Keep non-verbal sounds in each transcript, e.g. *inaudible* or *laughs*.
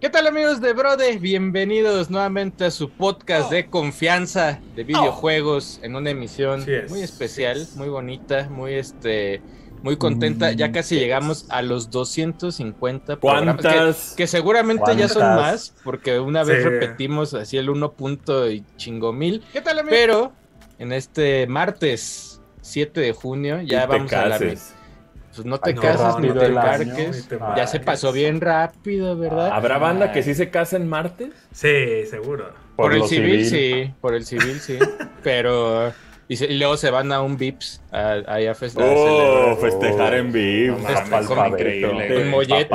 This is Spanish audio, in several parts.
¿Qué tal amigos de Brode? Bienvenidos nuevamente a su podcast de confianza de videojuegos en una emisión Sí es, muy sí especial, es. muy bonita, muy este muy contenta. Ya casi llegamos a los 250 programas, ¿Cuántas? que, que seguramente ya son más porque una vez Sí. repetimos así el 1 punto y chingo mil. ¿Qué tal amigos? Pero en este martes 7 de junio ya vamos a la. Pues no te Ay, no, cases ni te embarques. te Ya se pasó bien rápido, ¿verdad? ¿Habrá banda que sí se casa en martes? Sí, seguro. Por, el civil, sí, por el civil sí, *laughs* pero y, se- y luego se van a un Vips ahí a festejar. Oh, festejar en. No mames, mames, como increíble, Con mollete.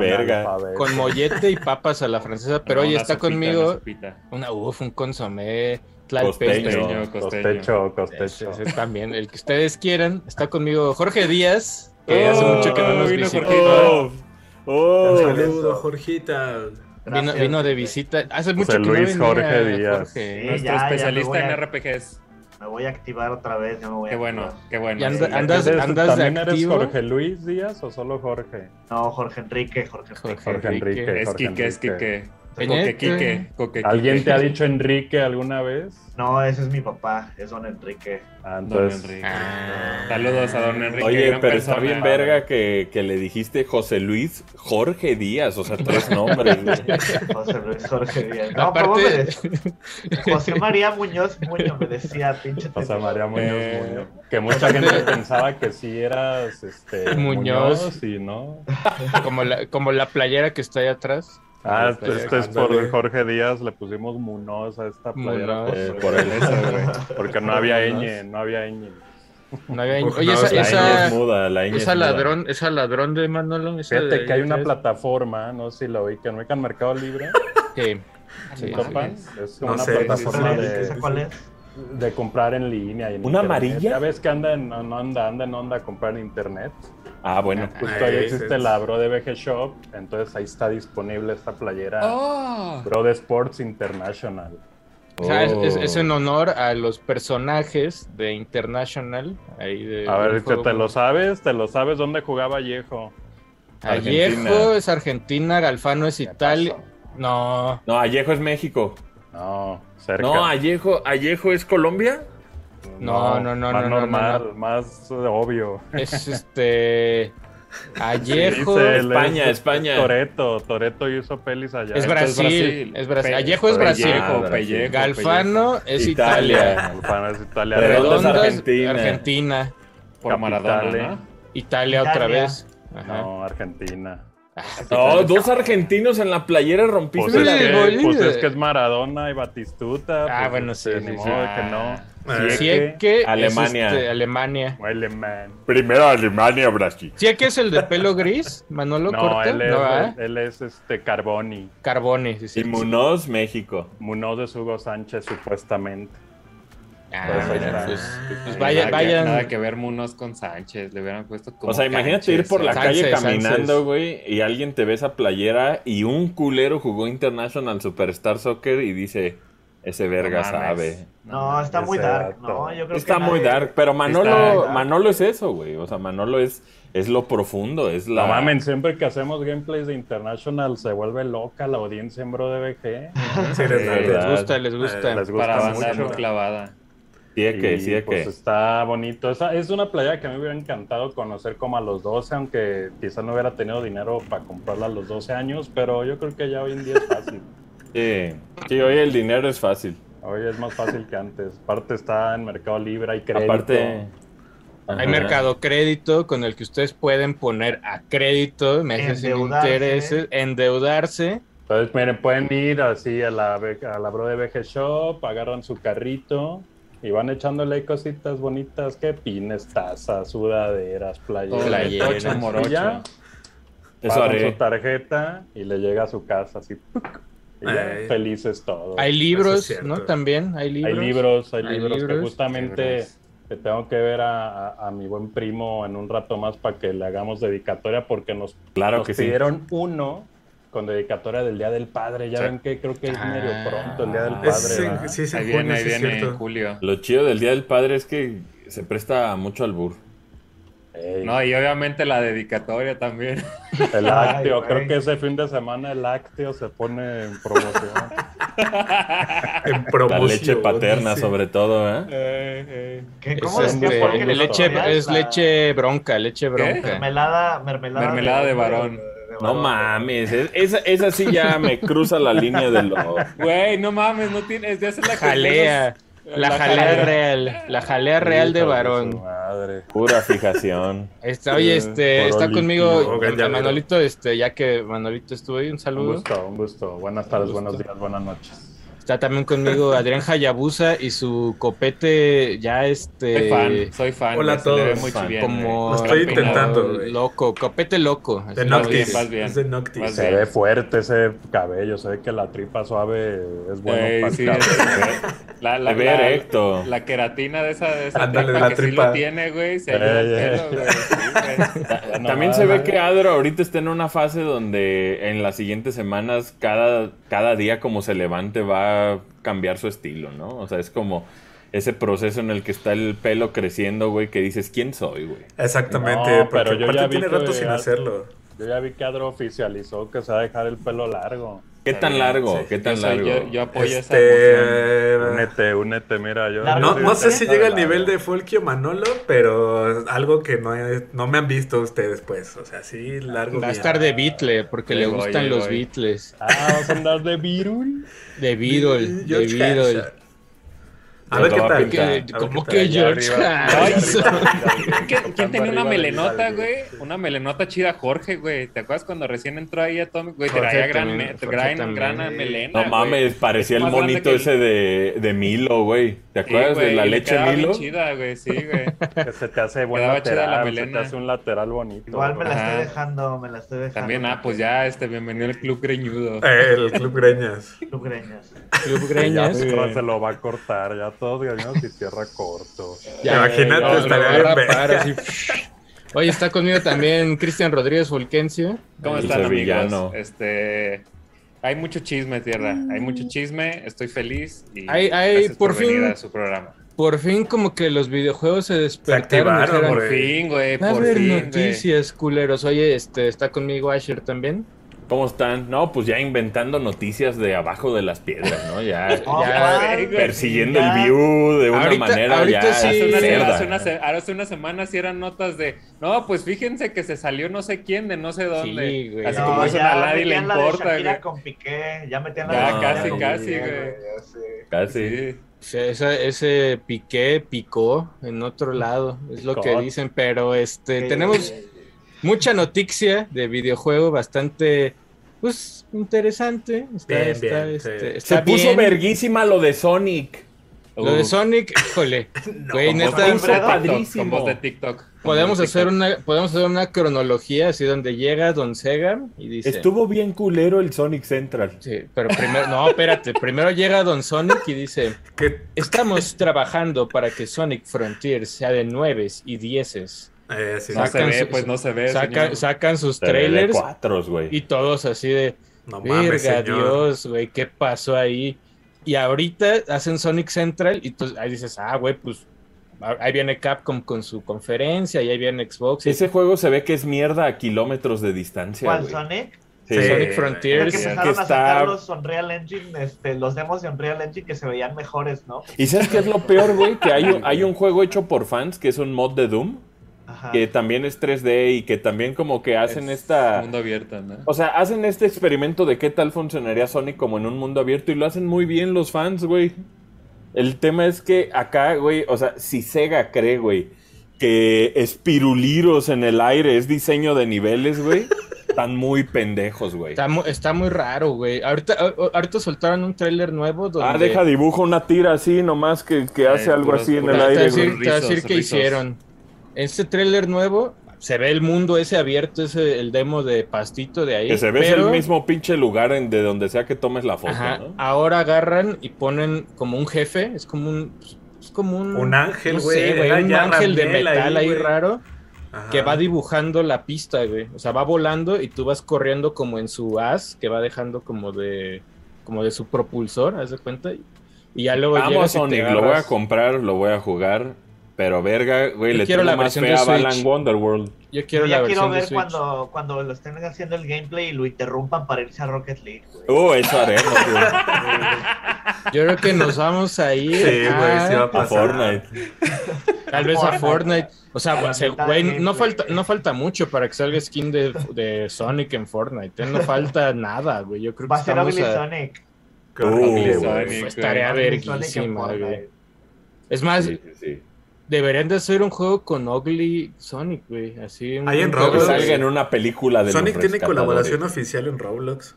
Verga. con mollete y papas a la francesa, pero No, hoy está sopita, conmigo una una uf, un consomé Costeño. Costeño, costeño. Costecho, Ese- costecho. ese también, el que ustedes quieran. Está conmigo Jorge Díaz, que hace Oh, mucho que no nos vino visitó. Jorgito. Oh, oh. Saludos, Jorgita. Vino, de visita. Hace mucho José que no Luis venía, Jorge Díaz. Jorge. Sí. Nuestro ya, ya especialista voy a- en RPGs. Me voy a activar otra vez, ya me voy a Qué bueno, activar. qué bueno. Y Sí, andas- ¿Eres- andas de ¿También eres activo? Jorge Luis Díaz o solo Jorge? No, Jorge Enrique, Jorge Enrique. Jorge Jorge Enrique. Enrique. Es Jorge Quique, es. Quique. Peñete. Coque Quique, Coque ¿Alguien te ha dicho Enrique alguna vez? No, ese es mi papá, es don Enrique. Ah, Don entonces, Enrique. Ah. Saludos a Don Enrique. Oye, pero está bien verga que, que le dijiste José Luis Jorge Díaz, o sea, tres *laughs* nombres. güey. José Luis Jorge Díaz. No, Aparte- ¿cómo me? José María Muñoz Muñoz me decía, pinche. José María Muñoz, Eh, Muñoz. Que mucha gente pensaba que sí eras este, Muñoz. Muñoz y no. Como la, como la playera que está ahí atrás. Ah, esto es por. Jorge Díaz, le pusimos Munoz a esta playera. Eh, por- por el güey. *laughs* Porque no había ñ, no había ñ. No había- Uf, Oye, no, esa, la esa, ñ es muda, la ñ es esa muda. ladrón, esa ladrón de Manolo. Esa Fíjate de- que hay una plataforma, no sé si la ubican, ¿ubican Mercado Libre? Sí. Sí. Es No una sé, plataforma sí, de, ¿Ese cuál es? De comprar en línea. y en ¿Una internet. amarilla? Ya ves que anda en, no anda, anda en onda a comprar en internet. Ah, bueno. Justo Ah, ahí existe es. la Bro de BG Shop, entonces ahí está disponible esta playera Oh. Bro de Sports International. O sea, es, es- Oh. es en honor a los personajes de International. Ahí de, A ver, ¿te, te lo sabes? ¿Te lo sabes dónde jugaba? Vallejo Argentina. es Argentina, Galfano es ¿Qué Italia. No, No, Vallejo es México. No, cerca. No, Vallejo, Vallejo es Colombia. No, no, no, Más no, no, normal, no, más eh, obvio. es este. Dice él, España, es- España. Toreto, Toreto hizo pelis allá. Es Brasil, es Brasil. Vallejo es Brasil. Pellejo, Ah, Pellejo, Galfano es Italia. Italia. Alfano es Italia. Redondo es Argentina. Argentina. Por Maradona. ¿no? Italia otra Italia. vez. Ajá. No, Argentina. *laughs* No, dos argentinos en la playera rompiste Pues, la es que, pues es que es Maradona y Batistuta. Ah, pues, bueno, este, sí, ni sí, modo sí. que no. Ah. Sieque es, Alemania. este, Alemania. Primero Alemania, Brasil. Sieque es el de pelo gris, Manolo No, Corta. él es, No, ¿ah? él es este Carboni. Carboni, sí, sí. Y Munoz, México. Munoz de Hugo Sánchez, supuestamente. Ah, Pues, pues, pues Nada vayan, que-. Nada que ver Munoz con Sánchez. Le hubieran puesto como. O sea, imagínate ir por la Sánchez, calle caminando, güey, y alguien te ve esa playera y un culero jugó International Superstar Soccer y dice, ese verga No sabe. No, está Ese muy dark. No, yo creo Está que muy nadie- dark, pero Manolo, Está. Manolo es eso, güey. O sea, Manolo es, es lo profundo, es la... No mamen, siempre que hacemos gameplays de International se vuelve loca la audiencia en Bro de BG. *laughs* Sí, les Sí, late. Les gusta, les gusta. Les gusta Para mucho. muy clavada. Sí, es que, Y, sí, es pues que. está bonito. Esa, es una playa que a mí me hubiera encantado conocer como a los 12, aunque quizá no hubiera tenido dinero para comprarla a los 12 años, pero yo creo que ya hoy en día es fácil. *laughs* Sí, sí, hoy el dinero es fácil. Hoy es más fácil que antes. Aparte está en Mercado Libre, hay crédito. Aparte... Hay mercado crédito con el que ustedes pueden poner a crédito meses sin Endeudarse. intereses, endeudarse. Entonces, miren, pueden ir así a la, a la Bro de BG Shop, agarran su carrito y van echándole ahí cositas bonitas, que pines, tazas, sudaderas, playeras. Playeras. Morocho. Ya, Eso haré. su tarjeta y le llega a su casa así. Y ya, Ay. felices todos. Hay libros, es. ¿no? También hay libros. Hay libros, hay Hay libros que justamente Libros. que tengo que ver a, a- a mi buen primo en un rato más para que le hagamos dedicatoria porque nos, Claro nos que sí. pidieron uno con dedicatoria del Día del Padre. Ya Sí. ven que creo que es Ah. medio pronto el Día del Padre. Es, sí, es en Ahí junio, viene, ahí sí es viene en cierto. julio. Lo chido del Día del Padre es que se presta mucho al bur. Ey, No, y obviamente la dedicatoria también. *laughs* el lácteo, Ay, creo que ese fin de semana el lácteo se pone en promoción. *laughs* En La promoción. leche paterna, sí. sobre todo, ¿eh? Eh, eh. ¿Qué, Es, ¿Cómo este, Jorge? leche, es la leche bronca, leche bronca. Mermelada, mermelada, Mermelada de varón. de No mames, es- esa, esa sí ya me cruza la línea de lo... Güey, no mames, no tienes. De hacer la Jalea. La, jalea real. La jalea real de varón. madre. Pura fijación. Está, oye, este, Por está conmigo ya Manolito, este, ya que Manolito estuvo ahí, un Un saludo. gusto, un gusto. Buenas tardes, buenos días, buenas noches. Está también conmigo *laughs* Adrián Hayabusa y su copete ya este Soy fan, soy fan. Hola a todos. muy Fan. bien, como Lo estoy Está peinado. intentando, güey. loco, copete loco. De bien, Noctis. vas bien. Es de Noctis. Se bien. ve fuerte ese cabello, se ve que la tripa suave es bueno Ey, para sí, el la, la, ve la- erecto. la queratina de esa, de esa Ándale, tripa la que sí tripa. lo tiene, güey, se ayuda al Ey, ey. pelo, güey. Sí, güey. *laughs* También se ve que Adro ahorita está en una fase donde en las siguientes semanas cada, cada día como se levante va a cambiar su estilo, ¿no? O sea, es como ese proceso en el que está el pelo creciendo, güey, que dices, ¿quién soy, güey? Exactamente, No, porque pero yo ya vi tiene que- rato sin hacerlo. Yo ya vi que Adro oficializó que se va a dejar el pelo largo. ¿Qué tan largo? sí. ¿Qué tan Yo, soy- largo? yo, yo apoyo esa. Este... Únete, únete, mira, yo. No, sé si llega al nivel de Folkio Manolo, pero algo que no, he- no me han visto ustedes, pues. O sea, sí, largo. Va a estar de Beatle, porque le voy, gustan los. Beatles. Ah, vas a andar de virul. De Beatle, de Beatle. A ver qué tal. Que- ¿Cómo tal. que George arriba, allá Harrison? arriba, allá arriba, ¿Quién, tenía una melenota, güey? Una melenota chida, Jorge, güey. ¿Te acuerdas cuando recién entró ahí a Tommy? Güey, traía gran, gran, melena. No mames, parecía el monito ese de, de Milo, güey. ¿Te Sí, acuerdas de la leche Milo? chida, güey, sí, güey. Que se te hace buen Quedaba chida la lateral, se melena. te hace un lateral bonito. Igual me la estoy dejando, me la estoy dejando. También, ah, pues ya, este, bienvenido al club greñudo. Eh, El Club Greñas. Club Greñas. Club Ya Greñas. Tierra se lo va a cortar, ya todos gaños y tierra corto. Imagínate, lo estaría bien así. *laughs* Oye, está conmigo también Cristian Rodríguez Volquencio. ¿Cómo El están, amigos? Este... Hay mucho chisme, tierra. Hay mucho chisme. Estoy feliz. Y Hay- hay, por venir fin- a su programa. Por fin como que los videojuegos se despertaron. activaron, dijeron, Por güey. fin, güey. Por fin, noticias, culeros. Oye, este, está conmigo Asher también. ¿Cómo están? No, pues ya inventando noticias de abajo de las piedras, ¿no? Ya *laughs* Oh, Ya, persiguiendo ya. el view de una Ahorita- manera ahorita ya sí. Hace una, cerda. hace, una, hace una semana sí eran notas de, no, pues fíjense que se salió no sé quién de no sé dónde. Sí, güey. Así No, como eso a nadie le la de importa, Shakira güey. con Piqué, ya metían la Ya, de Shakira casi, con casi, Piqué, güey. ya. Casi. Sí. O sea, esa- ese piqué picó en otro lado, es lo que dicen, pero este Sí. tenemos mucha noticia de videojuego bastante pues interesante. Está, Bien, está, bien, este, sí. está Se puso verguísima lo de Sonic. Lo de Sonic, híjole, *laughs* güey, con voz neta, de puso TikTok, padrísimo. Con voz de TikTok. Podemos hacer una podemos hacer una cronología así donde llega Don Sega y dice Estuvo bien culero el Sonic Central. Sí, pero primero, no, espérate, primero llega Don Sonic y dice, *laughs* ¿Qué? estamos trabajando para que Sonic Frontier sea de nueves y dieces. Eh, sí, No se sacan ve, su- pues no se ve. Saca- sacan sus Se ve trailers y todos así de, No mames, verga, señor. Dios, güey, ¿qué pasó ahí? Y ahorita hacen Sonic Central y tú ahí dices, ah, güey, pues ahí viene Capcom con su conferencia y ahí viene Xbox. y Ese juego se ve que es mierda a kilómetros de distancia, ¿Cuál güey. Sonic? Sí. Sonic Frontiers. que empezaron que a está- sacar los Unreal Engine, este, los demos de Unreal Engine que se veían mejores, ¿no? ¿Y sabes qué es lo peor, güey? Que hay un, hay un juego hecho por fans que es un mod de Doom, Ajá. que también es 3D y que también como que hacen Es esta... Mundo abierto, ¿no? O sea, hacen este experimento de qué tal funcionaría Sonic como en un mundo abierto y lo hacen muy bien los fans, güey. El tema es que acá, güey, o sea, si Sega cree, güey, que espiruliros en el aire es diseño de niveles, güey, *laughs* están muy pendejos, güey. Está, mu- está muy raro, güey. Ahorita, ahorita soltaron un tráiler nuevo donde... Ah, deja dibujo una tira así nomás que, que hace algo puros- así en Te el voy a aire, decir, güey. te voy a decir qué rizos. hicieron. Este tráiler nuevo se ve el mundo ese abierto, ese el demo de pastito de ahí. Que se ve pero, el mismo pinche lugar en, de donde sea que tomes la foto, ajá, ¿no? ahora agarran y ponen como un jefe, es como un es como un Un ángel, güey, un ángel de ahí, metal ahí, raro Ajá. que va dibujando la pista, güey. O sea, va volando y tú vas corriendo como en su as, que va dejando como de como de su propulsor, haz de cuenta. Y ya luego Amo a llegas y te lo voy a comprar, lo voy a jugar. Pero verga, güey, Yo le quiero tengo la más versión fe de a. Balan Wonderworld. Yo quiero Yo la ya quiero versión de ver Switch. cuando, cuando lo estén haciendo el gameplay y lo interrumpan para irse a Rocket League, güey. Uh, eso haremos, güey. Yo creo que nos vamos a ir Sí, güey, a, sí va a. Fortnite. tal vez a Fortnite. O sea, se- güey, no falta, no falta mucho para que salga skin de, de Sonic en Fortnite. ¿eh? No falta nada, güey. Yo creo que Va a ser a... Sonic. Uh, güey. güey. Sonic, estaría verguísima, güey. Es más, Sí, sí, sí. Deberían de hacer un juego con Ugly Sonic, güey. Así un, en Que Roblox. de- salga en una película de Sonic los tiene colaboración oficial en Roblox.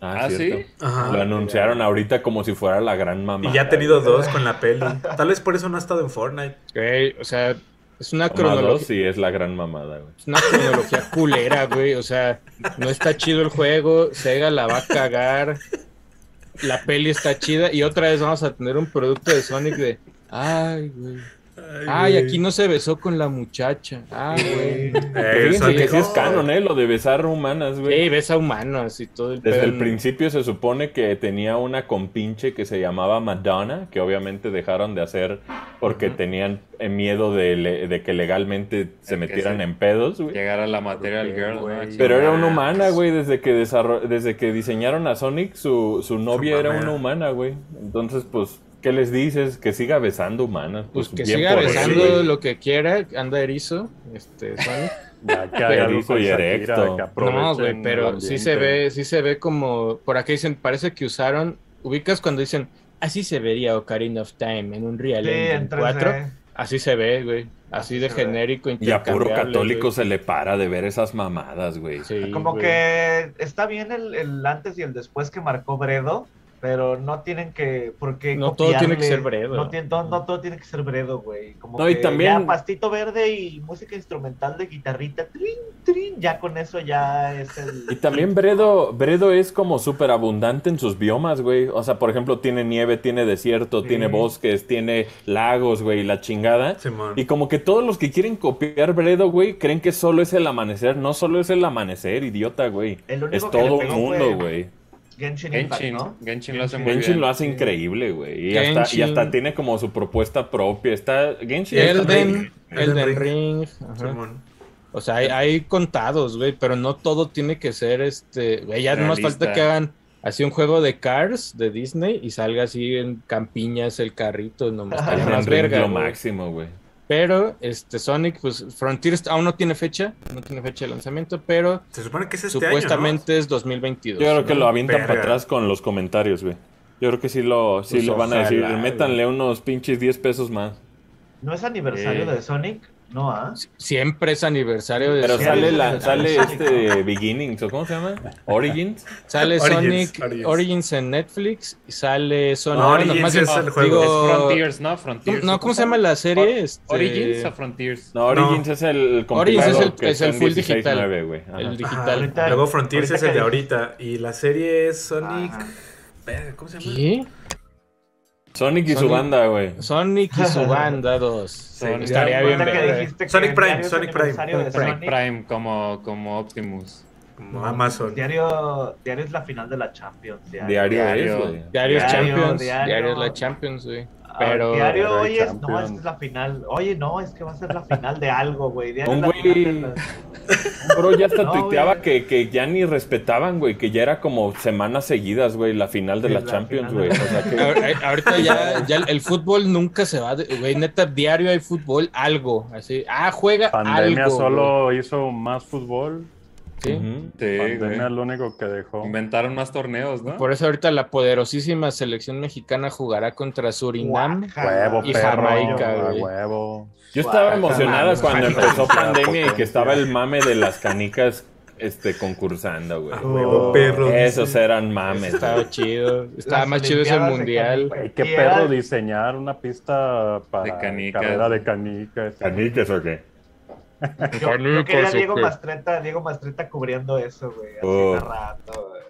Ah, Ah. ¿sí? Ajá. Lo anunciaron ahorita como si fuera la gran mamá. Y ya ha tenido dos con la peli. Tal vez por eso no ha estado en Fortnite. Güey, o sea, es una cronología. sí, es la gran mamada, güey. Es una cronología culera, güey. O sea, no está chido el juego. Sega la va a cagar. La peli está chida. Y otra vez vamos a tener un producto de Sonic de. Ay, güey. Ay, aquí no se besó con la muchacha. Ay, güey. Eh, Fíjense que sí es canon, ¿eh? Lo de besar humanas, güey. Sí, besa humanos y todo el Desde pedo. el principio se supone que tenía una compinche que se llamaba Madonna, que obviamente dejaron de hacer porque tenían eh, miedo de, le- de que legalmente se metieran en pedos, güey. Llegar a la Material Girl, ¿no? güey. Pero era una humana, güey, desde que desde que diseñaron a Sonic, su, su novia era una humana, güey. Entonces, pues, ¿qué les dices? Que siga besando humanas. Pues que bien siga él, besando lo que quiera. Anda erizo. Este, Sonic. *laughs* Ya que algo Erizo y erecto. que No, güey, pero sí se ve, sí se ve como, por aquí dicen, parece que usaron, ubicas cuando dicen, así se vería Ocarina of Time en un Real Sí, Engine en 3D. 4, así se ve, güey, así, de genérico, Y a puro católico güey. se le para de ver esas mamadas, güey. Sí, Como güey. que está bien el, el antes y el después que marcó Bredo, pero no tienen que, por qué No todo tiene que copiarle. ser Bredo. No, tiene- no- no todo tiene que ser Bredo, güey. Como No, y que también- ya pastito verde y música instrumental de guitarrita, trin, trin, ya con eso ya es el... Y también Bredo, Bredo es como súper abundante en sus biomas, güey. O sea, por ejemplo, tiene nieve, tiene desierto, Sí. tiene bosques, tiene lagos, güey, la chingada. Simón. Y como que todos los que quieren copiar Bredo, güey, creen que solo es el amanecer. No solo es el amanecer, idiota, güey. El único Es que todo un mundo, güey. Genshin Impact, Genshin, ¿no? Genshin lo hace muy Genshin bien. lo hace increíble, güey. Y hasta, y hasta tiene como su propuesta propia. Está Genshin Elden, Elden Elden Ring, ajá. O sea, hay, hay contados, güey, pero no todo tiene que ser, este, güey, ya no más falta que hagan así un juego de Cars de Disney y salga así en campiñas el carrito, Elden más verga, lo máximo, güey. Pero este Sonic, pues Frontiers aún no tiene fecha, no tiene fecha de lanzamiento, pero Se supone que es este supuestamente es 2022. Yo creo que lo avientan para atrás con los comentarios, güey. Yo creo que sí lo sí Pues le van a decir, métanle unos pinches 10 pesos más. ¿No es aniversario Sí. de Sonic? No, ¿ah? Siempre es aniversario de Pero sale la sale este Beginnings o cómo se llama? Origins. Sale Origins, Sonic Origins. Origins. en Netflix y sale Sonic. No, Origins más bien, es el juego. digo, Es Frontiers, ¿no? Frontiers. no, ¿cómo se llama la serie? Este, Origins o Frontiers. No, Origins es el Origins es el- que es el full 16, digital. 9, güey. Ajá. El digital. ahorita- Luego Frontiers es el de ahorita. Y la serie es Sonic. Ajá. ¿Cómo se llama? ¿Qué? Sonic y su banda, güey. Sonic y su *laughs* banda 2. Sonic. Estaría bien que Sonic Prime, Sonic Prime. Sonic Sonic, Prime como, como Optimus. Como Amazon. Diario, diario es la final de la Champions. Diario, Diario, Diario. es, güey. Diario es Diario, Champions. diario. Diario es la Champions, güey. Ah, Pero. diario Pero hoy es, no, Champions. es la final. Oye, no, es que va a ser la final de algo, güey. Diario Un es güey- la- Bro, ya hasta No, tuiteaba güey. que, que ya ni respetaban, güey, que ya era como semanas seguidas, güey, la final de Sí, la, la Champions, güey. de O sea que... Eh, Ahorita ya, *laughs* ya el fútbol nunca se va, de- güey, neta, diario hay fútbol, algo, así, ah, juega Pandemia algo, solo hizo más fútbol. ¿Sí? Ujú. Sí, Pandemia es lo único que dejó. Inventaron más torneos, ¿no? Por eso ahorita la poderosísima selección mexicana jugará contra Surinam. Huevo, Y perro. Jamaica, huevo. Yo estaba emocionada cuando empezó pandemia y que estaba el mame de las canicas este, concursando, güey. A huevo, Oh, perro. Esos dice. eran mames. Estaba güey. chido, estaba Las más chido ese mundial. qué perro diseñar una pista para De canicas. carrera de canicas. ¿Canicas o qué? Yo, yo quería a ¿o Diego? Mastreta, Diego Mastreta cubriendo eso, güey. Así Oh. güey.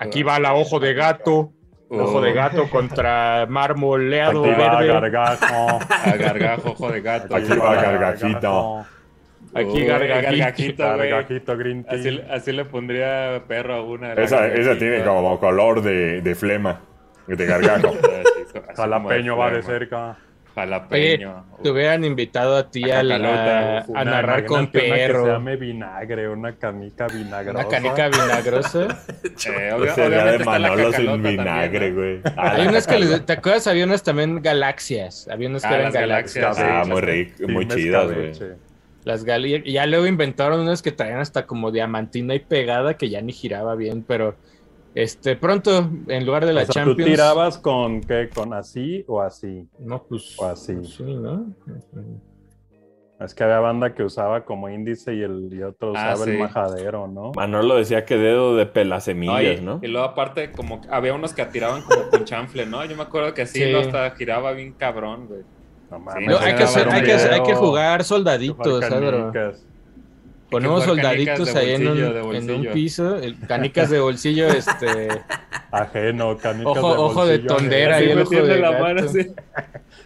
Aquí va la ojo de gato, ojo de gato contra marmoleado Aquí va verde. gargajo. A gargajo, ojo de gato. Aquí va gargajito. Aquí gargajito. gargajito, green tea. Así, así le pondría perro a una. Esa, esa tiene como color de, de flema, de gargajo. *laughs* Jalapeño va de cerca. Jalapeño. Te hubieran invitado a ti A a, la- a narrar con imagínate una Que se perro. llame vinagre, una canica vinagrosa. Una canica vinagrosa. *laughs* Eh, Pues obviamente de Manolo sin vinagre, güey. *laughs* Hay unas que les- ¿Te acuerdas? Había unas también galaxias. Había unas que Ah, eran las galaxias. galaxias, Ah, sí, muy rico, muy chidas, güey. Las gal- y ya luego inventaron unas que traían hasta como diamantina y pegada que ya ni giraba bien, pero este pronto en lugar de la O sea, Champions. ¿Tú tirabas con qué? ¿Con así o así? No, pues. O así. Sí, ¿no? Es que había banda que usaba como índice y el y otro Ah, usaba sí. el majadero, ¿no? Manolo decía que dedo de No, pelasemillas, y, ¿no? y luego aparte como que había unos que atiraban como con chanfle, ¿no? Yo me acuerdo que así Sí. lo hasta giraba bien cabrón, güey. No Sí, mames. No, hay, que hacer- hay, que, hacer- hay que Video, jugar soldaditos, canicas. Ponemos soldaditos ahí en un, bolsillo, en un bolsillo. piso, el- canicas de bolsillo, este, *laughs* Ajeno, canicas Ojo- de ojo de bolsillo tondera ahí, el ojo de la gato. mano. *laughs*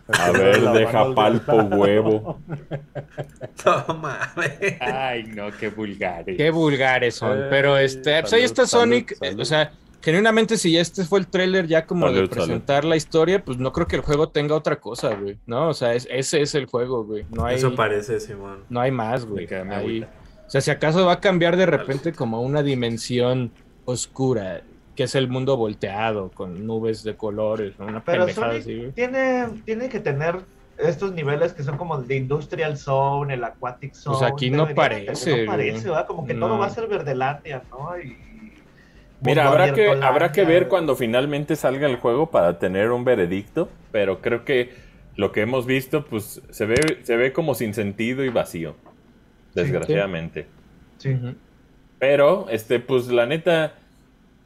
A ver, La deja palpo huevo. *laughs* Mames. Ay, no, qué vulgares. qué vulgares son. Pero este, pues ahí salud, está salud, Sonic, eh, salud. o sea, genuinamente si este fue el tráiler ya como de Salud, presentar la historia, pues no creo que el juego tenga otra cosa, güey, ¿no? O sea, es- ese es el juego, güey, no hay, Eso parece, Simón. no hay más, güey. Ahí- agüita. O sea, si acaso va a cambiar de repente como una dimensión oscura, que es el mundo volteado, con nubes de colores, ¿no? una Pero pendejada Sonic así, tiene, tiene que tener estos niveles que son como el de Industrial Zone, el Aquatic Zone. Pues aquí no parece, No parece. ¿verdad? Como que No. todo va a ser Verdelandia, ¿no? Y, Mira, habrá que, habrá que ver cuando finalmente salga el juego para tener un veredicto, pero creo que lo que hemos visto, pues se ve, se ve como sin sentido y vacío, desgraciadamente. Sí. Pero, este, pues la neta,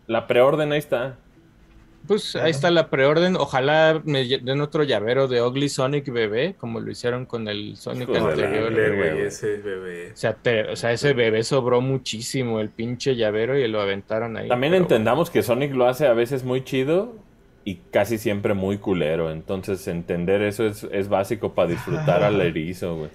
la preorden ahí está. Pues ahí está la preorden. Ojalá me den otro llavero de Ugly Sonic bebé, como lo hicieron con el Sonic Hijo de la anterior. Güey, ese bebé. O sea, te- o sea, ese bebé sobró muchísimo el pinche llavero y lo aventaron ahí. También entendamos que Sonic lo hace a veces muy chido y casi siempre muy culero. Entonces, entender eso es, es básico para disfrutar al erizo, güey.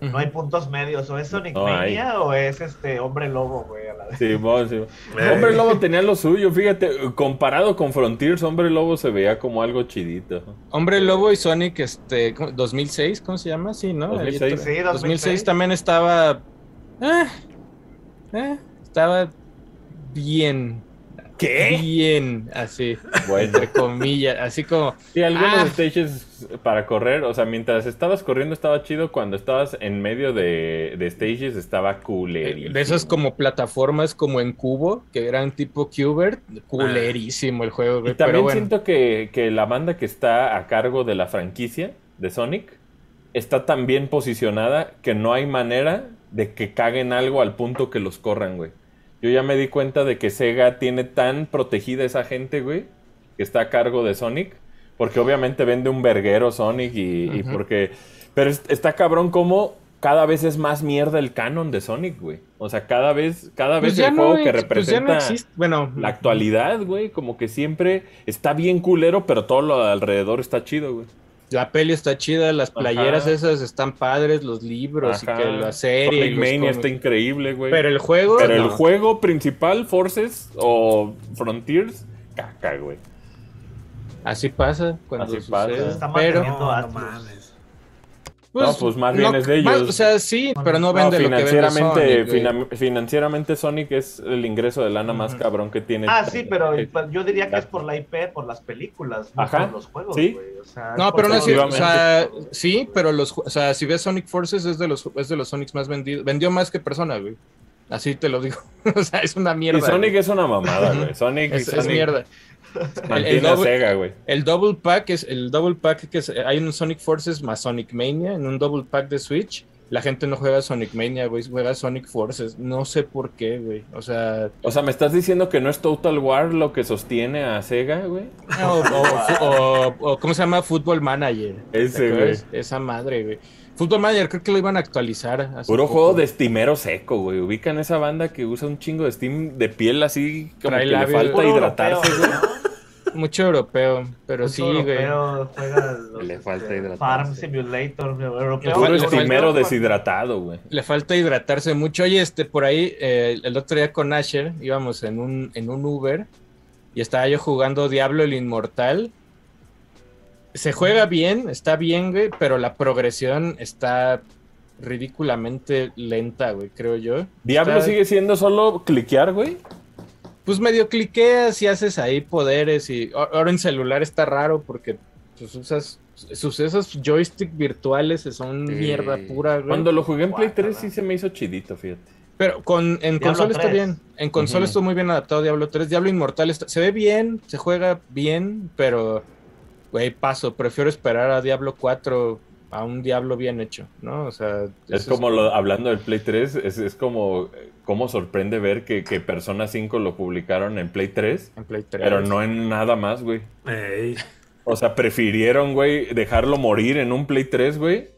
No hay puntos medios, o es Sonic No. Mania o es este hombre lobo, güey, a la vez. Sí, vos, sí. Eh. Hombre Lobo tenía lo suyo, fíjate, comparado con Frontiers, Hombre Lobo se veía como algo chidito. Hombre Lobo y Sonic, este, ¿cómo? 2006, ¿cómo se llama? Sí, ¿no? 2006. Ahí otra- Sí, 2006 2006 también estaba. ah, eh, estaba bien. ¿Qué? Bien, así, Bueno, entre comillas, así como. sí, algunos Ah. stages para correr, o sea, mientras estabas corriendo estaba chido, cuando estabas en medio de, de stages estaba culerísimo. De esas como plataformas como en cubo, que eran tipo Qbert, culerísimo el juego, Y también Pero bueno, siento que, que la banda que está a cargo de la franquicia de Sonic está tan bien posicionada que no hay manera de que caguen algo al punto que los corran, güey. Yo ya me di cuenta de que Sega tiene tan protegida esa gente, güey, que está a cargo de Sonic, porque obviamente vende un verguero Sonic y, porque... Pero es- está cabrón como cada vez es más mierda el canon de Sonic, güey. O sea, cada vez, cada pues vez el no, juego que pues representa no. Bueno, la actualidad, güey, como que siempre está bien culero, pero todo lo de alrededor está chido, güey. La peli está chida, las playeras Ajá. esas están padres, los libros Ajá. y que la serie. Sonic Mania está increíble, güey. Pero Pero, el juego. el no. juego principal, Forces o Frontiers, caca, güey. Así pasa cuando Así sucede. pasa. Se está Pero, manteniendo No. Mames. No, pues más bien es de ellos. o sea, sí, pero no No, vende lo que vende financieramente, Sonic, financieramente Sonic es el ingreso de lana más cabrón que tiene. Ah, sí, pero pues, yo diría que es por la IP, por las películas, no Ajá, por los juegos, sí. güey. O sea, No, pero no es O sea, sí, pero los, o sea, si ves Sonic Forces es de los es de los Sonics más vendidos. Vendió más que persona, güey. Así te lo digo. *laughs* o sea, es una mierda. Y Sonic güey. es una mamada, güey. *laughs* Sonic, es, es Sonic mierda. Mantiene El- el doble- Sega, güey. El double pack es el double pack que es, hay un Sonic Forces más Sonic Mania en un double pack de Switch. La gente no juega Sonic Mania, güey, juega Sonic Forces. No sé por qué, güey. O sea, O sea, ¿me estás diciendo que no es Total War lo que sostiene a Sega, güey? o, o- o- o- ¿cómo se llama? Football Manager. Esa madre, güey. Football Manager creo que lo iban a actualizar. hace Puro poco. juego de estimero seco, güey. Ubican esa banda que usa un chingo de steam de piel así como Trae que le falta Puro hidratarse, europeo, güey. ¿no? Mucho europeo, pero Mucho sí, güey. europeo, juega *laughs* los, Le falta este, hidratarse. Farm Simulator, europeo. Puro le estimero deshidratado, güey. Le falta hidratarse mucho. Oye, este, por ahí, eh, el otro día con Asher íbamos en un, en un Uber y estaba yo jugando Diablo el Inmortal. Se juega bien, está bien, güey, pero la progresión está ridículamente lenta, güey, creo yo. Diablo Está- sigue siendo solo cliquear, güey. Pues medio cliqueas y haces ahí poderes y ahora en celular está raro porque pues, usas sus esos joystick virtuales son Sí. mierda pura, güey. Cuando lo jugué en Play Guácala. 3 sí se me hizo chidito, fíjate. Pero con, en Diablo consola está 3. bien. En consola Ujú. estuvo muy bien adaptado Diablo 3. Diablo Inmortal está- se ve bien, se juega bien, pero, güey, paso. Prefiero esperar a Diablo 4 a un Diablo bien hecho, ¿no? O sea, Es como lo, hablando del Play 3, es, es como cómo sorprende ver que, que Persona 5 lo publicaron en Play 3, en Play 3. pero no en nada más, güey. Ey, O sea, prefirieron, güey, dejarlo morir en un Play 3, güey,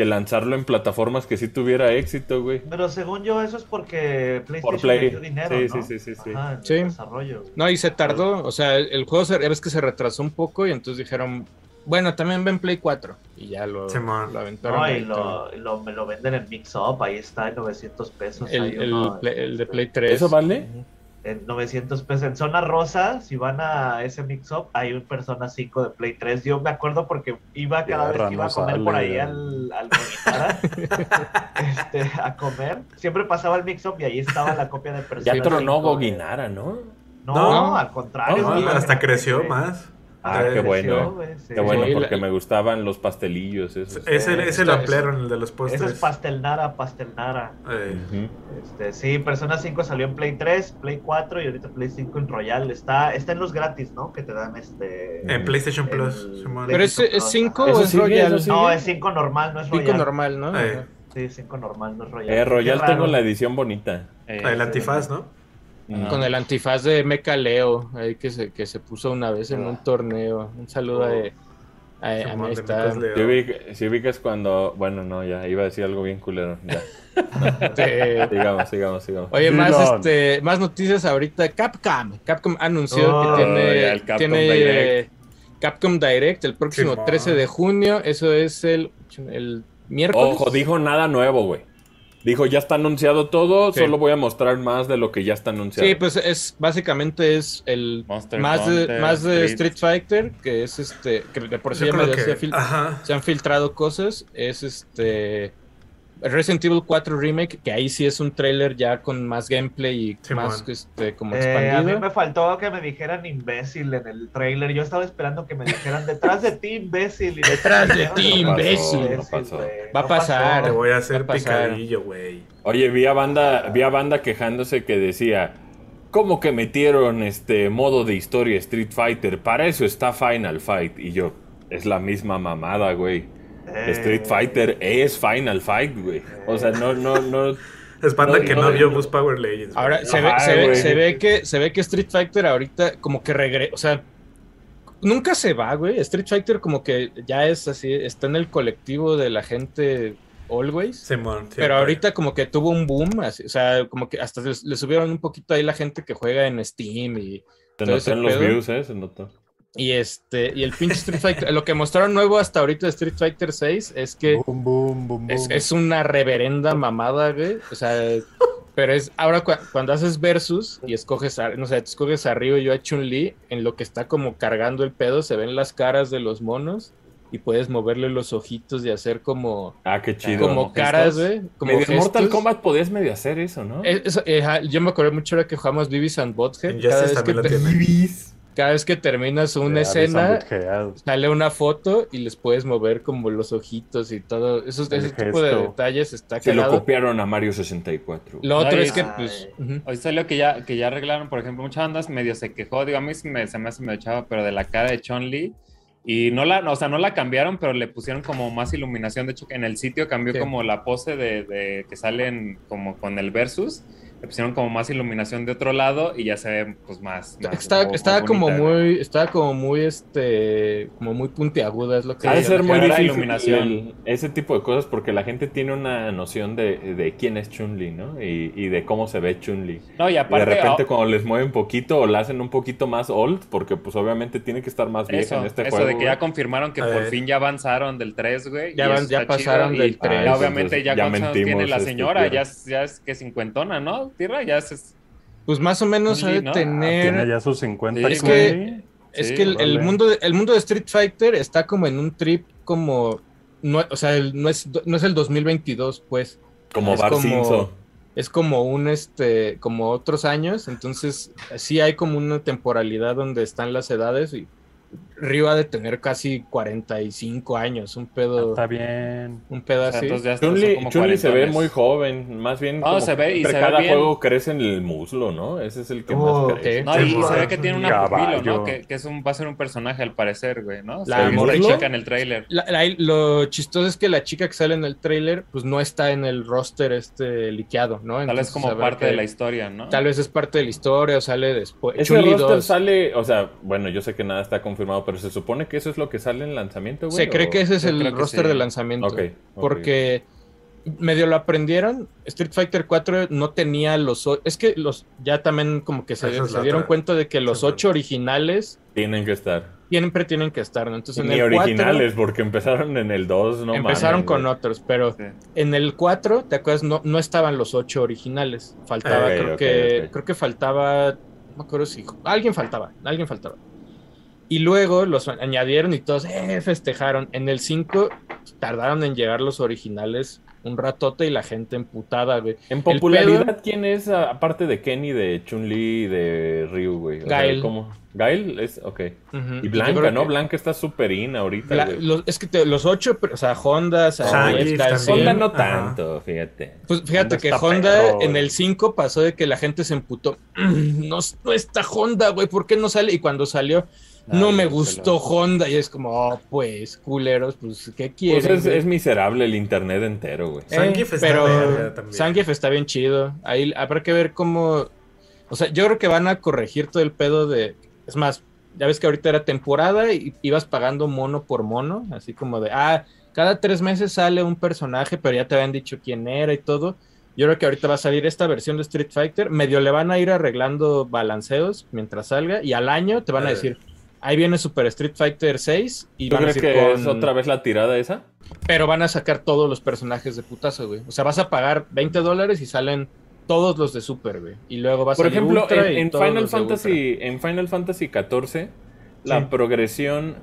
que lanzarlo en plataformas que sí tuviera éxito, güey. Pero según yo, eso es porque PlayStation Por Play. dio dinero, Sí, ¿no? sí, sí, sí, sí. Ajá, en Sí. el desarrollo. No, y se tardó. O sea, el, juego se, ya ves que se retrasó un poco y entonces dijeron, bueno, también ven Play 4. Y ya lo, Simón. lo aventaron. No, y lo, lo- me lo venden en Mix Up, ahí está en 900 pesos. El, el uno, el de Play 3. ¿Eso vale? En 900 pesos. En zona rosa, si van a ese Mix Up, hay un Persona 5 de Play 3. Yo me acuerdo porque iba cada vez que iba a comer sale, por ahí al, al *laughs* este, a comer. Siempre pasaba el Mix Up y ahí estaba la copia de Persona Ya tronó 5 de- Goguinara, ¿no? No, No. al contrario. No, hasta creció más. Ah, Eh, qué bueno. sí. Qué bueno, Sí, porque la- me gustaban los pastelillos esos. Eh, lo está- ampliaron, el de los Eso postres. es pastelnara, pastelnara. Ujú. Este, sí, Persona 5 salió en Play 3, Play 4 y ahorita Play 5 en Royal. Está, está en los gratis, ¿no? Que te dan este. En PlayStation el Plus. Pero es, es 5 Eso o es Royal. eso. No, es 5 normal, no es 5 Royal. normal, ¿no? Eh. Sí, 5 normal, no es Royal. Eh, Royal tengo la edición bonita. Eh, El antifaz, ¿no? Con el antifaz de Mecha Leo, ahí que se, que se puso una vez en un torneo. Un saludo a, a, a mi Simón, de amistad. Mecas Leo. Si ubic- si ubicas cuando. Bueno, no, ya iba a decir algo bien culero. Ya. *laughs* Sigamos, sigamos, sigamos. Oye, más, este, más noticias ahorita. Capcom. Capcom anunció Oh, que tiene, ya, el Capcom tiene Direct. Capcom Direct el próximo Simón. 13 de junio. Eso es el, el miércoles. Ojo, dijo nada nuevo, güey. Dijo, ya está anunciado todo, Sí. solo voy a mostrar más de lo que ya está anunciado. Sí, pues es básicamente es el Monster más de, más de Street. Street Fighter, que es este, que de por sí ya medio que- se han filtrado cosas, es este Resident Evil 4 Remake, que ahí sí es un trailer ya con más gameplay y más este como Eh, a mí expandido. me faltó que me dijeran imbécil en el trailer. Yo estaba esperando que me dijeran detrás de ti, imbécil. Y Detrás de ti, No pasó, imbécil. no pasó. güey. Va a pasar. Te voy a hacer a picadillo, güey. Oye, vi a banda, vi a banda quejándose que decía, ¿cómo que metieron este modo de historia Street Fighter? Para eso está Final Fight. Y yo, es la misma mamada, güey. Eh, Street Fighter es Final Fight, güey. O sea, no, no, no. *laughs* Es banda No, que no, no, vio Boost Power Legends. güey. Ahora se ve, se, ve, se ve que se ve que Street Fighter ahorita como que regresa, o sea, nunca se va, güey. Street Fighter como que ya es así, está en el colectivo de la gente always. Simón, Pero ahorita como que tuvo un boom, así, o sea, como que hasta le, subieron un poquito ahí la gente que juega en Steam y, Se en los pedo. views, ¿eh? Se notó. Y este, y el pinche Street Fighter, lo que mostraron nuevo hasta ahorita de Street Fighter 6 es que Boom, boom, boom, es, boom. es una reverenda mamada, güey. O sea, pero es ahora cua- cuando haces versus y escoges, a, no sé, te escoges a Ryu y yo a Chun-Li, en lo que está como cargando el pedo, se ven las caras de los monos y puedes moverle los ojitos y hacer como, Ah, qué chido. como caras, güey. Como Medio Mortal. Kombat podías medio hacer eso, ¿no? Eh, eh, yo me acuerdo mucho ahora que jugamos Beavis and Butthead. En Cada vez, que lo. *laughs* cada vez que terminas una escena, sale una foto y les puedes mover como los ojitos y todo. Esos, ese tipo de gesto. detalles está Se lo cagado. copiaron a Mario 64. Lo otro es que, pues. Hoy salió que ya, que ya arreglaron, por ejemplo, muchas bandas medio se quejó, digo, a mí sí me, se me hace medio chava, pero de la cara de Chun-Li. Y no la, o sea, no la cambiaron, pero le pusieron como más iluminación. De hecho, en el sitio cambió Sí. como la pose de, de que salen como con el versus. Le pusieron como más iluminación de otro lado y ya se ve pues más. más Está- como- estaba más como bonita, muy, estaba como muy, este, como muy puntiaguda, es lo que Ha de ser muy difícil iluminación. el- ese tipo de cosas porque la gente tiene una noción de, de quién es Chun-Li, ¿no? Y, y de cómo se ve Chun-Li. No, y Y de aparte. repente ah, cuando les mueven poquito o la hacen un poquito más old, porque pues obviamente tiene que estar más vieja Eso, en este eso juego. de que ya confirmaron que por fin ya avanzaron del 3, güey. Ya van- eso ya pasaron chido, del y- 3. ya obviamente ya, Ya cuántos años tiene mentimos, la este, señora, Tierra. ya es, ya es que cincuentona, ¿no? Tierra, ya es... Pues más o menos ha Sí, de ¿no? Ah, tener. Tiene ya sus 50 Sí, es que- Es Sí, que el, mundo de, el mundo de Street Fighter está como en un trip como... No, o sea, el- no, es, no es el 2022, pues. Como Es Bar como-. Es como un, este, como otros años. Entonces, sí hay como una temporalidad donde están las edades y Ryu ha de tener casi 45 años, un pedo, Está bien. un pedo O sea, así. entonces ya son Chun-Li como Chun-Li se ve muy joven, más bien No, como se ve y se ve cada bien. juego crece en el muslo, ¿no? Ese es el que Oh, más crece. No, y se ve que tiene un una pupilo. ¿no? Que, que es un, va a ser un personaje al parecer, güey, ¿no? La ve morra- chica en el tráiler. La- la- lo chistoso es que la chica que sale en el trailer, pues no está en el roster este liqueado, ¿no? Tal vez como parte de la historia, ¿no? Tal vez es parte de la historia o sale después. Ese Chun-Li roster 2. sale, o sea, bueno, yo sé que nada está confirmado, pero se supone que eso es lo que sale en lanzamiento, güey. Se cree o- que ese es Yo el roster sí. de lanzamiento. Porque medio lo aprendieron. Street Fighter 4 no tenía los. o- Es que los ya también como que se, dieron cuenta de que los ocho originales Tienen que estar. siempre tienen que estar, ¿no? Entonces en Ni el 4 originales, porque empezaron en el 2, no empezaron mames, con güey. otros, pero Sí. en el 4, ¿te acuerdas? No, no estaban los ocho originales. Faltaba, creo que, creo que faltaba, no me acuerdo si alguien faltaba, alguien faltaba. Y luego los añadieron y todos eh, festejaron. En el 5 tardaron en llegar los originales un ratote y la gente emputada, güey. En popularidad, pedo- ¿quién es aparte de Kenny, de Chun-Li y de Ryu, güey? O sea, Gael. ¿cómo? ¿Gael? Es, ok. Y Blanca, ¿no? que- Blanca está súper in ahorita, la- güey. los- es que te- los ocho, pero, o sea, Honda, Zangief también. Honda no Ajá. tanto, fíjate. Pues fíjate Honda que Honda perro, en el 5 pasó de que la gente se emputó. *clears throat* No, no está Honda, güey, ¿por qué no sale? Y cuando salió, no Ay, me gustó Honda. Y es como, oh, pues, culeros, pues, ¿qué quieren? Pues es, es miserable el internet entero, güey. Eh, pero. Zangief está bien chido. Ahí habrá que ver cómo. O sea, yo creo que van a corregir todo el pedo de. Es más, ya ves que ahorita era temporada y ibas pagando mono por mono, así como de, ah, cada tres meses sale un personaje, pero ya te habían dicho quién era y todo. Yo creo que ahorita va a salir esta versión de Street Fighter. Medio le van a ir arreglando balanceos mientras salga y al año te van a Eh. decir, ahí viene Super Street Fighter 6 y ¿Tú van a crees decir que con- es otra vez la tirada esa? pero van a sacar todos los personajes de putazo, güey. O sea, vas a pagar 20 dólares y salen todos los de Super, güey. Y luego vas a Por ejemplo, Ultra en, Final. Fantasy, en Final Fantasy XIV, la Sí. progresión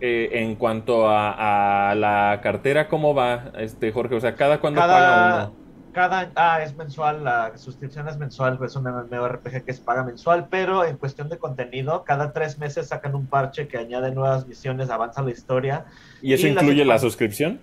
eh, en cuanto a, a la cartera, ¿cómo va, este Jorge? O sea, ¿cada cuándo paga Cada, uno? Cada, ah, es mensual, la suscripción es mensual, es un MMORPG que es paga mensual, pero en cuestión de contenido, cada tres meses sacan un parche que añade nuevas misiones, avanza la historia. ¿Y eso y incluye la suscripción?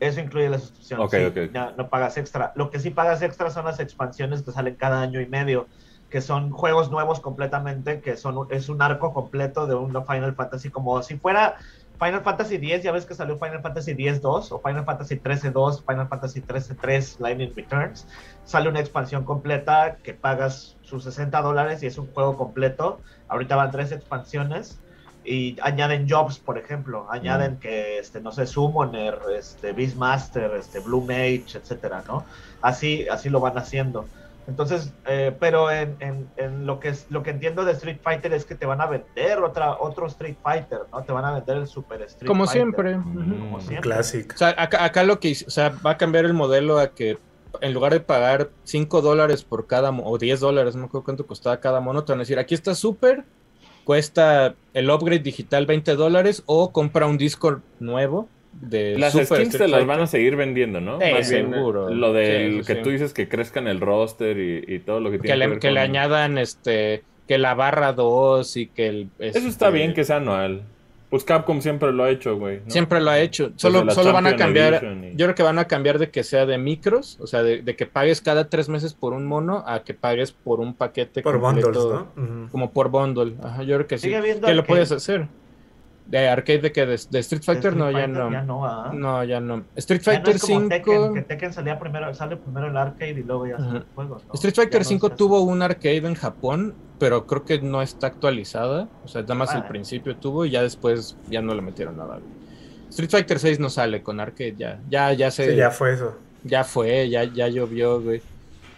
Eso incluye la suscripción. Ok, sí, ok. ya no pagas extra. Lo que sí pagas extra son las expansiones que salen cada año y medio, que son juegos nuevos completamente, que son es un arco completo de un Final Fantasy, como si fuera Final Fantasy X, ya ves que salió Final Fantasy X-2 o Final Fantasy 13-2, Final Fantasy 13-3, Lightning Returns. Sale una expansión completa que pagas sus 60 dólares y es un juego completo. Ahorita van tres expansiones y añaden jobs, por ejemplo, añaden que, este, no sé, Summoner, este, Beastmaster, este, Blue Mage, etcétera, ¿no? Así, así lo van haciendo. Entonces, eh, pero en, en, en lo que es, lo que entiendo de Street Fighter es que te van a vender otra, otro Street Fighter, ¿no? Te van a vender el Super Street Como Fighter. siempre. Mm. Como Un siempre. clásico. O sea, acá, acá lo que hice- o sea, va a cambiar el modelo a que en lugar de pagar 5 dólares por cada o 10 dólares, no me acuerdo cuánto costaba cada mono, te van a decir, aquí está Super, cuesta el upgrade digital 20 dólares o compra un disco nuevo de Las Super skins Street te las Fighter. van a seguir vendiendo, ¿no? Eh, Más bien, seguro. Lo del Sí, sí, que sí. tú dices que crezcan el roster y, y todo lo que tiene que que, le, ver que le añadan este que la barra 2 y que el Eso está este, bien que sea anual. Pues Capcom siempre lo ha hecho, güey. ¿no? siempre lo ha hecho solo, solo van a cambiar y- yo creo que van a cambiar de que sea de micros o sea de, de que pagues cada tres meses por un mono a que pagues por un paquete Por completo, bundles, ¿no? Como por bundle Ajá, yo creo que sí que lo puedes hacer de arcade de que de, de Street Fighter De no Street ya Fighter no Ya no, ¿ah? no ya no Street Ya no Fighter como 5 Tekken, que Tekken salía primero, sale primero el arcade y luego ya sale Ajá. el juego. ¿no? Street Fighter Ya no 5 es así. tuvo un arcade en Japón, pero creo que no está actualizada. O sea, nada más el Ah. principio tuvo y ya después ya no le metieron nada. Street Fighter 6 no sale con arcade ya. Ya, ya se. Sí, ya. ya fue eso. fue, ya, ya llovió, güey.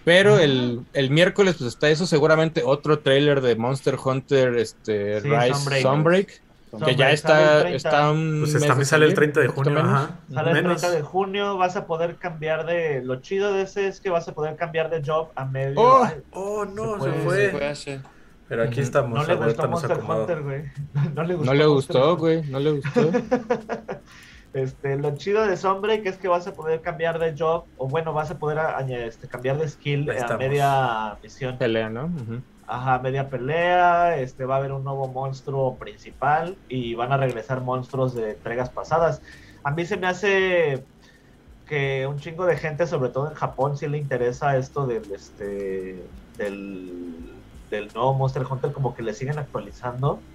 Pero el, el miércoles, pues está eso, seguramente otro trailer de Monster Hunter, este, Sí, Rise Sunbreak. Sunbreak, que ya el está, 30. está un Pues mes también de sale el salir, 30 de junio, menos. ajá. Sale el Menos. 30 de junio, vas a poder cambiar de... Lo chido de ese es que vas a poder cambiar de job a medio... Oh. Ay, Oh, no, Se se fue, fue. H. Pero aquí estamos. No le gustó Monster. Hunter, güey. No le gustó. No le gustó, güey, no le gustó. Este, lo chido de Sombre que es que vas a poder cambiar de job, o bueno, vas a poder a- este, cambiar de skill a media misión. Pelea, ¿no? Ujú. Ajá, media pelea, este, va a haber un nuevo monstruo principal y van a regresar monstruos de entregas pasadas. A mí se me hace que un chingo de gente, sobre todo en Japón, sí le interesa esto del, este, del, del nuevo Monster Hunter, como que le siguen actualizando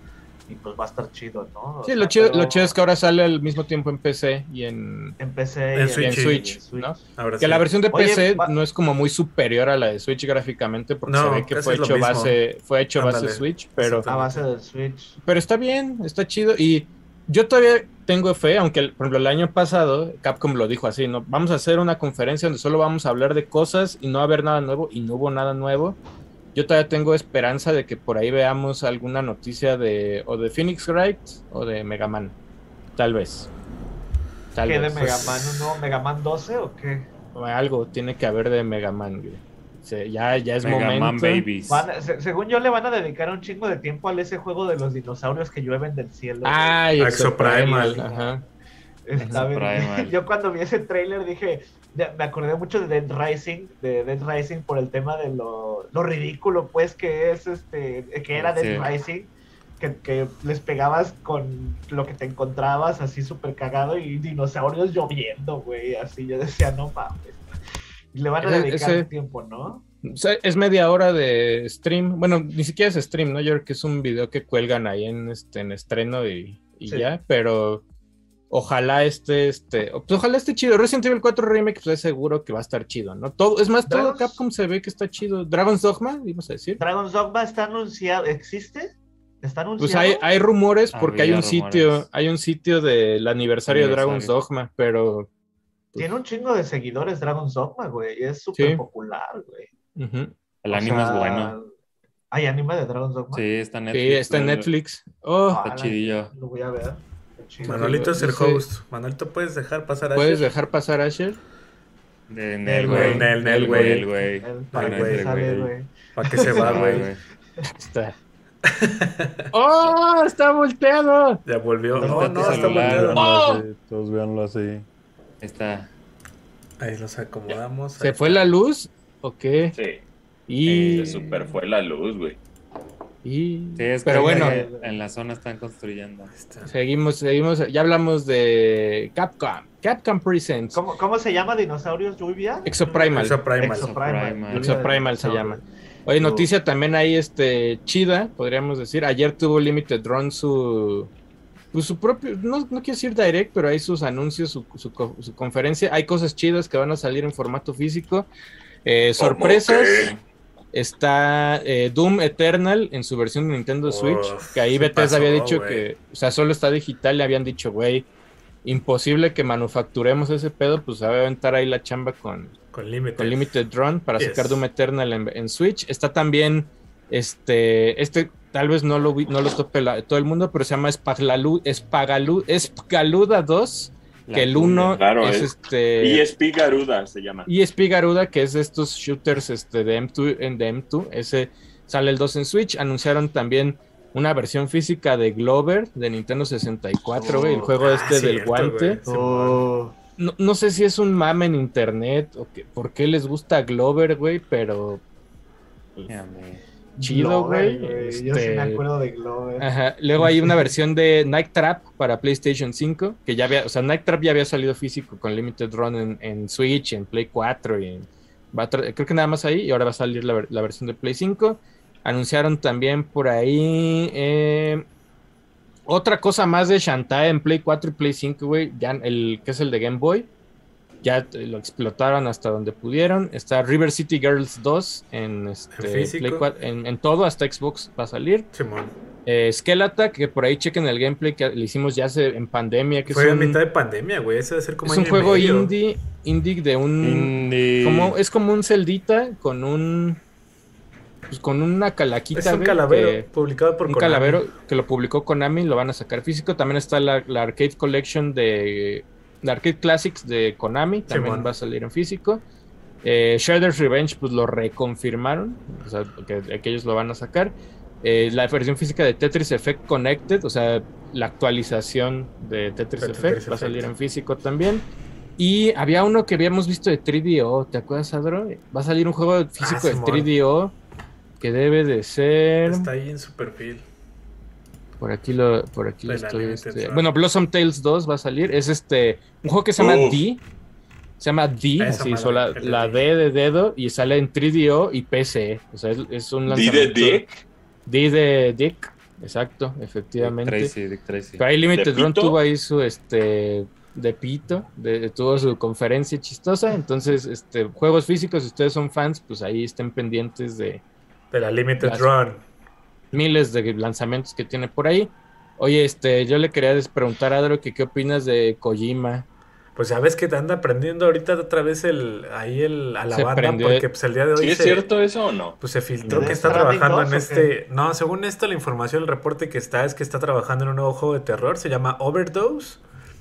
y pues va a estar chido, ¿no? O Sí, sea, lo chido, pero lo chido es que ahora sale al mismo tiempo en PC y en, en PC En y Switch, y en sí. Switch, ¿no? Ahora Que sí. la versión de Oye, PC va- no es como muy superior a la de Switch gráficamente porque No, se ve que fue hecho base, fue hecho base. Switch, pero, a base del Switch. pero está bien, está chido y yo todavía tengo fe, aunque por ejemplo el año pasado Capcom lo dijo así, no, vamos a hacer una conferencia donde solo vamos a hablar de cosas y no va a haber nada nuevo y no hubo nada nuevo. Yo todavía tengo esperanza de que por ahí veamos alguna noticia de o de Phoenix Wright o de Mega Man. Tal vez. Tal ¿Qué de vez. Mega Man? ¿Un nuevo Mega Man 12 o qué? Algo tiene que haber de Mega Man, güey. Se- ya, ya es Mega momento. Man Babies. Van- se- según yo le van a dedicar un chingo de tiempo al ese juego de los dinosaurios que llueven del cielo. Ay, Exoprimal. Exoprimal. Ajá. Primal. *laughs* Yo cuando vi ese tráiler dije, me acordé mucho de Dead Rising, de Dead Rising por el tema de lo, lo ridículo pues que es este, que era Dead Sí. Rising, que, que les pegabas con lo que te encontrabas así súper cagado y dinosaurios lloviendo, güey, así yo decía, no mames. Y le van a Ese- dedicar ese- tiempo, ¿no? Es media hora de stream. Bueno, ni siquiera es stream, ¿no? Yo creo que es un video que cuelgan ahí en este en estreno y, y Sí. ya, pero ojalá esté este, pues ojalá esté chido. Resident Evil 4 Remake, pues es seguro que va a estar chido, ¿no? Todo, es más, todo Capcom se ve que está chido. Dragon's Dogma, ibas a decir. Dragon's Dogma está anunciado, ¿existe? ¿Está anunciado? Pues hay, hay rumores porque hay un sitio, hay un sitio del aniversario, de Dragon's. Dogma, pero Tiene un chingo de seguidores Dragon's Dogma, güey, es súper Sí. popular, güey. El O anime sea, es bueno. ¿Hay anime de Dragon's Dogma? Sí, está en sí, Netflix. está en. Netflix. Oh, Ah, Está chidillo. Lo voy a ver. Manolito es el host. Manolito, ¿puedes dejar pasar a ¿puedes Asher? dejar pasar a Asher? De Nel, güey. Nel, Nel, güey. Para que sale, güey. ¿Para qué se va, güey? Está. ¡Oh! ¡Está volteado! Ya volvió. No No, está no, está volteado. ¡Oh! Todos véanlo así. Está. Ahí los acomodamos. ¿Se fue la luz? ¿O qué? Sí, Y... se super fue la luz, güey. Y- Sí, es Pero que bueno, en- la zona están construyendo. Seguimos, seguimos. Ya hablamos de Capcom. Capcom Presents. ¿Cómo, ¿Cómo se llama Dinosaurios Lluvia? Exoprimal. Exoprimal. Exoprimal. Exoprimal. Se llama. Oye, noticia también ahí, este, chida, podríamos decir. Ayer tuvo Limited Run su, pues su propio, no, no quiero decir direct, pero hay sus anuncios, su, su co- su conferencia. Hay cosas chidas que van a salir en formato físico. Eh, sorpresas. Está eh, Doom Eternal en su versión de Nintendo Uf, Switch, que ahí Bethesda pasó, había dicho que, o sea, solo está digital, le habían dicho, güey, imposible que manufacturemos ese pedo, pues se va a aventar ahí la chamba con, Con límites. con Limited Run para Yes. sacar Doom Eternal en, en Switch. Está también, este, este tal vez no lo, vi- no lo tope la- todo el mundo, pero se llama Espagalu, Espagalu, Espagaluda 2, La que el cumbia. 1 Claro, es es- este... ESP Garuda se llama. ESP Garuda, que es de estos shooters este, de M2, en de M2, ese sale el 2 en Switch. Anunciaron también una versión física de Glover de Nintendo 64, güey, el juego Ah, este del guante. Oh, No, no sé si es un mame en internet o que, por qué les gusta Glover, güey, pero me- chido, güey. Yo sí Este, me acuerdo de Glover. Ajá. Luego hay una versión de Night Trap para PlayStation 5, que ya había, o sea, Night Trap ya había salido físico con Limited Run en, en Switch, en Play 4 y en- va a tra- creo que nada más ahí y ahora va a salir la, ver- la versión de Play 5. Anunciaron también por ahí eh, otra cosa más de Shantae en Play 4 y Play 5, güey, que es el de Game Boy. Ya lo explotaron hasta donde pudieron. Está River City Girls 2 en, este, ¿En físico? Play 4 en- en todo, hasta Xbox va a salir. Simón. Eh, Skeletak, que por ahí chequen el gameplay que le hicimos ya hace, en pandemia, que Fue en mitad de pandemia, güey. Ese debe ser como es un juego medio. indie, indie de un... Indie. Como, es como un celdita con un... Pues con una calaquita. Es un güey, calavero que- publicado por un Konami. calavero que lo publicó Konami, lo van a sacar físico. También está la, la Arcade Collection de... La Arcade Classics de Konami, también va a salir en físico. Eh, Shredder's Revenge, pues lo reconfirmaron, o sea, que, que ellos lo van a sacar. eh, la versión física de Tetris Effect Connected, o sea, la actualización de Tetris De Effect va a salir en físico también. Y había uno que habíamos visto de 3DO, ¿te acuerdas, Adro? Va a salir un juego físico de Ah, Simón. 3DO que debe de ser... Está ahí en su perfil. Por aquí lo, por aquí lo estoy. Este. Bueno, Blossom Tales 2 va a salir. Es este. Un juego que se llama Uf. D. Se llama D, así, madre, so la, D. De dedo y sale en 3DO y PC. O sea, es, es un ¿D de lanzamiento. Dick? D de Dick, exacto, Dick efectivamente. Tracy, Dick Tracy. Pero ahí Limited ¿De Run tuvo ahí su este de pito, de- tuvo su conferencia chistosa. Entonces, este juegos físicos, si ustedes son fans, pues ahí estén pendientes de De la Limited Las- Run. Miles de lanzamientos que tiene por ahí. Oye, este, yo le quería preguntar a Adro que qué opinas de Kojima. Pues ya ves que te anda aprendiendo ahorita otra vez el, ahí el, a la Se banda, prendió. porque pues el día de hoy ¿Sí es se, cierto eso o no? pues se filtró ¿De que está trabajando 2 en este... No, según esto, la información, el reporte que está es que está trabajando en un nuevo juego de terror, se llama Overdose.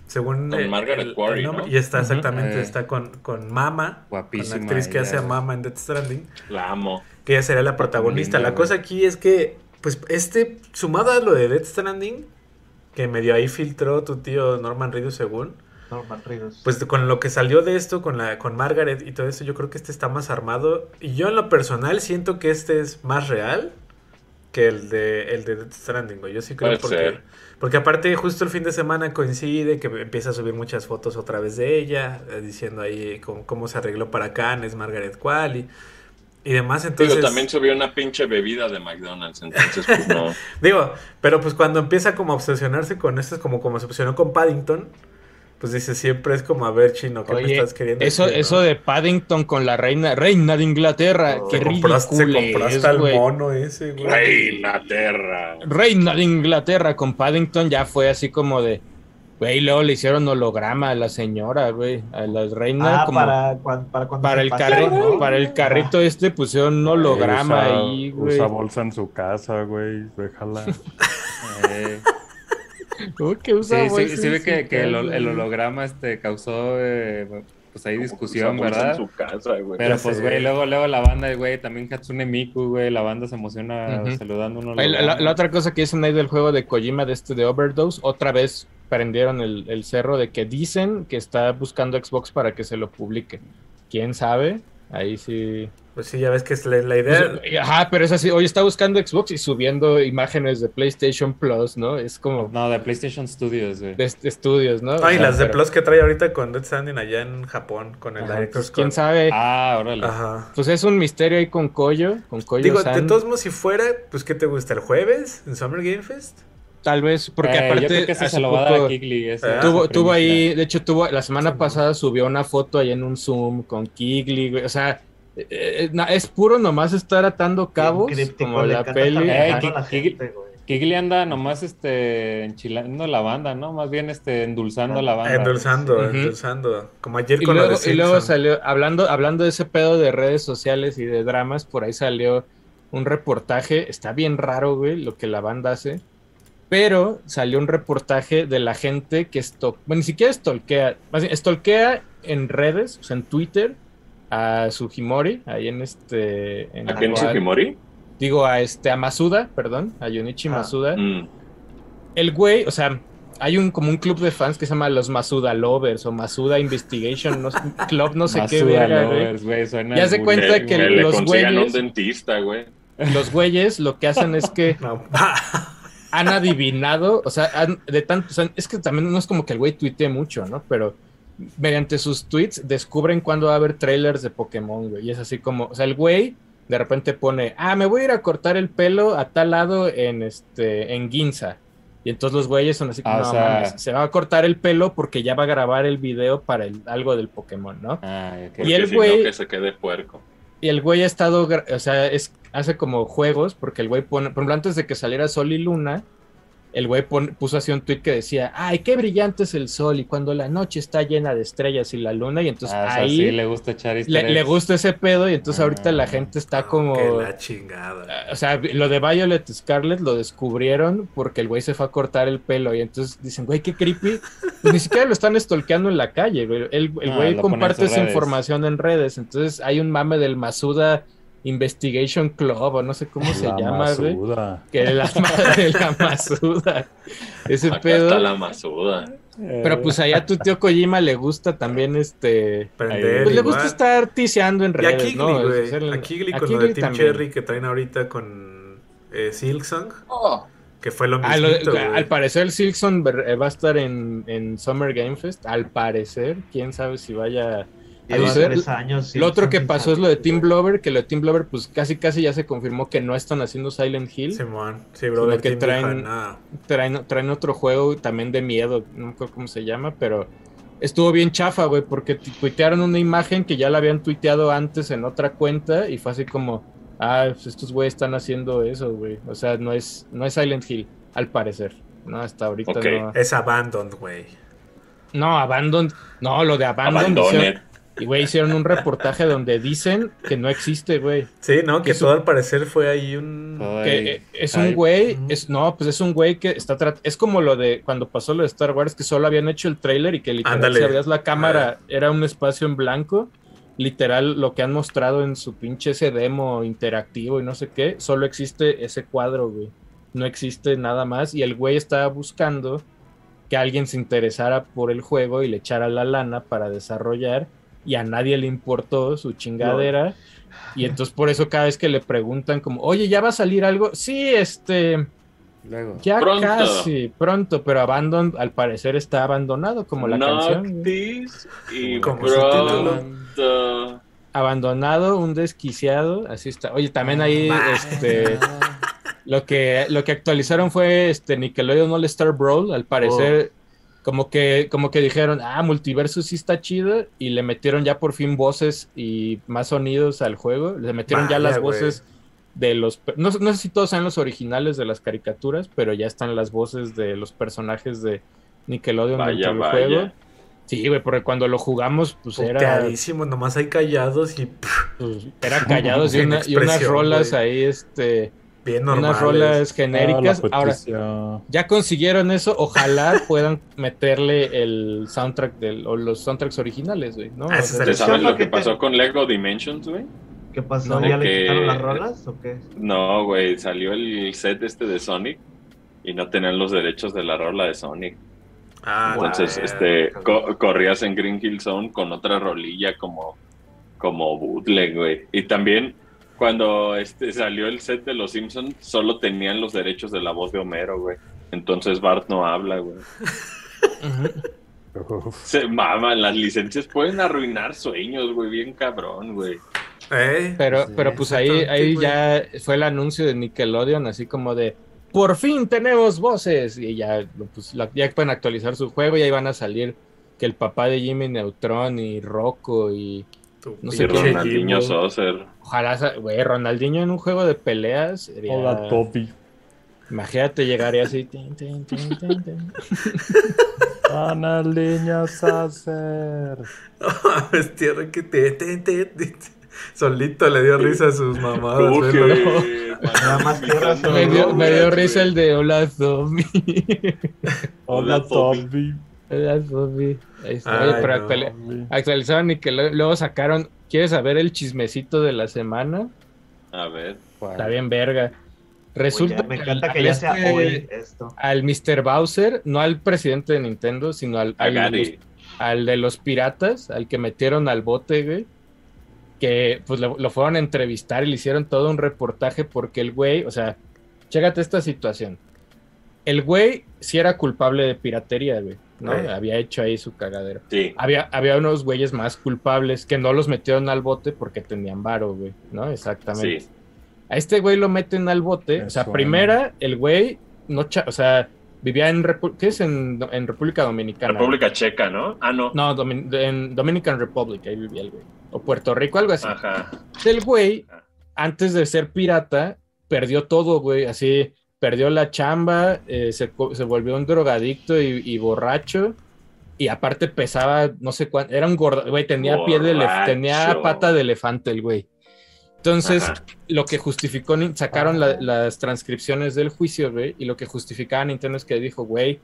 Según Con eh, Margaret ¿no? Y está exactamente, Eh. está con, con Mama, con Guapísima. la actriz que hace a. Mama en Death Stranding. La amo. que ella sería la protagonista. la cosa aquí es que, pues, este, sumado a lo de Death Stranding, que medio ahí filtró tu tío Norman Reedus según, Norman Reedus. pues con lo que salió de esto, con la con Margaret y todo eso, yo creo que este está más armado. Y yo en lo personal siento que este es más real que el de, el de Death Stranding, güey. Yo sí creo Puede porque, ser. porque aparte justo el fin de semana coincide que empieza a subir muchas fotos otra vez de ella, eh, diciendo ahí cómo, cómo se arregló para Cannes, Margaret Qualley y demás. Entonces, Digo, también subió una pinche bebida de McDonald's, entonces pues no. *laughs* Digo, pero pues cuando empieza como a obsesionarse con esto, es como, como se obsesionó con Paddington, pues dice siempre es como, a ver, chino, ¿qué me estás queriendo eso, decir, eso no? de Paddington con la reina, reina de Inglaterra, Oh, qué Se compraste, se ridículo al güey. mono ese, güey. Rey Inglaterra. Reina de Inglaterra con Paddington ya fue así como de, güey, luego le hicieron holograma a la señora, güey, a la reina ah, como para, para cuando para el carrito, ¿no? para el carrito este pusieron un holograma usa, ahí, güey. Usa bolsa en su casa, güey. Déjala. *laughs* Eh, ¿Cómo que usa sí, sí, bolsa sí en ve su que, que el, el holograma este causó eh, pues ahí discusión, ¿verdad? En su casa, güey. Pero pues, güey, luego, luego la banda, güey, también Hatsune Miku, güey, la banda se emociona Ujú. saludando un Ay, La, la- la otra cosa que dicen ahí del juego de Kojima de este de Overdose, otra vez prendieron el, el cerro de que dicen que está buscando Xbox para que se lo publique. ¿Quién sabe? Ahí sí. Pues sí, ya ves que es la, la idea. Pues, ajá, pero es así. Hoy está buscando Xbox y subiendo imágenes de PlayStation Plus, ¿no? Es como No, de PlayStation Studios, güey. de est- estudios, ¿no? Ay, sea, las de pero- Plus que trae ahorita con Death Stranding allá en Japón, con el ajá, Director's pues, ¿Quién sabe? Ah, órale. Ajá. Pues es un misterio ahí con Koyo, con Koyo Digo, de San. todos modos, si fuera, pues, ¿qué te gusta? ¿El jueves en Summer Game Fest? Tal vez, porque Eh, aparte yo creo que hace se lo va a dar poco- a Kigli. ese- Ah, Tuvo, tuvo ahí, de hecho, tuvo la semana pasada subió una foto ahí en un Zoom con Kigli, güey. O sea, eh, eh, es puro nomás estar atando cabos, como la peli. Eh. Kigli anda nomás este enchilando la banda, ¿no? Más bien este endulzando Ah, la banda. endulzando, endulzando. Como ayer Y con luego, de y luego salió, hablando, hablando de ese pedo de redes sociales y de dramas, por ahí salió un reportaje, está bien raro, güey, lo que la banda hace, pero salió un reportaje de la gente que esto, bueno, ni siquiera stalkea, más bien, en redes, o sea, en Twitter, a Sugimori, ahí en este... En ¿A quién Guad- Sugimori? Digo, a este, a Masuda, perdón, a Yonichi Ah. Masuda. Mm. El güey, o sea, hay un como un club de fans que se llama los Masuda Lovers o Masuda Investigation, no club no sé qué verga, güey. lovers, güey, suena Ya se cuenta Que, que que le los güeyes- un dentista, güey. Los güeyes lo que hacen es que No. han adivinado, o sea, han- de tanto, o sea, es que también no es como que el güey tuitee mucho, ¿no? Pero mediante sus tweets descubren cuándo va a haber trailers de Pokémon, güey. Y es así como, o sea, el güey de repente pone, ah, me voy a ir a cortar el pelo a tal lado en este, en Ginza. Y entonces los güeyes son así como, Ah, o no, sea- mames, se va a cortar el pelo porque ya va a grabar el video para el- algo del Pokémon, ¿no? Ah, ok. Porque el si güey- no, que se quede puerco. Y el güey ha estado, o sea, es, hace como juegos, porque el güey pone, por ejemplo, antes de que saliera Sol y Luna, el güey puso así un tweet que decía, ay, qué brillante es el sol y cuando la noche está llena de estrellas y la luna, y entonces Ah, o sea, ahí sí le, le gusta echar le eggs. gusta ese pedo y entonces ahorita Ah, la gente está como... Que la chingada. O sea, lo de Violet Scarlet lo descubrieron porque el güey se fue a cortar el pelo y entonces dicen, güey, qué creepy. Pues ni siquiera lo están stalkeando en la calle, güey. El, el Ah, güey comparte esa redes. información en redes. Entonces hay un mame del Masuda Investigation Club, o no sé cómo se La llama, güey. Que la madre *laughs* de la masuda. Ese Acá pedo. está la masuda. Pero pues allá a tu tío Kojima le gusta también este. Prender Pues le gusta estar tiseando en Y a Kigli, ¿no? A Kigli a con lo Kigli de Team también. Cherry que traen ahorita con eh, Silksong, Oh, que fue lo Ah, lo- mismo. al parecer Silkson ver- eh, va a estar en, en Summer Game Fest. Al parecer, quién sabe si vaya. Lleva tres años. lo otro que pasó es lo de Team. Blover, que lo de Team Blover, pues casi casi ya se confirmó que no están haciendo Silent Hill. Simón, sí, brother. que Team traen-. Traen, traen otro juego también de miedo, no me acuerdo cómo se llama, pero estuvo bien chafa, güey, porque tu- tuitearon una imagen que ya la habían tuiteado antes en otra cuenta y fue así como, ah, pues estos güeyes están haciendo eso, güey. O sea, no es, no es Silent Hill, al parecer. No, hasta ahorita Ok. no. Es Abandoned, güey. No, Abandon, no, lo de Abandon. Abandoned. Y güey, hicieron un reportaje donde dicen que no existe, güey. Sí, ¿no? Que todo al parecer fue ahí un... Que eh, es Ay, un güey, es, no, pues es un güey que está trat- es como lo de cuando pasó lo de Star Wars, que solo habían hecho el trailer y que literal Ándale. si abrías la cámara era un espacio en blanco. Literal, lo que han mostrado en su pinche ese demo interactivo y no sé qué, solo existe ese cuadro, güey. No existe nada más. Y el güey estaba buscando que alguien se interesara por el juego y le echara la lana para desarrollar. Y a nadie le importó su chingadera. Y entonces por eso cada vez que le preguntan como, oye, ¿ya va a salir algo? Sí, este, Luego. ya Pronto. casi, pronto, pero Abandon al parecer está abandonado como la canción. Noctis y Como pronto. Abandonado, un desquiciado, así está. Oye, también ahí, este, lo que, lo que actualizaron fue este Nickelodeon All Star Brawl, al parecer, como que, como que dijeron, ah, multiverso sí está chido, y le metieron ya por fin voces y más sonidos al juego. Le metieron ya las voces de los no, no sé si todos sean los originales de las caricaturas, pero ya están las voces de los personajes de Nickelodeon Vaya, dentro del vaya. juego. Sí, güey, porque cuando lo jugamos, pues era, Puteadísimo, nomás hay callados y pues, era callados y, una- y unas rolas ahí, este, bien normales. unas rolas genéricas. Ah, la Ahora, ya consiguieron eso, ojalá *laughs* puedan meterle el soundtrack del, o los soundtracks originales, güey, ¿no? Ah, O sea, es el ¿Te sabes lo que que te- pasó con Lego Dimensions, güey? ¿Qué pasó? No, ¿Ya le que- quitaron las rolas o qué? No, güey, salió el set este de Sonic y no tenían los derechos de la rola de Sonic. Ah, Entonces, este, co- corrías en Green Hill Zone con otra rolilla como, como bootleg, güey. Y también cuando este salió el set de Los Simpsons, solo tenían los derechos de la voz de Homero, güey. Entonces Bart no habla, güey. Se maman, las licencias pueden arruinar sueños, güey, bien cabrón, güey. ¿Eh? Pero, Sí, pero pues ahí, ahí ya fue el anuncio de Nickelodeon, así como de por fin tenemos voces. Y ya, pues, la- ya pueden actualizar su juego y ahí van a salir que el papá de Jimmy Neutron y Rocco y Tu no sé. Ronaldinho. Saucer. ojalá, güey, Ronaldinho en un juego de peleas. sería- Hola, Toby. Imagínate llegar y así. tin, tin, tin, tin, tin. Ronaldinho Sácer. *laughs* Es tierra que te, te, te, te- Solito le dio risa a sus mamadas. Nada más tierra Me dio, me dio risa el de Hola Zombie. Hola. Toby. Hola Zombie. Ay, Oye, pero no. actualizaron y que luego sacaron. ¿Quieres saber el chismecito de la semana? A ver. Está bien verga. Resulta Oye, me encanta al- que al ya sea este- hoy esto. Al Mr. Bowser, no al presidente de Nintendo, sino al, al de los piratas, al que metieron al bote, güey. Que pues lo, lo fueron a entrevistar y le hicieron todo un reportaje porque el güey, o sea, chécate esta situación. El güey sí era culpable de piratería, güey, ¿no? Había hecho ahí su cagadero. Sí. Había, había unos güeyes más culpables que no los metieron al bote porque tenían varo, güey, ¿no? Exactamente. Sí. A este güey lo meten al bote. O sea, primera, el güey, no cha- o sea, vivía en, Repu- ¿qué es? En, en República Dominicana. República Checa, ¿no? Ah, no. No, Domin- en Dominican Republic, ahí vivía el güey. O Puerto Rico, algo así. Ajá. El güey, antes de ser pirata, perdió todo, güey. Así, perdió la chamba, eh, se, se volvió un drogadicto y, y borracho. Y aparte pesaba, no sé cuánto, era un gordo, güey, tenía pie de tenía pata de elefante el güey. Entonces, Ajá. lo que justificó, sacaron la- las transcripciones del juicio, güey, y lo que justificaba Nintendo es que dijo, güey,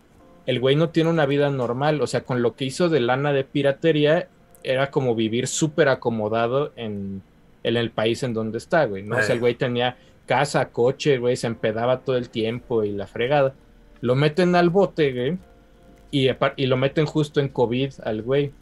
el güey no tiene una vida normal, o sea, con lo que hizo de lana de piratería, era como vivir súper acomodado en, en el país en donde está, güey, ¿no? O sea, el güey tenía casa, coche, güey, se empedaba todo el tiempo y la fregada. Lo meten al bote, güey, y, y lo meten justo en COVID al güey.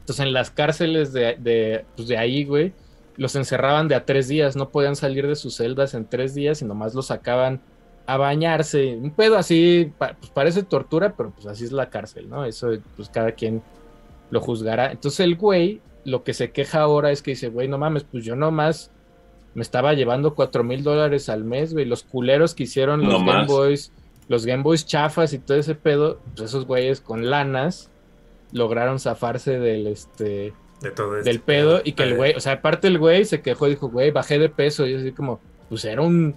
Entonces en las cárceles de, de, pues, de ahí, güey, los encerraban de a tres días, no podían salir de sus celdas en tres días y nomás los sacaban a bañarse. Un pedo así, pues parece tortura, pero pues así es la cárcel, ¿no? Eso pues cada quien lo juzgará. Entonces el güey, lo que se queja ahora es que dice, güey, no mames, pues yo nomás me estaba llevando cuatro mil dólares al mes, güey. Los culeros que hicieron los No Game más. Boys, los Game Boys chafas y todo ese pedo, pues esos güeyes con lanas lograron zafarse del este De todo esto. del pedo y que el güey, o sea, aparte el güey se quejó, dijo, güey, bajé de peso y así como, pues era un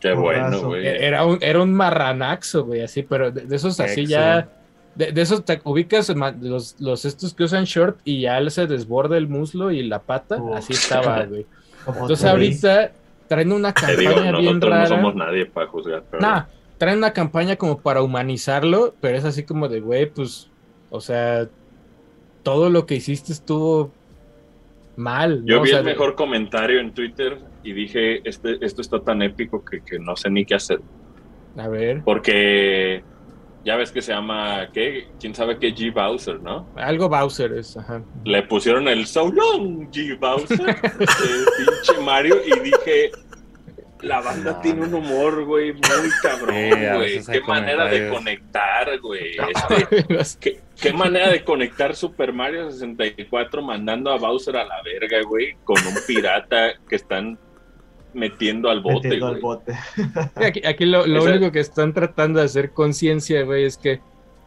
Qué bueno, güey. era un era un marranaxo, güey, así, pero de, de esos así ya de, de esos te ubicas los, los estos que usan short y ya se desborda el muslo y la pata, Uf. así estaba, güey. Entonces tú, ahorita traen una digo, campaña bien nosotros no rara. somos nadie para juzgar. Pero Nah, traen una campaña como para humanizarlo, pero es así como de, güey, pues, o sea, todo lo que hiciste estuvo mal. Yo ¿no? O vi sea, el de- mejor comentario en Twitter y dije, este, esto está tan épico que, que no sé ni qué hacer. A ver, Porque ya ves que se llama, ¿qué? ¿Quién sabe qué? G. Bowser, ¿no? algo Bowser es, ajá. Le pusieron el So Long G. Bowser, *laughs* el pinche Mario, y dije, la banda No, tiene un humor, güey, muy cabrón, Sí, a güey. Qué manera de conectar, güey. *laughs* Este, ¿Qué, qué manera de conectar Super Mario 64 mandando a Bowser a la verga, güey, con un pirata que están metiendo al bote, metiendo al güey. bote. Aquí, aquí lo, lo Esa- único que están tratando de hacer conciencia, güey, es que,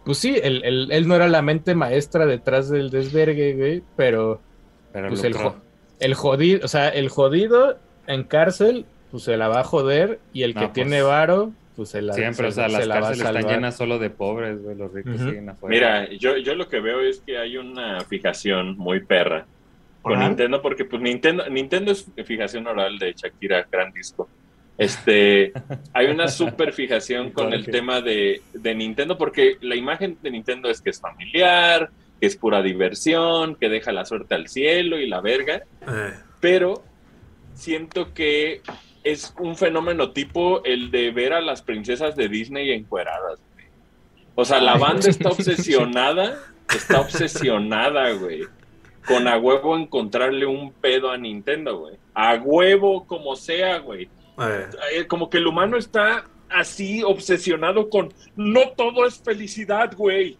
pues sí, él, él- él no era la mente maestra detrás del desvergue, güey, pero Pero pues el, lucró. jo- el jodido, o sea, el jodido en cárcel, pues se la va a joder, y el No, que pues, tiene varo, pues se la Siempre, o se- sea, se las la cárceles están llenas solo de pobres, güey. Los ricos siguen afuera. Mira, yo, yo lo que veo es que hay una fijación muy perra con ¿Oral? Nintendo, porque pues Nintendo, Nintendo es fijación oral de Shakira, gran disco. Este, *laughs* hay una super fijación con el tema de, de Nintendo, porque la imagen de Nintendo es que es familiar, que es pura diversión, que deja la suerte al cielo y la verga, eh, pero siento que es un fenómeno tipo el de ver a las princesas de Disney encueradas. güey. O sea, la banda está *laughs* obsesionada, está obsesionada, güey, con a huevo encontrarle un pedo a Nintendo, güey. A huevo como sea, güey. eh, Como que el humano está así obsesionado con no todo es felicidad, güey.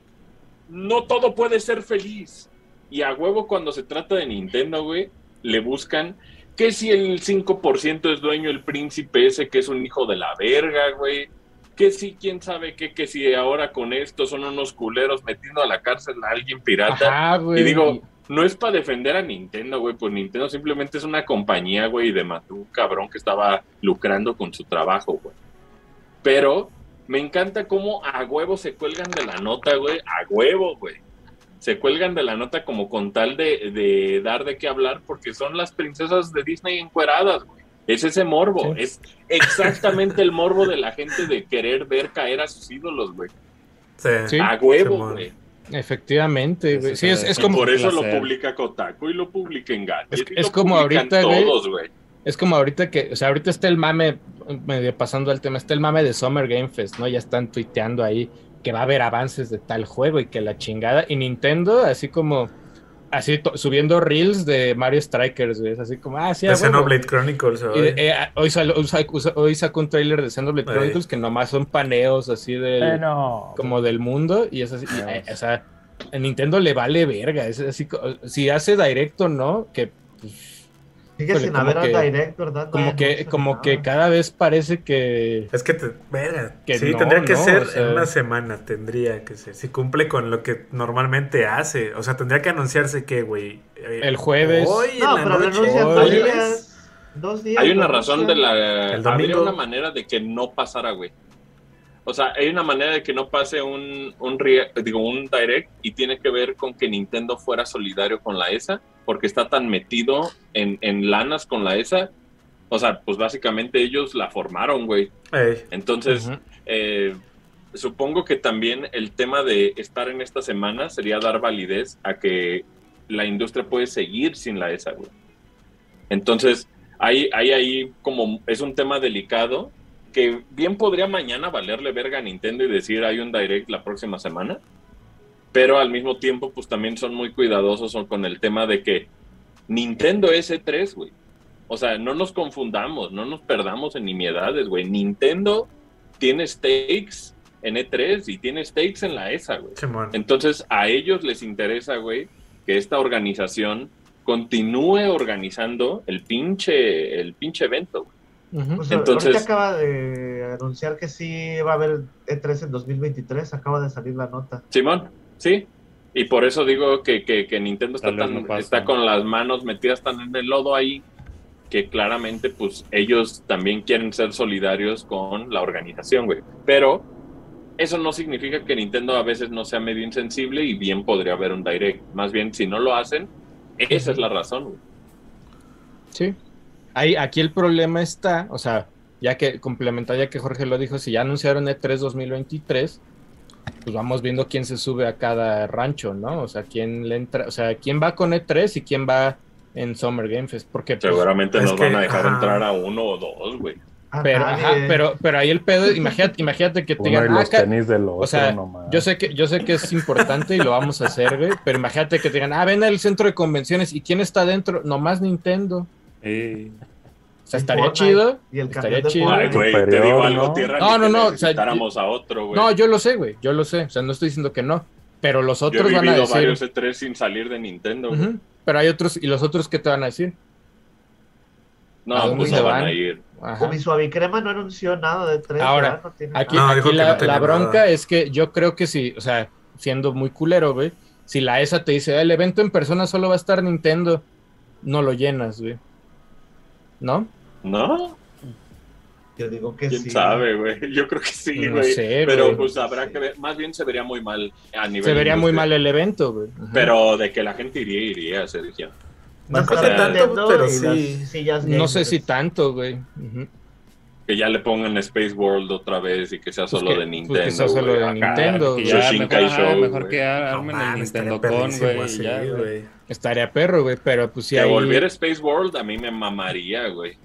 No todo puede ser feliz. Y a huevo cuando se trata de Nintendo, güey, le buscan que si el 5% es dueño el príncipe ese que es un hijo de la verga, güey. Que si quién sabe qué, que si ahora con esto son unos culeros metiendo a la cárcel a alguien pirata. Ajá, güey. Y digo, no es para defender a Nintendo, güey, pues Nintendo simplemente es una compañía, güey, de un cabrón que estaba lucrando con su trabajo, güey. Pero me encanta cómo a huevo se cuelgan de la nota, güey, a huevo, güey. Se cuelgan de la nota como con tal de, de dar de qué hablar porque son las princesas de Disney encueradas, güey. Es ese morbo, Sí. es exactamente el morbo de la gente de querer ver caer a sus ídolos, güey. sí. A huevo, güey. Efectivamente, güey. Sí, es, es como, por eso lo publica Kotaku y lo publica en Gadget. Es- como ahorita, güey. todos, güey. es como ahorita que, o sea, ahorita está el mame, medio pasando al tema, está el mame de Summer Game Fest, ¿no? Ya están tuiteando ahí que va a haber avances de tal juego y que la chingada. Y Nintendo, así como, así subiendo reels de Mario Strikers, güey. Es así como, ah, sí, De. Xenoblade Chronicles. Y, hoy. eh, hoy, sal- hoy sa- hoy sacó un trailer de Xenoblade Ey. Chronicles que nomás son paneos así del, Bueno, como del mundo y es así, y, eh, o sea, a Nintendo le vale verga, es así, si hace directo, ¿no? Que pues, Sigue sin como haber que- direct, ¿verdad? como que, como nada. que cada vez parece que Es que, te, verga, Que sí, no, tendría que no, ser o sea- en una semana, tendría que ser. Si cumple con lo que normalmente hace. O sea, tendría que anunciarse que, güey. eh, El jueves. Hoy en la pero noche. Hoy. dos Hay- días. Dos días. Hay una razón de la. El Habría domingo. una manera de que no pasara, güey. O sea, hay una manera de que no pase un, un, digo, un direct y tiene que ver con que Nintendo fuera solidario con la ESA, porque está tan metido en, en lanas con la ESA. O sea, pues básicamente ellos la formaron, güey. Ey, Entonces, eh, supongo que también el tema de estar en esta semana sería dar validez a que la industria puede seguir sin la ESA, güey. Entonces, hay, hay ahí como es un tema delicado que bien podría mañana valerle verga a Nintendo y decir hay un direct la próxima semana, pero al mismo tiempo pues también son muy cuidadosos con el tema de que Nintendo es E3, güey. O sea, no nos confundamos, no nos perdamos en nimiedades, güey. Nintendo tiene stakes en E3 y tiene stakes en la ESA, güey. Entonces, a ellos les interesa, güey, que esta organización continúe organizando el pinche, el pinche evento. güey. Ujú. Pues Entonces- acaba de anunciar que sí va a haber E3 en 2023, acaba de salir la nota. Simón, sí. Y por eso digo que, que- que Nintendo está, tan, no está con las manos metidas tan en el lodo ahí que claramente pues ellos también quieren ser solidarios con la organización, güey. Pero eso no significa que Nintendo a veces no sea medio insensible y bien podría haber un direct. Más bien, si no lo hacen, esa es la razón, güey. Sí. Ahí, aquí el problema está, o sea, ya que complementa, ya que Jorge lo dijo, si ya anunciaron E E3 2023, pues vamos viendo quién se sube a cada rancho, ¿no? O sea, quién le entra, o sea, quién va con E3 y quién va en Summer Game Fest, porque pues, Seguramente nos van a dejar ajá. entrar a uno o dos, güey. Pero, ajá, pero, pero ahí el pedo, imagínate, imagínate que te digan, ah, los ca- tenis del otro o sea, nomás. yo sé que, yo sé que es importante y lo vamos a hacer, güey, pero imagínate que te digan, ah, ven al centro de convenciones y quién está adentro, nomás Nintendo. Sí. O sea, estaría Fortnite chido. Y el estaría chido. Ay, güey, te digo algo, ¿no? tierra. No, no, que no, o sea, a otro, güey. No, yo lo sé, güey, yo lo sé, o sea, no estoy diciendo que no, pero los Yo he otros van a vivido decir, varios E3 sin salir de Nintendo, güey. Ujú, pero hay otros, y los otros, ¿qué te van a decir? ¿A No, dónde pues no van van? a ir. Ajá. Mi suavicrema no anunció nada de 3. Ahora, No tiene Aquí, nada. Aquí la, no la bronca nada. es que yo creo que si, o sea, siendo muy culero, güey, si la ESA te dice, "Ah, el evento en persona solo va a estar Nintendo, no lo llenas, güey. ¿No? ¿No? Yo digo que ¿Quién sí. sabe, güey? *laughs* Yo creo que sí, No güey. sé, pero güey. pues habrá que ver. Más bien se vería muy mal a nivel. Se vería muy mal el evento, güey. Pero de que la gente iría, iría, Sergio. No estar que tanto, pero y sí. las no sé si tanto, güey. Que ya le pongan Space World otra vez y que sea Pues solo que- de pues Nintendo. que sea solo güey, de acá. Nintendo, Que güey. ya, mejor, Show, mejor que No armen el Nintendo Con, güey. Estaría perro, güey, pero pues sí Que hay... volviera Space World a mí me mamaría, güey.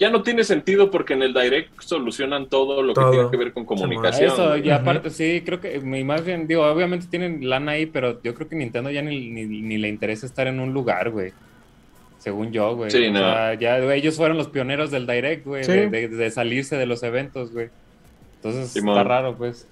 Ya no tiene sentido porque en el Direct solucionan todo lo Todo. que tiene que ver con comunicación. Eso, y aparte, sí, creo que, y más bien, digo, obviamente tienen lana ahí, pero yo creo que Nintendo ya ni, ni, ni le interesa estar en un lugar, güey. Según yo, güey. Sí, o no. sea, ya, güey, ellos fueron los pioneros del Direct, güey, Sí. de, de- de salirse de los eventos, güey. Entonces, Simón. está raro, pues.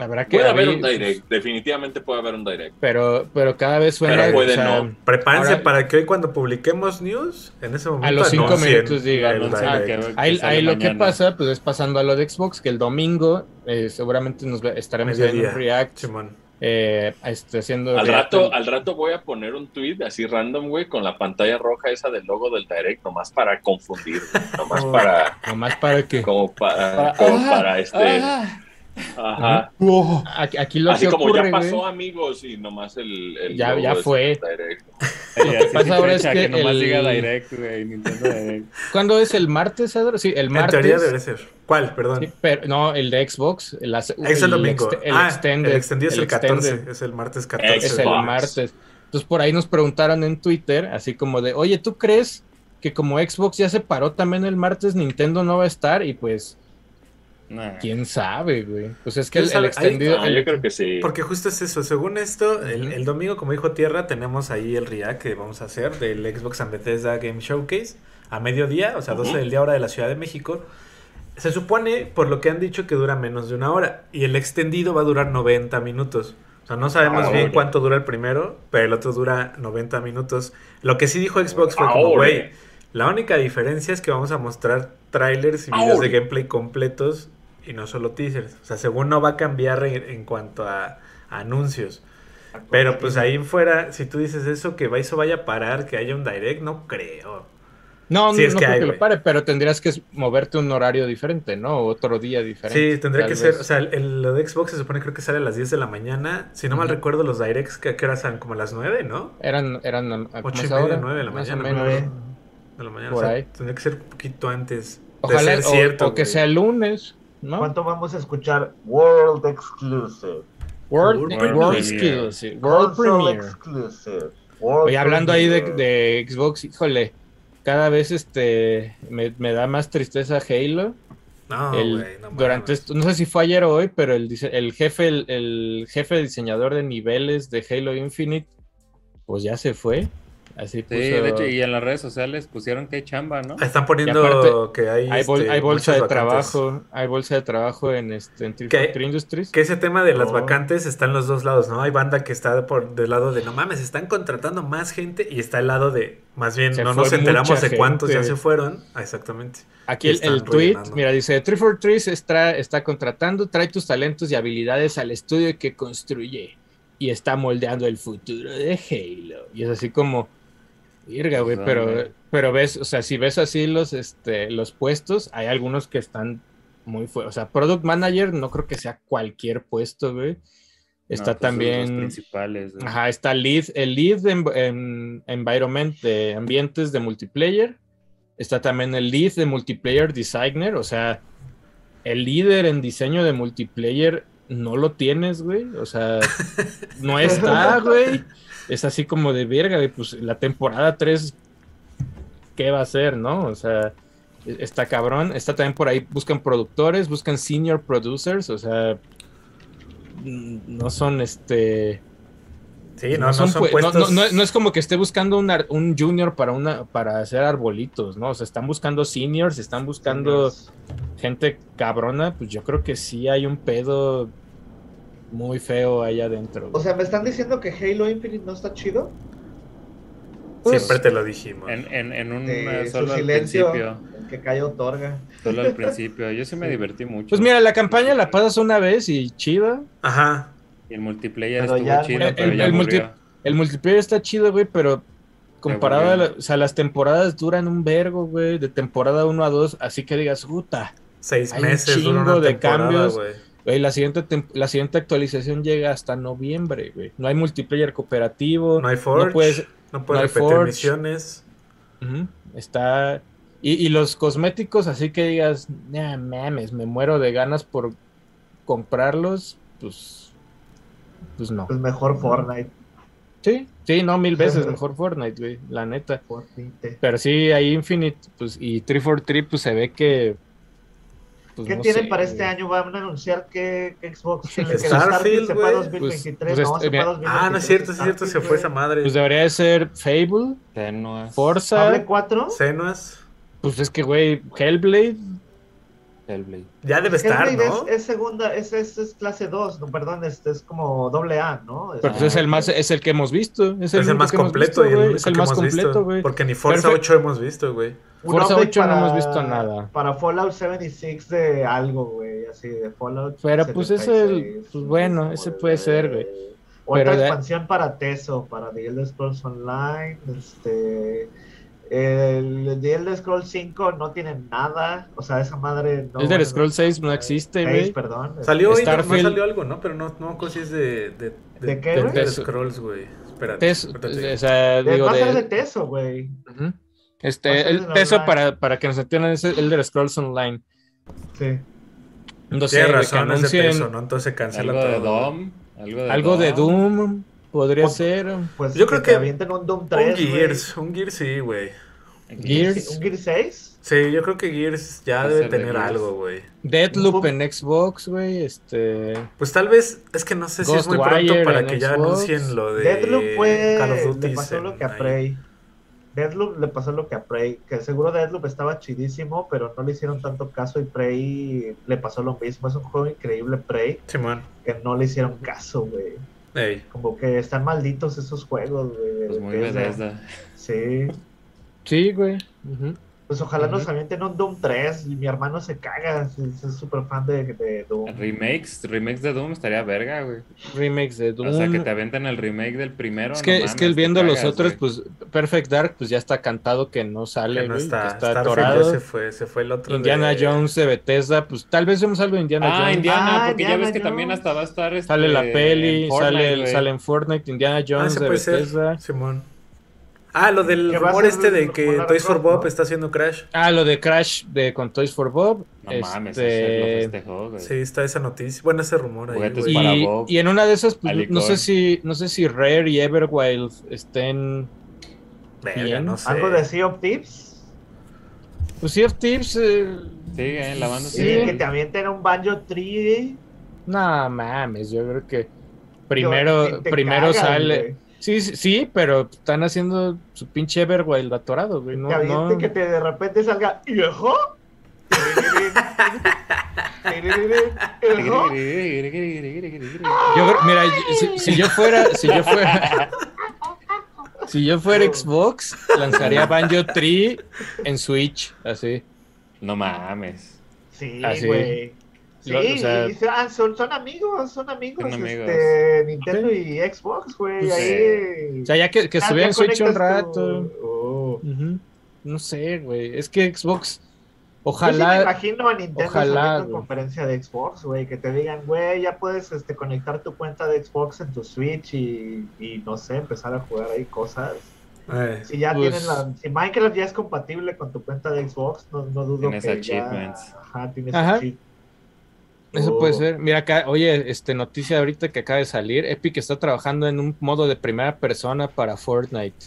Que Puede haber un Direct, definitivamente puede haber un Direct. Pero, pero cada vez suena... Pero puede o sea, no. Prepárense Ahora- para que hoy cuando publiquemos news, en ese momento A los cinco minutos digan, anuncien direct. que- Ahí, lo que pasa, pues es pasando a lo de Xbox, que el domingo eh, seguramente nos estaremos viendo un React Simón. eh, este, haciendo Al React rato, al rato voy a poner un tweet así random, güey, con la pantalla roja esa del logo del Direct, nomás para confundir, nomás *laughs* Oh. para, nomás para que como para, Para- como ah, para este, ajá. aquí, aquí lo Así que como ocurre, ya pasó, güey, amigos, y nomás el, el Ya- ya fue. Lo *laughs* que pasa ahora es que nomás el- diga Direct, güey, Nintendo Direct. ¿cuándo es el martes, Adro? Sí, el En martes. teoría debe ser. ¿Cuál? Perdón. Sí, pero no, el de Xbox, el, es el domingo. ext- el ah, extended, el extendido es el, 14. extended Es el martes 14. es el Xbox. martes. Entonces por ahí nos preguntaron en Twitter, así como de, oye, ¿tú crees que como Xbox ya se paró también el martes, Nintendo no va a estar? Y pues, Nah. quién sabe, güey. Pues es que ¿Quién el, el sabe? Ahí- extendido, Ah, yo creo que sí. Porque justo es eso. Según esto, el, domingo, como dijo Tierra, tenemos ahí el React que vamos a hacer del Xbox and Bethesda Game Showcase a mediodía, o sea, 12 Ujú. del día hora de la Ciudad de México. Se supone, por lo que han dicho, que dura menos de una hora. Y el extendido va a durar 90 minutos. O sea, no sabemos Ah, bien cuánto dura el primero, pero el otro dura 90 minutos. Lo que sí dijo Xbox fue Ah, como, órale. güey, la única diferencia es que vamos a mostrar trailers y videos de gameplay completos y no solo teasers. O sea, según no va a cambiar en, en cuanto a, a anuncios. Pero pues ahí fuera, si tú dices eso, que eso vaya a parar, que haya un direct, no creo. no, Sí, no, es no que creo hay, que lo pare, pero tendrías que moverte un horario diferente, ¿no? Otro día diferente. Sí, tendría que vez. ser, o sea, el, el- lo de Xbox se supone creo que sale a las 10 de la mañana. Si no mal recuerdo, los directs que, que eran como a las 9, ¿no? Eran, eran, ¿cómo Ocho y es media, ahora? nueve de la o mañana, menos. De la mañana. Por o sea, ahí. tendría que ser un poquito antes. de Ojalá, ser o- cierto, o, que güey. sea el lunes, ¿no? ¿Cuánto vamos a escuchar World Exclusive? World, World. Exclusive, World Console Premiere. Exclusive. Oye, hablando ahí de, de Xbox, híjole, cada vez este me, me da más tristeza Halo. No, El- güey, no durante esto, no sé si fue ayer o hoy, pero el, el jefe, el, el jefe diseñador de niveles de Halo Infinite, pues ya se fue. Así Sí, puso- de hecho, y en las redes sociales pusieron que hay chamba, ¿no? Están poniendo aparte, que hay, hay, bol- este, hay bolsa de vacantes. trabajo, hay bolsa de trabajo en este en. 343 Industries. Que ese tema de las Oh. vacantes está en los dos lados, ¿no? Hay banda que está por del lado de no mames, están contratando más gente y está el lado de más bien Se no nos enteramos de cuántos ya se fueron. Ah, exactamente. Aquí el, el tweet, mira, dice, 343 está, está contratando, trae tus talentos y habilidades al estudio que construye y está moldeando el futuro de Halo. Y es así como, virga, güey, pero, pero ves, o sea, si ves así los, este, los puestos, hay algunos que están muy fuertes. O sea, Product Manager no creo que sea cualquier puesto, güey. Está No, pues, también... Los principales. Ajá, está lead, el lead de env- en environment de ambientes de multiplayer. Está también el lead de multiplayer designer, o sea, el líder en diseño de multiplayer no lo tienes, güey. O sea, no *laughs* está, güey. Es así como de verga, güey. Pues la temporada 3, ¿qué va a ser, no? O sea, e- está cabrón. Está también por ahí, buscan productores, buscan senior producers, o sea, mm, no son este. Sí, no, no, son, no- puestos. no- no- no es como que esté buscando un, ar- un junior para una para hacer arbolitos, ¿no? O sea, están buscando seniors, están buscando gente cabrona, pues yo creo que sí hay un pedo muy feo allá adentro. O sea, ¿me están diciendo que Halo Infinite no está chido? Pues, Siempre te lo dijimos. En, en, en un Eh, solo al silencio, principio. que calla otorga. Solo al *laughs* principio. Yo sí me divertí mucho. Pues mira, la campaña la pasas una vez y chida. Ajá. Y el multiplayer Pero estuvo ya- chido, el- pero el- ya el multi-. El multiplayer está chido, güey, pero comparado a la- o sea, las temporadas duran un vergo, güey, de temporada 1 a 2, así que digas, puta, Seis Hay un meses dura chingo una de cambios. güey. Güey, la siguiente la siguiente actualización llega hasta noviembre, güey. No hay multiplayer cooperativo. No hay Forge. No puedes, no puedes no hay repetir Forge. misiones. Está. Y, y los cosméticos, así que digas, nah, mames, me muero de ganas por comprarlos, pues. Pues no. Pues mejor Fortnite. Sí, sí, no, mil veces *laughs* mejor Fortnite, güey, la neta. Fortnite. Pero sí, hay Infinite, pues, y 343, pues se ve que. Pues, ¿Qué no tienen sé, para este güey. año? ¿Van a anunciar que Xbox que Starfield, se fue. 2023? Pues- no, pues, se fue 2023. Ah, no es cierto, sí es cierto, se fue esa madre. Pues debería de ser Fable, Tenuas, Forza. ¿Hable 4? Senuas. Pues es que, güey, Hellblade. Hellblade. Ya debe estar, Hellblade ¿no? es, es segunda, es, es, es clase 2, no, perdón, este es como doble A, ¿no? Pero pues es el más, es el que hemos visto. Es el, Es más completo visto, el Es el que más hemos completo, visto. güey. Porque ni Forza Perfect- 8 hemos visto, güey. Forza update 8 no hemos visto nada. Para Fallout 76 de algo, güey, así de Fallout. Pero, pues, ese, 76, pues, bueno, ese de- puede ser, güey. Otra Pero de- expansión para Teso, para The Elder Scrolls Online, este... El The Elder Scrolls 5 no tiene nada, o sea, esa madre no... Elder Scrolls 6 no existe, Seis, güey. perdón. Salió hoy, Starfield. salió algo, ¿no? Pero no, no si es de. ¿De, ¿De qué, de güey? Elder Teso. Scrolls, güey. Espérate. Tes- ahorita te digo. o sea, De- digo, va a ser de de, Teso, güey. Va a Este, el, de eso online. para, para que nos entiendan es Elder Scrolls Online. Sí. No sé, de que razón, es de peso, ¿no? Entonces se cancela Algo de todo. Dom. Algo de algo de Dom. Doom podría Pues- ser. Pues Yo creo que avienten un Doom Un 3, güey. Gears, un Gears sí, güey. Gears. ¿Un Gears 6? Sí, yo creo que Gears ya debe de tener algo, güey. Deadloop Un- en Xbox, güey. Este. Pues tal vez, es que no sé si es muy pronto para que ya anuncien lo de Deadloop fue... Call of Duty. Le pasó lo que a Prey. Deadloop le pasó lo que a Prey. Que seguro Deadloop estaba chidísimo, pero no le hicieron tanto caso y Prey le pasó lo mismo. Es un juego increíble, Prey, Simón. que no le hicieron caso, güey. Ey. Como que están malditos esos juegos, güey. de Pues muy Bethesda. Bethesda. Sí. Sí, güey. Ujú. Pues ojalá nos Ujú. avienten un Doom 3. y Mi hermano se caga. Es súper fan de, de Doom. Remakes, remakes de Doom estaría verga, güey. Remakes de Doom. O sea, que te aventen el remake del primero. Es que, no es que viendo los otros, güey. pues Perfect Dark, pues ya está cantado que no sale, Que no güey, está. que está atorado. se fue, se fue el otro. Indiana de- Jones de Bethesda, pues tal vez vemos algo de Indiana Ah, Jones. Indiana, Ah, porque ya Indiana ves que también hasta va a estar. este, Sale la peli, en Fortnite, sale, sale en Fortnite, Indiana Ah, Jones de ser. Bethesda. Simón. Ah, lo del rumor este de que Toys for Bob ¿no? está haciendo Crash. Ah, lo de Crash de con Toys for Bob. No mames, este, festejó, güey. Sí, está esa noticia. Bueno, ese rumor ahí, Juguetes güey. para y, Bob. y en una de esas, pues, no sé si, no sé si Rare y Everwild estén. Verga, bien. no sé. ¿Algo de Sea of Thieves? Pues Sea of Tips, eh, Sigue la banda. Sí, Sí. que te avienten un Banjo Tree. no mames, yo creo que primero, Yo- primero sale. güey. Sí, sí, sí, pero están haciendo su pinche Everwild atorado, güey. No, aviente no. que te de repente salga ¡Hijo! Yo creo- mira, si, si yo fuera, si yo fuera, si yo fuera Xbox, lanzaría Banjo Tree en Switch, así. No mames. Sí, Así. güey. Sí, Lo- o sea- y- ah, son, son amigos, son amigos, Son amigos. este, Nintendo y Xbox, güey. Pues ahí. O sea, ya que, que Ah, en Switch un rato. tu- Oh. No sé, güey. Es que Xbox, Yo sí me ojalá. imagino a Nintendo ojalá, en conferencia de Xbox, güey, que te digan, güey, ya puedes este, conectar tu cuenta de Xbox en tu Switch y, y no sé, empezar a jugar ahí cosas. Eh, Si ya Pues- tienen la, si Minecraft ya es compatible con tu cuenta de Xbox, no, no dudo Tienes que ya, achievements. ajá, tienes Ajá. Eso Oh. puede ser. Mira acá, oye, este noticia ahorita que acaba de salir. Epic está trabajando en un modo de primera persona para Fortnite.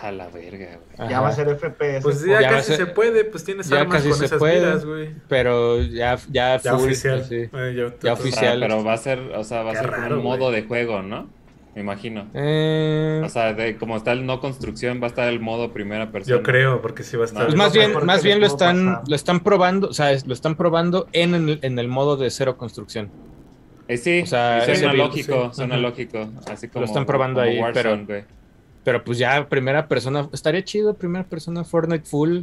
A la verga, güey. Ya va a ser FPS. Pues ya, casi ser- se puede, pues tienes ya armas casi con se esas puede. güey. Pero ya, ya, Ya full, oficial. así. Eh, Ya O sea, oficial. pero va a ser, o sea, va a Qué ser como raro, un modo de juego, ¿no? Me imagino. Eh, O sea, de, como está el no construcción, va a estar el modo primera persona. Yo creo, porque sí va a estar. pues más lo bien, más bien lo están, pasar. lo están probando, o sea, es- lo están probando en el, en el modo de cero construcción. Eh, sí, O sea, suena ese lógico, sí. suena Ajá. lógico. Así como, están probando como ahí, Warzone, güey. Pero pues ya primera persona, estaría chido primera persona Fortnite full.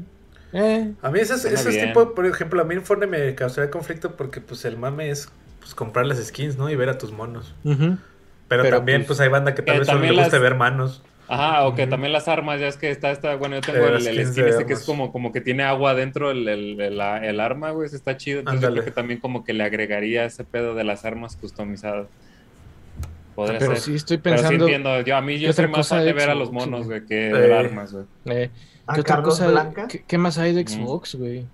Eh, A mí esos, Suena esos tipos, por ejemplo, a mí en Fortnite me causaría conflicto porque pues el mame es pues, comprar las skins, ¿no? Y ver a tus monos. ujú. Pero, Pero, también pues, pues, hay banda que tal que vez solo le las- ver manos. Ajá, o que también las armas, ya es que está, está bueno, yo tengo Eh, el, el skin este que es como, como que tiene agua dentro el, el, el- arma, güey, ese está chido. Entonces yo creo que también como que le agregaría ese pedo de las armas customizadas. Podría Pero ser. sí estoy Pero sí pensando. entiendo, yo a mí ¿qué yo soy más fan de de ver a los monos, güey? que Eh. ver armas, güey. eh, ¿A ¿Qué otra Carlos cosa? Blanca? ¿Qué, qué más hay de. Xbox, güey?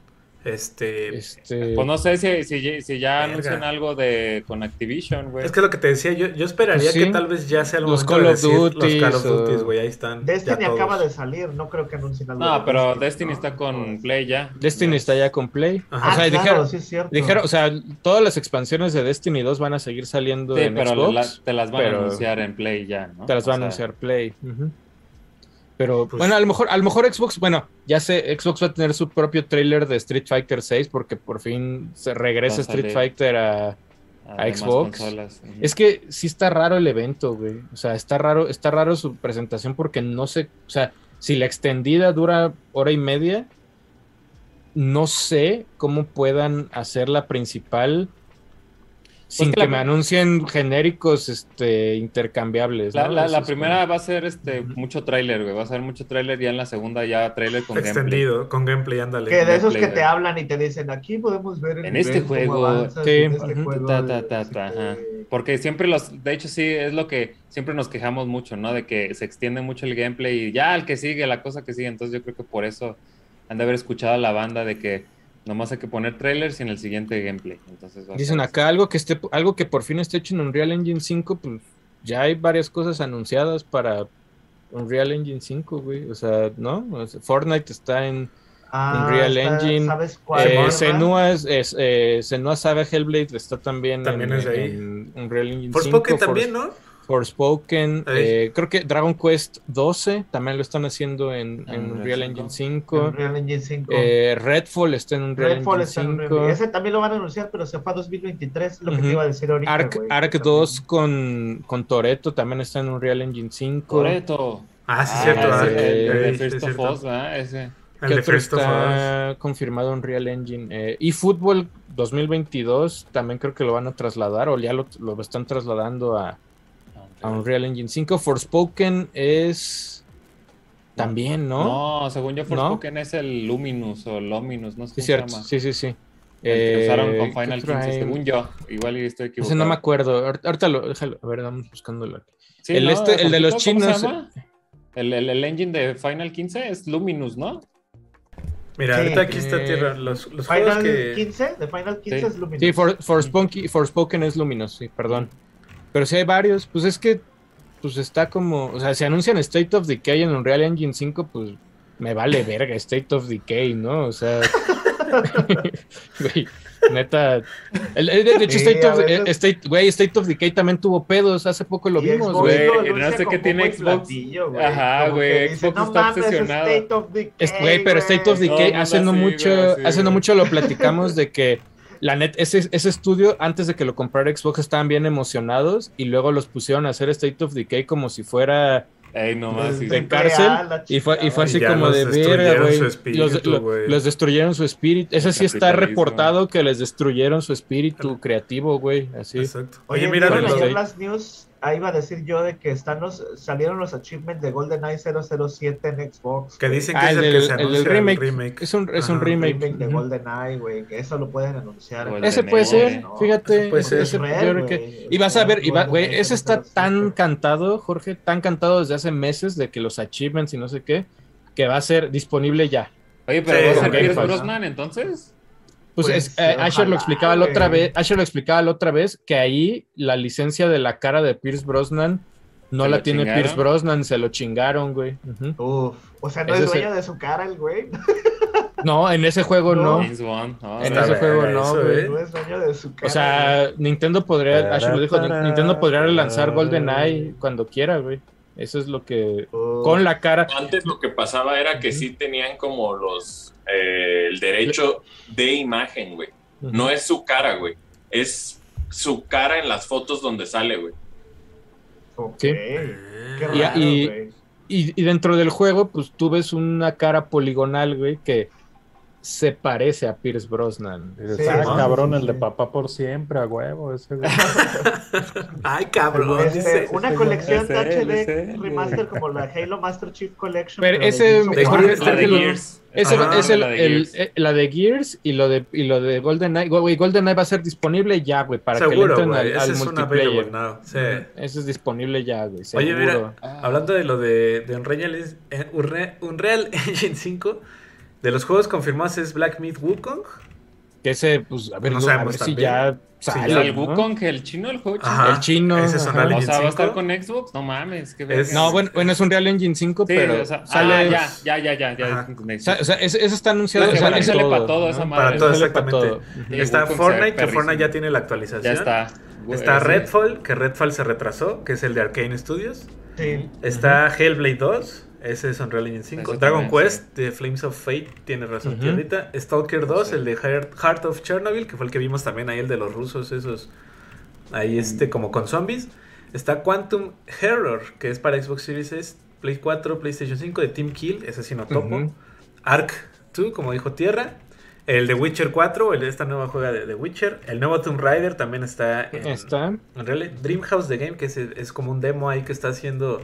Este. Este. Pues no sé si, si, si ya Verga. anuncian algo de con Activision, güey. Es que lo que te decía, yo, yo esperaría sí. que tal vez ya sea el Los Call de of Duties los Call of Duties, güey, ahí están. Destiny acaba de salir, no creo que anuncien algo. No, de pero Destiny, Destiny ¿no? está con Play ya. Destiny está ya con Play. Ajá. Ah, o sea, claro, dijeron, sí es cierto. dijeron, o sea, todas las expansiones de Destiny 2 van a seguir saliendo Sí, en pero Xbox. la- te las van pero- a anunciar en Play ya, ¿no? Te las O va a sea, anunciar Play. Pero Pues- bueno, a lo mejor, a lo mejor Xbox, bueno, ya sé, Xbox va a tener su propio trailer de Street Fighter 6 porque por fin se regresa Street. Fighter a. Xbox. consolas. Es que sí está raro el evento, güey. O sea, está raro, está raro su presentación porque no sé, o sea, si la extendida dura hora y media, no sé cómo puedan hacer la principal sin que que, la- me anuncien genéricos este intercambiables. La, ¿no? la- primera como- va a ser este mucho tráiler, güey. Va a ser mucho tráiler ya en la segunda ya tráiler con gameplay. Extendido, con gameplay, ándale. Que de esos gameplay, que te hablan y te dicen, aquí podemos ver el En este juego, avanzas, sí, en este juego, ta, ta, ta, ta, ajá. Porque siempre los, de hecho sí, es lo que siempre nos quejamos mucho, ¿no? De que se extiende mucho el gameplay y ya el que sigue, la cosa que sigue. Entonces yo creo que por eso han de haber escuchado a la banda de que nomás hay que poner trailers y en el siguiente gameplay. Entonces va Dicen acá algo que esté, algo que por fin esté hecho en Unreal Engine 5, pues ya hay varias cosas anunciadas para Unreal Engine 5, güey. O sea, ¿no? O sea, Fortnite está en Ah, Unreal está- Engine, ¿Sabes cuál? Eh? Senua, es, es, eh, Senua Saga Hellblade está también, También en, es ahí. en Unreal Engine Forspoken 5. también, ¿no? Forspoken. Eh, creo que Dragon Quest 12 también lo están haciendo en, Ah, en Unreal 5. Engine 5. Unreal Engine 5. Eh, Redfall está en Unreal Redfall Engine está en 5. Unreal. Ese también lo van a anunciar, pero se fue a 2023, lo que Ujú. te iba a decir ahorita. Arc que 2 con, con Toreto también está en Unreal Engine 5. Toretto. Ah, sí, Ah, cierto. ah, ese, el, el First of. Us, ¿verdad? Ese. El ¿Qué de otro First of Us. está confirmado en Unreal Engine? Eh, y Fútbol 2022 también creo que lo van a trasladar o ya lo, lo están trasladando a, a Unreal Engine 5. Forspoken es también, ¿no? No, según yo, Forspoken es el Luminous o Luminous, no sé sí, cómo cierto. se llama. Sí, sí, sí. El que usaron Eh, con ¿qué Final otro 15, hay? según yo. Igual y estoy equivocado. Ese no me acuerdo. Ahorita lo, déjalo. A ver, vamos buscándolo. aquí. Sí, el ¿no? este- el de los ¿Cómo se chinos, llama? El, el, el engine de Final 15 es Luminous, ¿no? Mira, Sí. ahorita aquí está Eh, Tierra. Los, los juegos Final que. 15, de Final 15 Sí. es Luminous. Sí, For, Forspoken, Forspoken es Luminous, sí, perdón. Pero sí hay varios, pues es que pues está como, o sea, si anuncian State of Decay en Unreal Engine 5, pues me vale verga State of Decay, ¿no? O sea, *laughs* güey, neta. el- el- de, hecho, Sí, State, of, veces- eh, State, güey, State of Decay también tuvo pedos, hace poco lo Y vimos, Xbox güey. no sé qué tiene Xbox. platillo. Ajá, güey, Xbox no está mames, obsesionado". State Güey, pero State of Decay, mundo hace no mucho, sí, hace no mucho lo platicamos de que la net, ese, ese estudio, antes de que lo comprara Xbox, estaban bien emocionados y luego los pusieron a hacer State of Decay como si fuera Ey, nomás. sí. de cárcel y fue, y fue así Y como los de destruyeron verga, güey. su espíritu, Los, lo- los destruyeron su espíritu. Ese sí está reportado que les destruyeron su espíritu creativo, güey. Así. Exacto. Oye, Oye, mira, ¿vieron los los- ayer de- las news? Ahí iba a decir yo de que están los, salieron los achievements de GoldenEye 007 en Xbox. que dicen que Ah, es el el, del- que se el del anuncia remake. Es un, es un remake. remake de. GoldenEye, güey, que eso lo pueden anunciar. Golden Ese puede ser, ¿no? fíjate. Puede ser. ese- Es real, yo creo que- güey. Y vas a ver, y va- güey, ese está 007. tan cantado, Jorge, tan cantado desde hace meses de que los achievements y no sé qué, que va a ser disponible ya. Oye, pero Sí, ¿va a. Brosnan entonces? Pues, Pues, es- eh, Asher lo explicaba la otra vez, Asher lo explicaba la otra vez que ahí la licencia de la cara de Pierce Brosnan no ¿Se la tiene chingaron? Pierce Brosnan, se lo chingaron, güey. Uf, o sea, no es es el- dueño de su cara el güey. *laughs* No, en ese juego no. En ese juego no, eso, güey. ¿eh? No es dueño de su cara. O sea, Nintendo podría, Asher lo dijo, Nintendo podría relanzar. GoldenEye cuando quiera, güey. Eso es lo que Uf. con la cara. Antes lo que pasaba era que sí tenían como los eh, el derecho de imagen, güey. No es su cara, güey. Es su cara en las fotos donde sale, güey. Ok. Sí. Qué Y- raro. Y, y dentro del juego, pues tú ves una cara poligonal, güey, que se parece a Pierce Brosnan. Sí, ah, cabrón, sí, el de papá por siempre, a huevo. Ese. *laughs* Ay, cabrón. Este, dice. una ese colección es él, es HD él. remaster como la Halo Master Chief Collection. Pero de ese-. Jorge- La de Gears. Ese Ajá. es el, La de el- Gears. eh, la de Gears y lo de, y lo de GoldenEye. Güey, GoldenEye va a ser disponible ya, güey, para que le Seguro, entren güey. al, Ese al es una multiplayer. Sí. Ese es disponible ya, güey. Oye, seguro. mira, hablando de lo de, de Unreal, eh, Unre- Unreal *laughs* Engine 5, de los juegos confirmados es Black Myth Wukong. Que ese, pues, a ver, No digo, a ver si también. ya Sí, sale. ya. El ¿no? Wukong, el chino, el juego chino. Ajá. El chino, Ese es ajá. Unreal O Engine sea, ¿va a estar 5. con Xbox? No mames, qué Es- verga. No, bueno, bueno, es un Real Engine 5, Sí, pero o sea, sale. ah, ya, ya, ya, ya, ya. Ajá. O sea, ese, ese está anunciado. Que o sea, todo, para todo ¿no? esa madre. Para todo, Sale para exactamente. todo. Ujú. Sí, Está Wukong Fortnite, que. Fortnite ya tiene la actualización. Ya está. Está Ese- Redfall, que Redfall se retrasó, que es el de Arcane Studios. Sí. Está Hellblade 2, ese es Unreal Engine 5. Ese Dragon Quest de Flames of Fate, tiene razón Ujú. Tiernita. Stalker 2, Sí. el de Heart, of Chernobyl, que fue el que vimos también ahí, el de los rusos, esos. Ahí este, como con zombies. Está Quantum Error, que es para Xbox Series S, Play 4, PlayStation 5, de Team Kill, ese sí no topo. Ark 2, como dijo Tierra. El de Witcher 4, el de esta nueva juega de, Witcher. El nuevo Tomb Raider también está en, Está. en realidad, Dreamhouse The Game, que es, es como un demo ahí que está haciendo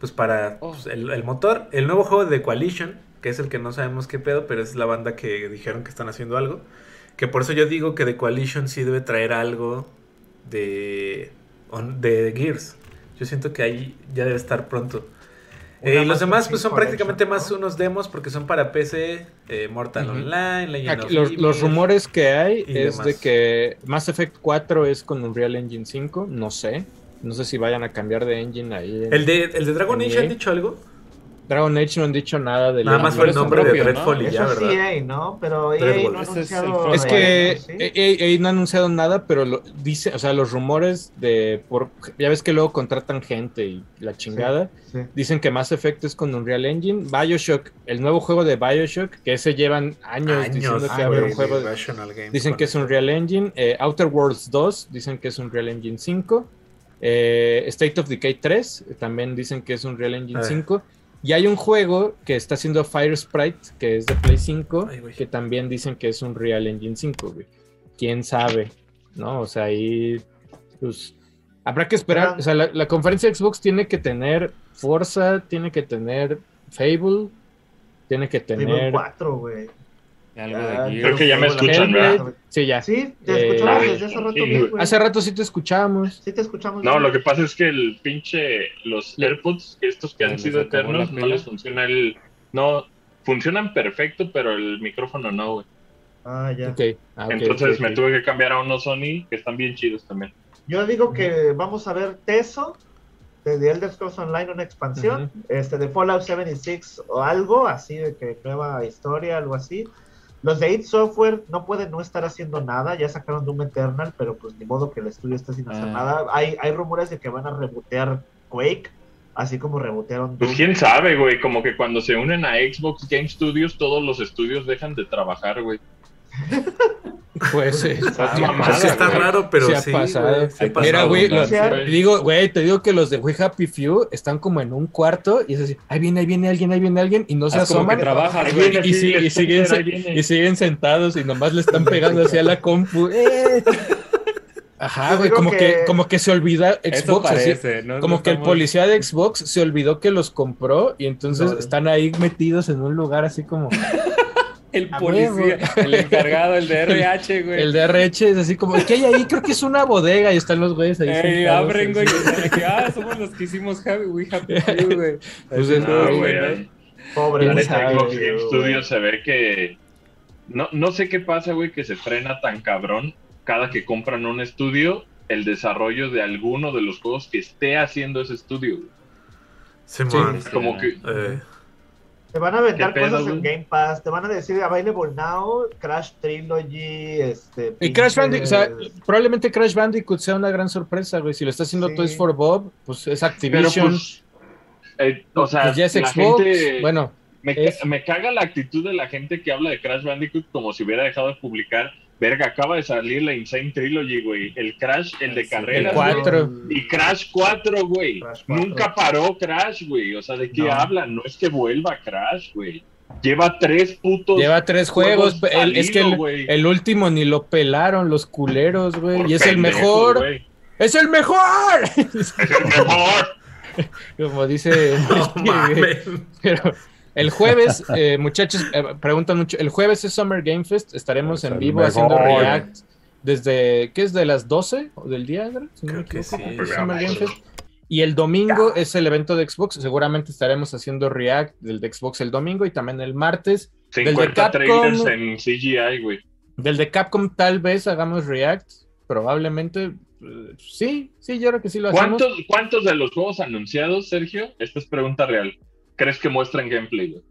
pues para Oh. pues, el, el motor. El nuevo juego de Coalition, que es el que no sabemos qué pedo, pero es la banda que dijeron que están haciendo algo. Que por eso yo digo que The Coalition sí debe traer algo de, on- de Gears. Yo siento que ahí ya debe estar pronto. Eh, y los demás pues son prácticamente ¿no? más unos demos porque son para PC, eh, Mortal. Online, Legend Aquí, of los, los rumores que hay es demás. de que Mass Effect 4 es con Unreal Engine 5. No sé. No sé si vayan a cambiar de engine ahí. en- El de, el de Dragon Age EA. han dicho algo. Dragon Age no han dicho nada de Nada más fue el es nombre de propio, ¿no? Redfall y ya, Eso sí, ¿verdad? EA, ¿no? Pero EA no ha es anunciado. Es que ¿sí? eh, eh, eh, no ha anunciado nada, pero lo dice, o sea, los rumores de por ya ves que luego contratan gente y la chingada. Sí. Dicen que Mass Effect es con Unreal Engine, BioShock, el nuevo juego de BioShock, que ese llevan años, diciendo que va a haber un juego de de- Games Dicen que es. Unreal Engine. eh, Outer Worlds 2 dicen que es Unreal Engine 5. Eh, State of Decay 3 eh, también dicen que es Unreal Engine Ah. 5. Y hay un juego que está haciendo Fire Sprite, que es de Play 5, Ay, güey. que también dicen que es Unreal Engine 5, güey. ¿Quién sabe? ¿No? O sea, ahí pues habrá que esperar. O sea, la, la conferencia de Xbox tiene que tener Forza, tiene que tener Fable, tiene que Fable tener... 4, güey. Algo Ah, de Creo que ya me escuchan, ¿verdad? Sí, ya. Sí, te Eh, escuchamos ah, desde hace rato sí, güey. Hace rato sí te escuchábamos. Sí te escuchamos No, bien. lo que pasa es que el pinche, los AirPods, estos que han sido eternos, no les funciona el... No, funcionan perfecto, pero el micrófono no, güey. Ah, ya. Ok. Ah, Entonces me tuve que cambiar a unos Sony que están bien chidos también. Yo digo que vamos a ver Teso de The Elder Scrolls Online, una expansión, este de Fallout 76 o algo así, de que nueva historia, algo así. Los de id Software no pueden no estar haciendo nada, ya sacaron Doom Eternal, pero pues ni modo que el estudio esté sin hacer Ah. nada. Hay, hay rumores de que van a rebotear Quake, así como rebotearon Pues Doom. quién sabe, güey, como que cuando se unen a Xbox Game Studios, todos los estudios dejan de trabajar, güey. *laughs* Pues *laughs* sí. Sí ha sí está güey. raro, pero Sí ha sí. pasado. güey, sí ha Mira, güey, te digo, güey, te digo que los de We Happy Few están como en un cuarto y es así, ahí viene, ahí viene alguien, ahí viene alguien y no se Es como que asoman. viene, y, sí, siguen, y sentados y nomás le están pegando hacia la compu. *laughs* ¡Eh! Ajá, güey, como que... que- como que se olvida Xbox, así, parece, ¿no? como No que el policía de Xbox se olvidó que los compró y entonces No. están ahí metidos en un lugar así como *laughs* El policía, *laughs* el encargado, el de RH, güey. el DRH, es así como, ¿qué hay ahí? Creo que es una bodega y están los güeyes ahí. Ey, abren, güey. y que, ah, somos los que hicimos Happy, We Happy Few, *laughs* güey. Pues No, güey. ¿no? Pobre La ¿Quién neta, sabe, Xbox güey. Game Studios se ve que. No, no sé qué pasa, güey, que se frena tan cabrón cada que compran un estudio el desarrollo de alguno de los juegos que esté haciendo ese estudio. güey. Sí, Como que. Eh, Te van a aventar ¿Qué pedo, cosas en? Game Pass, te van a decir Available Now, Crash Trilogy, este... Y Crash Bandicoot, o sea, probablemente Crash Bandicoot sea una gran sorpresa, güey. Si lo está haciendo Sí. Toys for Bob, pues es Pero Activision. pues. eh, o sea, pues ya es la Xbox. gente- Bueno, Me, Es- me caga la actitud de la gente que habla de Crash Bandicoot como si hubiera dejado de publicar. Verga, acaba de salir la Insane Trilogy, güey. El Crash, el de carreras. el cuatro. güey. Y Crash 4, güey. Crash 4. Nunca paró Crash, güey. O sea, ¿de qué No. hablan? No es que vuelva Crash, güey. Lleva tres putos. lleva tres juegos. el- es que el, último ni lo pelaron los culeros, güey. Por Y es el mejor. ¡Es el mejor! Es el mejor. *laughs* Como dice. no mames. Pero el jueves, *laughs* eh, muchachos, eh, preguntan mucho. El jueves es Summer Game Fest. Estaremos Es en vivo mejor. haciendo React desde. ¿Qué es? ¿De las 12 o del día? Andrés? Si no me Creo que sí. Summer Game Fest. Y el domingo es el evento de Xbox. Seguramente estaremos haciendo React del de Xbox el domingo y también el martes. Del de 50 Capcom. trailers en CGI, güey. Del de Capcom tal vez hagamos React. Probablemente. eh, sí, sí, yo creo que sí lo hacemos. ¿Cuántos, ¿Cuántos de los juegos anunciados, Sergio? Esta es pregunta real. ¿Crees que muestran gameplay, güey?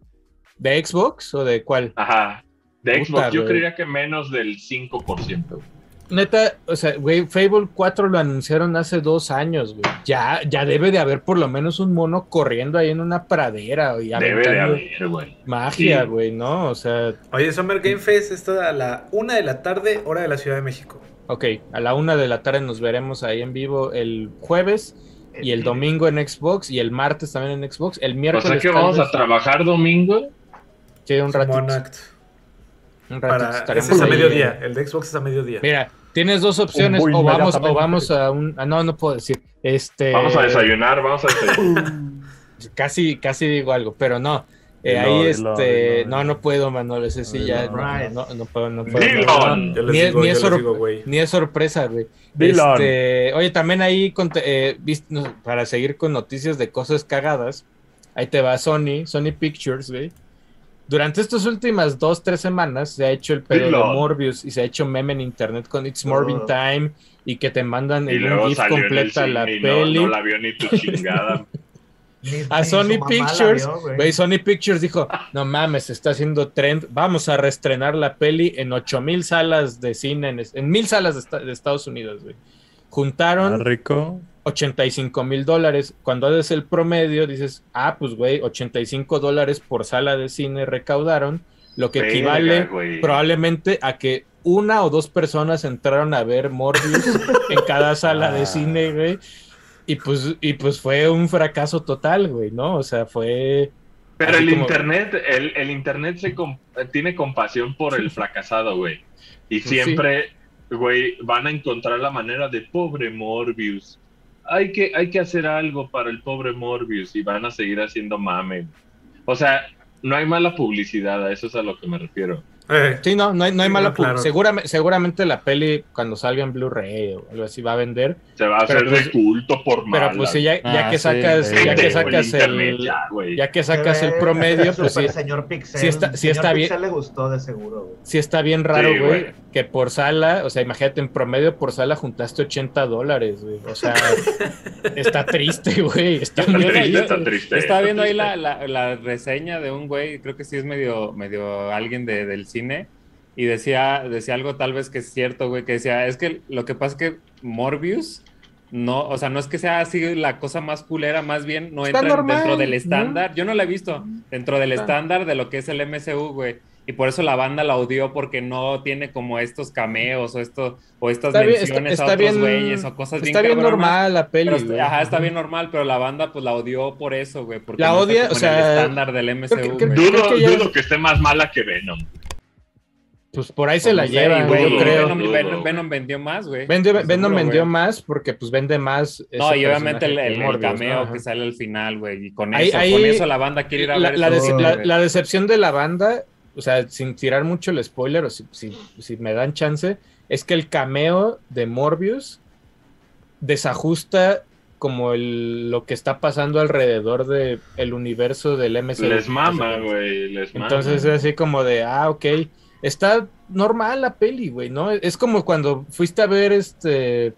¿De Xbox o de cuál? Ajá. De Puta, Xbox, yo güey. creería que menos del 5%. güey. Neta, o sea, güey, Fable 4 lo anunciaron hace dos años, güey. Ya, ya debe de haber por lo menos un mono corriendo ahí en una pradera y Debe de aventando haber, güey. magia, Sí. güey, ¿no? O sea, Oye, Summer Game Fest está a la una de la tarde, hora de la Ciudad de México. ok, a la una de la tarde nos veremos ahí en vivo el jueves y el domingo en Xbox y el martes también en Xbox. El O miércoles. sea que vamos vez- a trabajar domingo. Sí, un ratito. Un ratito Para, estaremos es a mediodía. El de Xbox es a mediodía. Mira, tienes dos opciones, o vamos, o vamos a un. ah, no, no puedo decir. Este. Vamos a desayunar, vamos a desayunar. *laughs* Casi, casi digo algo, pero no. Eh, ahí este, no, no puedo, Manuel, ese sí ya, no, no, no puedo, no puedo. Ni, es- digo, ni es digo, güey. ni es sorpresa, güey. Este, oye, también ahí, conte- eh, para seguir con noticias de cosas cagadas, ahí te va Sony, Sony Pictures, güey. Durante estas últimas dos, tres semanas se ha hecho el pedo de. Morbius y se ha hecho meme en internet con It's Morbin Oh. Time y que te mandan luego GIF el completa cine la peli. no la vio ni tu chingada. *laughs* Ni- A Sony Pictures, vio, güey. güey, Sony Pictures dijo, no mames, se está haciendo trend, vamos a reestrenar la peli en 8000 salas de cine, en, mil salas de, esta- de Estados Unidos, güey. Juntaron Ah, rico. 85 mil dólares. Cuando haces el promedio, dices, ah, pues güey, 85 dólares por sala de cine recaudaron, lo que equivale güey. probablemente a que una o dos personas entraron a ver Morbius *laughs* en cada sala de Ah. cine, güey. Y pues, y pues fue un fracaso total, güey, ¿no? O sea, fue... Pero el como- internet, el, el internet se tiene compasión por el fracasado, güey. Y sí. siempre, güey, van a encontrar la manera de pobre Morbius. Hay que, hay que hacer algo para el pobre Morbius y van a seguir haciendo mame. O sea, no hay mala publicidad, a eso es a lo que me refiero. Eh, Sí, no, no hay, no hay Sí, mala claro. seguramente, seguramente la peli cuando salga en Blu-ray o algo así va a vender. Se va a Pero hacer pues- de culto por Pero mala. pues si ya, ya Ah, que sí, sacas, sí, ya sí, que sí, sacas el, ya, que sacas el promedio, pues sí, señor Pixel. sí está- sí señor está bien. Pixel le gustó de seguro, güey. sí está bien raro, Sí, güey, güey. que por sala, o sea, imagínate, en promedio por sala juntaste 80 dólares, güey. O sea, *laughs* está triste, güey. Está yo- triste, está triste, Estaba está viendo ahí triste. la, la- la reseña de un güey, creo que sí es medio, medio alguien de- del cine, y decía, decía algo tal vez que es cierto, güey, que decía, es que lo que pasa es que Morbius, no, o sea, no es que sea así la cosa más culera, más bien no Está entra normal, dentro del ¿no? estándar, yo no la he visto, dentro del Está- estándar de lo que es el MCU, güey. Y por eso la banda la odió porque no tiene como estos cameos o esto o estas Está bien, está, menciones está a otros güeyes o cosas bien está bien cabronas. normal la peli, Pero está- güey. ajá, está bien normal, pero la banda pues la odió por eso, güey. Porque La no está odia, como o en sea, el estándar del MCU, creo que- güey. creo Dudo, que ya- dudo que esté más mala que Venom. Pues por ahí se la sé, lleva, güey, yo creo. Venom, vendió más, güey. Seguro, Venom vendió más porque pues vende más. No, y obviamente el, cameo que sale al final, güey. Y con Ahí- eso, ahí- con eso la banda quiere ir a la, ver la dece- decepción de la banda, o sea, sin tirar mucho el spoiler, o si, si- si me dan chance, es que el cameo de Morbius desajusta como el, lo que está pasando alrededor del el universo del MCU. Les mama, güey. Les mama. Entonces es así como de, ah, ok. Está normal la peli, güey, ¿no? Es como cuando fuiste a ver este.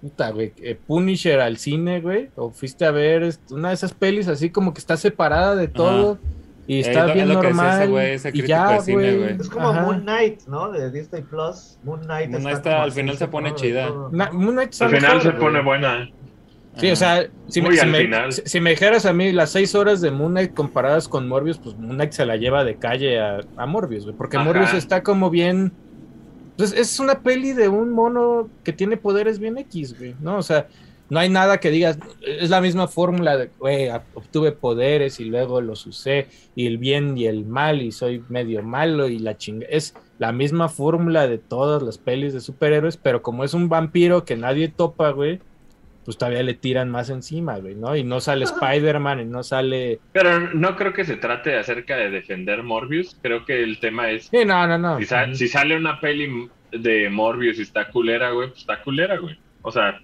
Puta, güey, eh, Punisher al cine, güey. O fuiste a ver este, una de esas pelis así como que está separada de todo. Y Es está bien es ese normal. güey, ese y crítico ya, de cine, güey. güey. Es como Ajá. Moon Knight, ¿no? De Disney Plus. Moon Knight, Moon Knight está al final se pone chida. todo. Moon Knight Al final se pone buena. Sí, o sea, si me, si si- dijeras a mí las seis horas de Moon Knight comparadas con Morbius, pues Moon Knight se la lleva de calle a, a Morbius, güey. Porque Ajá. Morbius está como bien. Pues es una peli de un mono que tiene poderes bien X, güey, ¿no? O sea, no hay nada que digas. Es la misma fórmula de, güey, obtuve poderes y luego los usé, y el bien y el mal, y soy medio malo, y la chinga. Es la misma fórmula de todas las pelis de superhéroes, pero como es un vampiro que nadie topa, güey pues todavía le tiran más encima, güey, ¿no? Y no sale Spider-Man y no sale... Pero no creo que se trate acerca de defender Morbius. Creo que el tema es. Sí, no, no, no. Si, sa- si sale una peli de Morbius y está culera, güey, pues está culera, güey. O sea,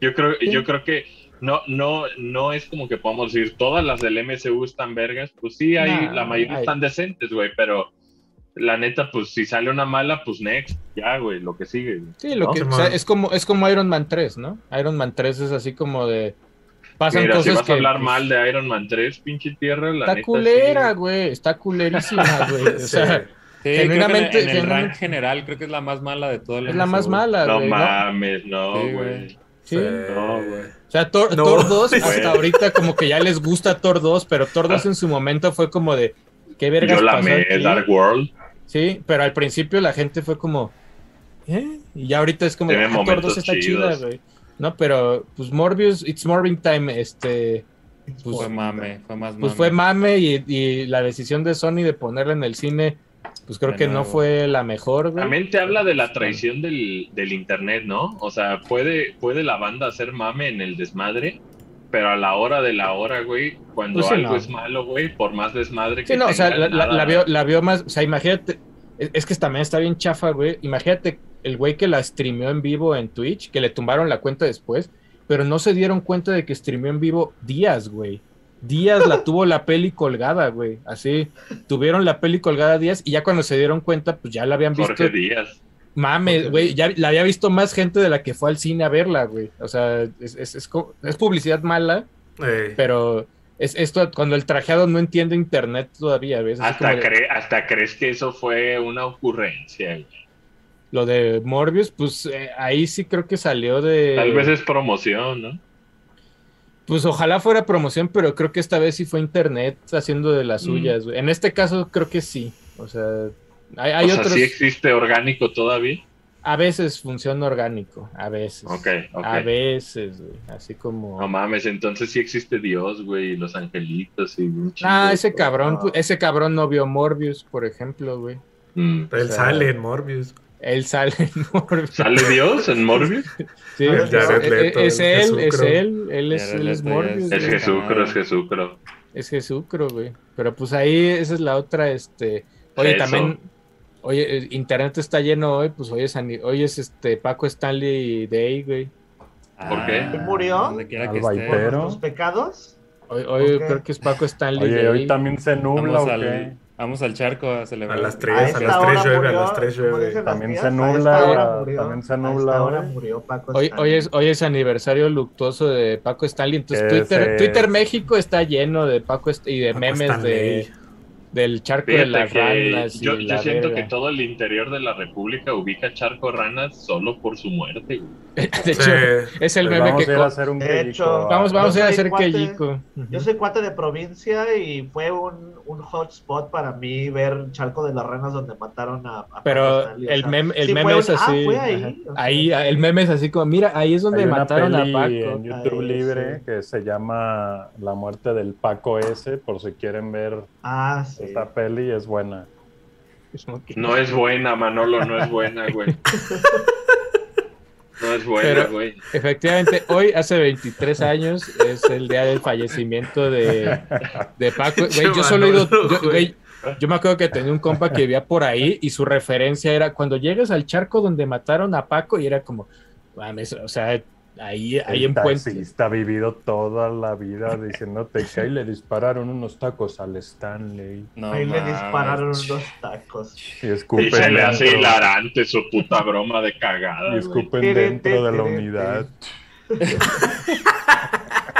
yo creo, Sí. yo creo que no, no, no es como que podamos decir todas las del MCU están vergas. Pues sí, hay, la mayoría hay. están decentes, güey, pero la neta, pues si sale una mala, pues next, ya, güey, lo que sigue. güey. Sí, lo ¿no? que, o sea, es como es como Iron Man 3, ¿no? Iron Man 3 es así como de pasan Mira, si cosas vas que a hablar pues, mal de Iron Man 3, pinche tierra, la está neta. culera, sí. güey, está culerísima, *laughs* güey. O sea, Sí, Genuinamente- en, en el genuinamente- rank general creo que es la más mala de todo el es la más MCU. mala, No güey. ¿no? mames, no, Sí, güey. Sí. No, güey. O sea, Thor, No. Thor 2 hasta Güey. ahorita como que ya les gusta Thor 2, pero Thor 2 en su momento fue como de qué vergas Yo la pasó amé, aquí? Dark World. Sí, pero al principio la gente fue como, ¿eh? Y ya ahorita es como, Tiene ah, Thor momentos 2 está chida, chidos. güey. No, pero pues Morbius, It's Morbin Time, este, pues, Fue mame, fue más mame. pues fue mame y, y la decisión de Sony de ponerla en el cine, pues creo De que no fue la mejor, güey. También te habla de la traición del, del internet, ¿no? O sea, puede, puede la banda hacer mame en el desmadre, pero a la hora de la hora, güey, cuando Pues sí, algo no. es malo, güey, por más desmadre que Sí, no, o sea, la, la- nada- la vio, la vio más, o sea, imagínate, es, es que también está bien chafa, güey. Imagínate el güey que la streameó en vivo en Twitch, que le tumbaron la cuenta después, pero no se dieron cuenta de que streameó en vivo días, güey. Días la tuvo la peli colgada, güey. Así, tuvieron la peli colgada días y ya cuando se dieron cuenta, pues ya la habían visto. Jorge Díaz. Mames, güey, ya la había visto más gente de la que fue al cine a verla, güey. O sea, es, es, es es publicidad mala, Eh, pero es esto cuando el trajeado no entiende internet todavía, ¿ves? Hasta, como cre- hasta crees que eso fue una ocurrencia. güey. Lo de Morbius, pues eh, ahí sí creo que salió de. Tal vez es promoción, ¿no? Pues ojalá fuera promoción, pero creo que esta vez sí fue internet haciendo de Mm. las suyas. güey. En este caso creo que sí. O sea, hay, hay o sea, otros. ¿sí existe orgánico todavía? A veces funciona orgánico, a veces. Ok, ok. A veces, güey. Así como. No mames, entonces sí existe Dios, güey, y los angelitos y un chingo Ah, ese cabrón, no. ese cabrón no vio Morbius, por ejemplo, güey. Mm. él o sea, sale en Morbius. Él sale en Morbius. ¿Sale Dios en *laughs* Morbius? Sí, El es, Leto, es él, es él, él es, él es Morbius. es-. Jesucro, es Jesucro. Es Jesucro, güey. Pero pues ahí esa es la otra, este. Oye, Eso. también, Oye, el internet está lleno hoy, pues hoy es, hoy es este Paco Stanley Day, güey. ¿Por qué? Ah, ¿Murió? ¿Por nuestros pecados? Hoy, creo que es Paco Stanley Oye, Day. hoy también se nubla Vamos o al, qué? vamos al charco a A celebrar. las A 3, a las hora 3 llueve, a las 3 como llueve. las También se nubla, murió, también se nubla esta hora hoy. murió Paco Hoy, es, hoy es aniversario luctuoso de Paco Stanley, entonces Twitter, Twitter México está lleno de Paco y de Paco memes de. Del charco de las ranas. yo, yo la siento verga. que todo el interior de la República ubica Charco Ranas solo por su muerte. güey. *laughs* De hecho, Sí. es el Pues meme vamos que... co- a hacer un De quejico. hecho, Vamos, vamos Yo a ir a hacer Keiko. Yo soy cuate de provincia y fue un, un hotspot para mí ver Charco de las Ranas donde mataron a, a Paco Pero el meme, el sí meme fue es así. Ah, fue ahí. el meme es así como, mira, ahí es donde Hay una mataron peli a Paco. en YouTube Ahí, libre sí. que se llama La muerte del Paco S, por si quieren ver Ah, sí. esta peli, es buena. No es buena, Manolo, no es buena, güey. *laughs* No es buena, Pero- güey. Efectivamente, hoy, hace 23 años, es el día del fallecimiento de, de Paco. *laughs* Güey, yo solo he ido. Yo, güey. yo me acuerdo que tenía un compa que vivía por ahí y su referencia era cuando llegas al charco donde mataron a Paco y era como, o sea, ahí, ahí en Puente. ha vivido toda la vida diciéndote que ahí le dispararon unos tacos al Stanley No Ahí le dispararon unos tacos. y se le hace dentro, hilarante su puta broma de cagada. y escupen dentro de la unidad. *laughs*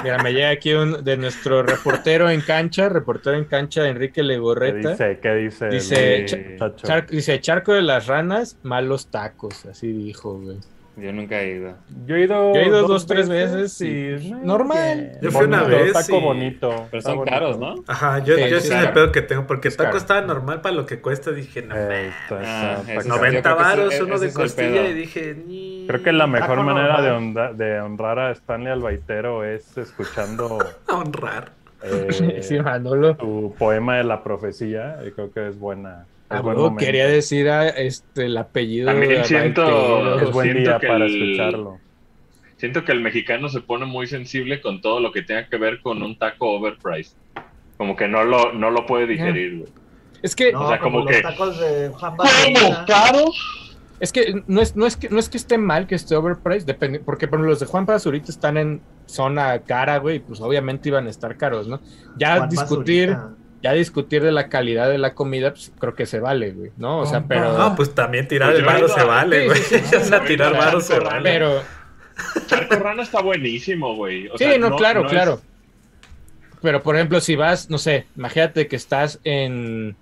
Mira, me llega aquí un de nuestro reportero en cancha, reportero en cancha, Enrique ¿Qué Legorreta. dice? ¿Qué dice? Dice, el cha- muchacho? Char- dice, charco de las ranas, malos tacos, así dijo, güey. Yo nunca he ido. Yo he ido, Yo he ido dos, tres veces y y eh, normal. Yo fui una Bonito, vez Taco y- bonito. Pero son bonito. caros, ¿no? Ajá, yo, Sí, yo sí, es el pedo que tengo, porque Es taco caro. estaba normal para lo que cuesta. Dije, no, Eh, está- Ah, está- ese está- es- 90 yo creo que varos, uno ese de el costilla, y dije, ni... Creo que la mejor Taco manera de, honrar a Stanley Albaitero es escuchando *laughs* honrar. eh, *laughs* Sí, Manolo. tu poema de la profecía. Y creo que es buena. Ah, buen huevo, momento. quería decir ah, este, el apellido También de siento-. Es buen siento día que para el- escucharlo. Siento que el mexicano se pone muy sensible con todo lo que tenga que ver con un taco overpriced. Como que no lo, no lo puede digerir, güey. Es que, No, O sea, como, como los que- tacos de Juan ¿Cómo Bautista. caro? es que no es, no es que no es que esté mal que esté overpriced, depende, porque por ejemplo, los de Juan Pazurita están en zona cara, güey, pues obviamente iban a estar caros, ¿no? Ya Juan discutir, Pazurita. Ya discutir de la calidad de la comida, pues creo que se vale, güey, ¿no? O sea, pero No, pues también tirar Pues el ido se vale, güey. sí, sí, *laughs* O sea, tirar sí, se vale. pero Charco Rana está buenísimo, güey. O sí, sea, no, claro, no claro. es- Pero por ejemplo, si vas, no sé, imagínate que estás en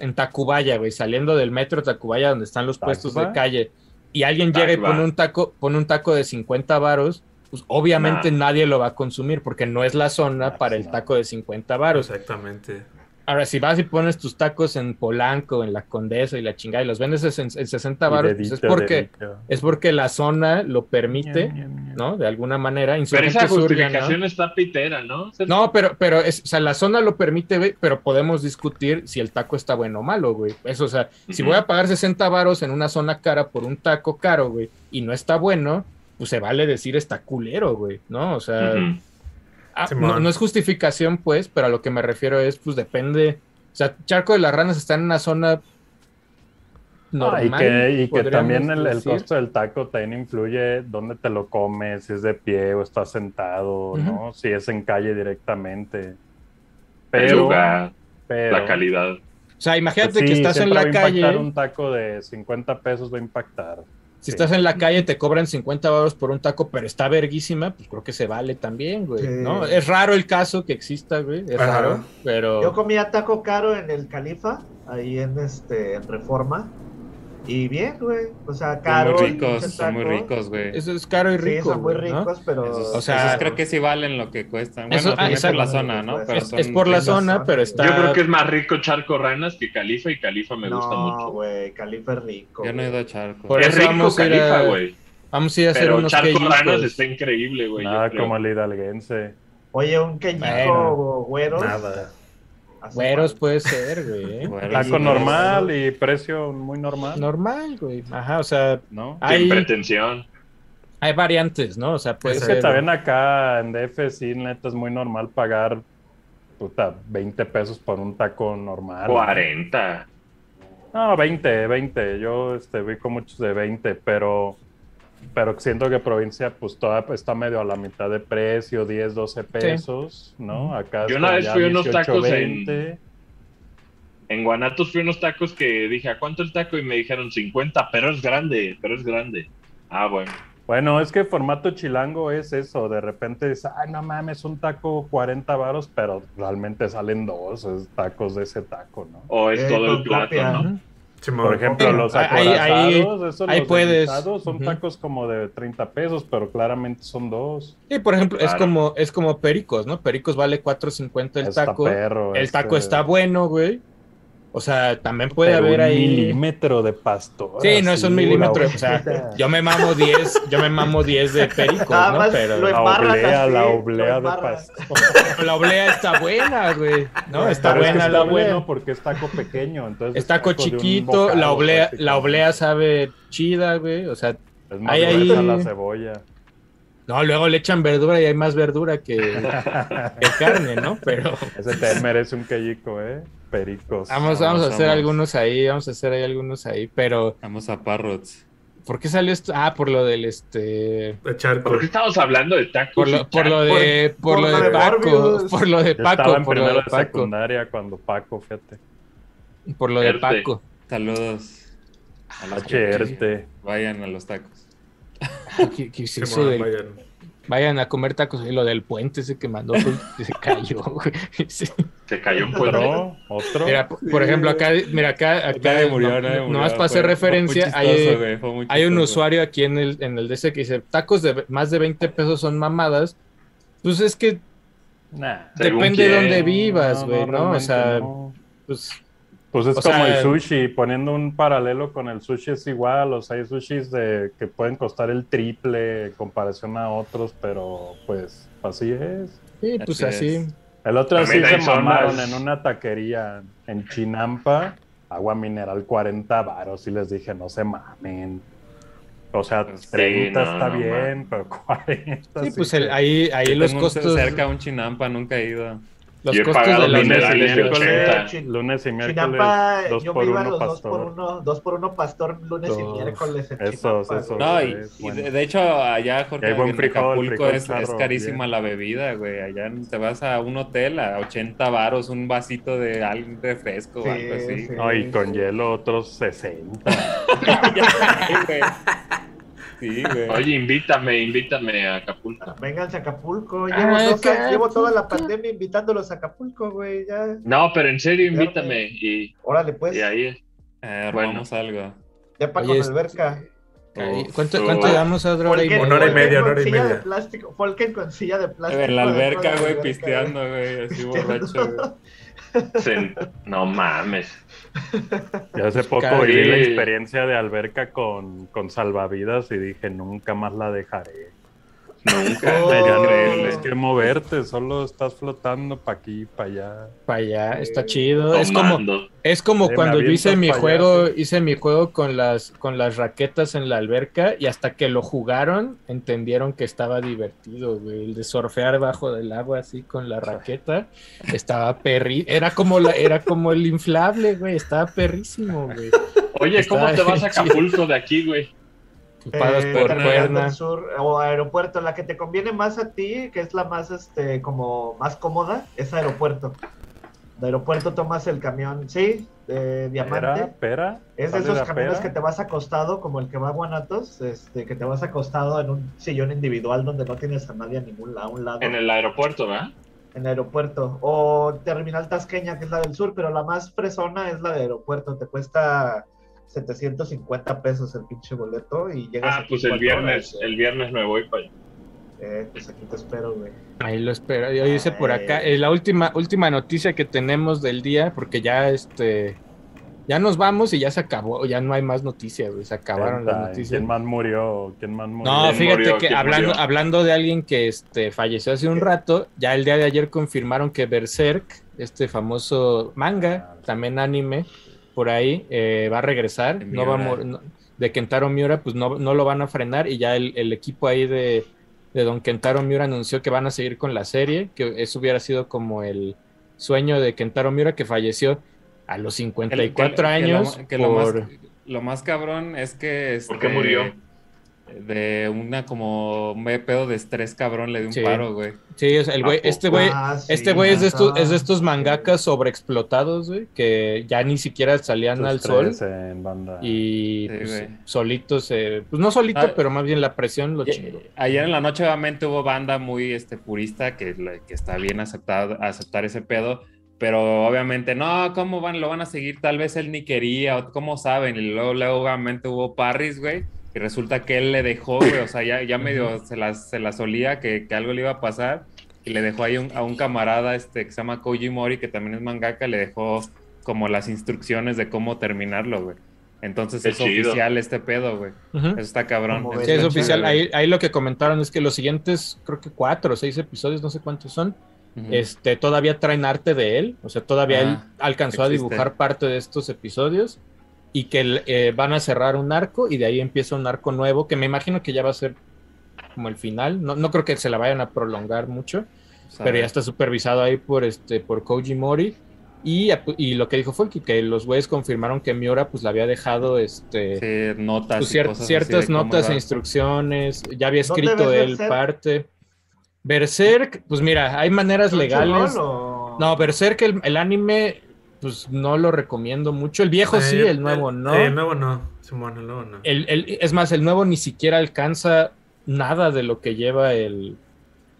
en Tacubaya, güey, saliendo del metro Tacubaya donde están los puestos de calle y alguien llega y pone un taco, pone un taco de 50 varos, pues obviamente Nah. nadie lo va a consumir porque no es la zona para sí, el taco de 50 varos. Exactamente. Ahora, si vas y pones tus tacos en Polanco, en la Condesa y la chingada y los vendes en, en 60 Y varos, pues es porque dedito. es porque la zona lo permite. ¿no? De alguna manera. Pero esa Sur, ya, ¿no? justificación está pitera, ¿no? No, pero, pero es, o sea, la zona lo permite, güey, pero podemos discutir si el taco está bueno o malo, güey. Eso, o sea, si Ujú. voy a pagar 60 varos en una zona cara por un taco caro, güey, y no está bueno, pues se vale decir está culero, güey, ¿no? O sea, ah, no, no es justificación, pues, pero a lo que me refiero es, pues depende. O sea, Charco de las Ranas está en una zona normal. Ah, y que, y que podríamos también el, costo del taco también influye dónde te lo comes, si es de pie o estás sentado, ¿no? Si es en calle directamente. el Pero, lugar, pero- la calidad. O sea, imagínate pues que estás en la va a impactar calle. un taco de 50 pesos va a impactar. Si Sí. estás en la calle te cobran 50 baros por un taco, pero está verguísima, pues creo que se vale también, güey, Sí. ¿no? Es raro el caso que exista, güey, es Ajá. raro, pero... Yo comía taco caro en el Califa, ahí en este en Reforma. Y bien, güey. O sea, caro. Son y muy ricos, son muy ricos, güey. Eso es caro y Sí, rico, son muy güey, ¿no? ricos, pero. Esos, O sea, esos creo que sí valen lo que cuestan. Bueno, Eso- ah, también por la zona, ¿no? Pero Es, son es por la ricos. zona, pero está... Yo creo que es más rico Charco Ranas que Califa y Califa me gusta no, mucho. güey, Califa es rico. Yo no he ido a Charco. Por es rico vamos a ir Califa, güey. Vamos a ir a hacer Pero unos Charco. Ranas está increíble, güey. yo Nada creo. como el hidalguense. Oye, un quejico Bueno. güeros. Nada. Güeros puede ser, güey. *laughs* Bueno, Taco normal y precio muy normal. Normal, güey. Ajá, o sea, ¿No? Sin hay, pretensión. hay variantes, ¿no? O sea, puede Es ser... que también acá en DF sí, neta, es muy normal pagar puta, 20 pesos por un taco normal. 40. No, 20, 20. Yo este, vi con muchos de 20, pero, pero siento que provincia pues toda está medio a la mitad de precio, 10, 12 pesos, ¿no? Acá Yo es una vez fui a unos 18, tacos en- 20. En Guanatos fui a unos tacos que dije, ¿a cuánto el taco? Y me dijeron 50, pero es grande, pero es grande. Ah, bueno. Bueno, es que formato chilango es eso, de repente es, ay, no mames, un taco 40 varos, pero realmente salen dos es tacos de ese taco, ¿no? O es Eh, todo el plato, copia. ¿no? Simón. Por ejemplo, los ahí- acorazados, ahí- esos ahí los puedes. son tacos como de 30 pesos, pero claramente son dos. Sí, por ejemplo, es como, es como Pericos, ¿no? Pericos vale 4.50 el taco. perro, el taco este, está bueno, güey. O sea, también puede pero haber un ahí. milímetro de pastor. Sí, no es un milímetro. O sea, yo me mamo 10, yo me mamo 10 de Pericos, Nada ¿no? más Pero lo la oblea, así, la oblea de pastor. la oblea está buena, güey. No, está Pero es que buena está la oblea. bueno porque es taco pequeño, entonces Es taco chiquito, bocado, la oblea, la oblea sabe chida, güey. O sea, Es más ahí. la cebolla. no, luego le echan verdura y hay más verdura que, que carne, ¿no? Pero *laughs* Ese te merece un quellico, ¿eh? Pericos. vamos, vamos a hacer vamos. algunos ahí, vamos a hacer ahí algunos ahí. Pero, Vamos a Parrots. ¿por qué salió esto? Ah, por lo del este. Charco. ¿Por qué estamos hablando de tacos? Por lo, por lo de, por por lo lo de de Paco, por lo de Yo estaba Paco, en por lo primero de de Paco, secundaria cuando Paco, fíjate. por lo de. Paco. Saludos. A los que HRT. vayan a los tacos. Ah, ¿Qué, qué es eso Simón, del- vayan. Vayan a comer tacos y lo del puente ese que mandó pues, *laughs* se cayó. güey. Sí. Se cayó un puente. Otro, otro. Mira, por ejemplo, acá, mira, acá, acá Nadie murió, no- nadie no- murió. nomás para hacer Fue- fue muy referencia, chistoso, hay, güey, hay un usuario aquí en el, en el DC que dice, tacos de más de 20 pesos son mamadas. Pues es que Nah. Depende de dónde vivas, güey, ¿no? O sea, no. pues Pues es o como sea, el sushi, poniendo un paralelo con el sushi es igual, o sea, hay sushis de, que pueden costar el triple en comparación a otros, pero pues así es. sí, pues Así. El otro sí se mamaron más. en una taquería en Chinampa, agua mineral 40 varos y les dije, no se mamen. O sea, Pues, 30 no, está no bien, pero 40 Sí, sí pues el- ahí, ahí los costos, cerca un chinampa, nunca he ido. Los Yo he costos pagado de las lunes y minerales de miércoles, 80. lunes y miércoles, Chinampa, dos yo por me iba a uno los dos por pastor. uno, dos por uno pastor lunes y miércoles en Esos, esos. No, y, es y bueno. de, de hecho, allá, Jorge, en Acapulco frijol es, charro, es carísima bien. la bebida, güey. Allá te vas a un hotel a 80 varos, un vasito de algún refresco Sí, o algo así. sí. No, y con hielo otros 60. Sí, *laughs* güey. Sí, güey. Oye, invítame, invítame a Acapulco. Vénganse a Acapulco. Llevo, Ah, dos años- llevo toda la pandemia invitándolos a Acapulco, güey. Ya. No, pero en serio, invítame. Y, Órale, pues. y ahí Eh, armamos algo. Ya para Oye, con alberca. ¿Cuánto, cuánto llevamos a otra hora y Una hora y media? una hora y media. de plástico. Folken con silla de plástico. En la alberca, güey, pisteando, güey, así *laughs* Pisteando. borracho, güey. No mames. Yo hace poco Cada- viví la experiencia de alberca con, con salvavidas y dije, nunca más la dejaré. Nunca. *laughs* Oh. Tienes que moverte, solo estás flotando para aquí, para allá. Para allá, está chido. Es como, es como Sí, me cuando yo hice mi allá, juego, hice mi juego con las, con las raquetas en la alberca y hasta que lo jugaron entendieron que estaba divertido, güey. El de surfear bajo del agua así con la raqueta estaba perri, era como la, era como el inflable, güey, estaba perrísimo, güey. Oye, ¿cómo te vas a. *laughs* Acapulco de aquí, güey? Pagas Eh, por Terminal cuerna. del Sur o aeropuerto, la que te conviene más a ti, que es la más este como más cómoda, es aeropuerto. De aeropuerto tomas el camión, sí, de diamante. ¿Pera? ¿Pera? Es de ¿Sale esos camiones pera? que te vas acostado, como el que va a Guanatos, este, que te vas acostado en un sillón individual donde no tienes a nadie a ningún lado, a un lado, En el aeropuerto, ¿verdad? en aeropuerto. O Terminal Tasqueña, que es la del sur, pero la más fresona es la de aeropuerto. Te cuesta 750 pesos el pinche boleto y llegas Ah, aquí pues el viernes, horas. el viernes me voy para allá. Eh, pues aquí te espero, güey. Ahí lo espero. Yo hice por acá. Ay. eh, la última, última noticia que tenemos del día, porque ya este ya nos vamos y ya se acabó, ya no hay más noticias, güey, se acabaron las noticias. ¿Quién más murió? ¿Quién más murió? No, ¿Quién fíjate murió? que ¿Quién hablando, murió? hablando de alguien que este, falleció hace un rato, ya el día de ayer confirmaron que Berserk, este famoso manga, también anime, por ahí, eh, va a regresar. De No va a Miura. mor- no- de Kentaro Miura, pues no, no lo van a frenar y ya el, el equipo ahí de, de Don Kentaro Miura anunció que van a seguir con la serie, que eso hubiera sido como el sueño de Kentaro Miura que falleció. a los Que- 54 que- que años lo, que lo por... más, lo más cabrón es que... ¿Por qué este, murió? De una como un pedo de estrés cabrón le dio un Sí. paro, güey. Sí, sea, el güey, este güey, Ah, sí, este güey es de estos, es de estos mangakas sobreexplotados, güey, que ya ni siquiera salían al sol Estrés en banda. y Sí, pues, solitos, eh, pues no solito, Ah, pero más bien la presión lo chingó. Ayer en la noche obviamente hubo banda muy este, purista que, que está bien aceptado, aceptar ese pedo, pero obviamente no, ¿cómo van? Lo van a seguir, tal vez él ni quería, o ¿cómo saben? Y luego, luego obviamente hubo Parris, güey, y resulta que él le dejó, güey, o sea, ya, ya medio se las, se las olía que, que algo le iba a pasar, y le dejó ahí un- a un camarada este, que se llama Koji Mori, que también es mangaka, le dejó como las instrucciones de cómo terminarlo, güey. Entonces Qué es chido. oficial este pedo, güey. Ujú. Eso está cabrón. Sí, es está oficial. chido. Ahí, ahí lo que comentaron es que los siguientes, creo que cuatro o seis episodios, no sé cuántos son, este, todavía traen arte de él. O sea, todavía él Ah, alcanzó a existe. dibujar parte de estos episodios y que eh, van a cerrar un arco y de ahí empieza un arco nuevo que me imagino que ya va a ser como el final. No, no creo que se la vayan a prolongar mucho, pero ya está supervisado ahí por este por Koji Mori. Y, y lo que dijo fue que, que los güeyes confirmaron que Miura pues le había dejado este sí, notas pues, cier- ciertas notas e instrucciones, ya había ¿Dónde escrito él Berserk? parte. Berserk, pues mira, hay maneras legales. ¿Crunchyroll o- No, Berserk, el, el anime, pues no lo recomiendo mucho. El viejo sí, Eh, el nuevo no. eh, el nuevo no, Simón, el nuevo no. El- el- es más, el nuevo ni siquiera alcanza nada de lo que lleva el,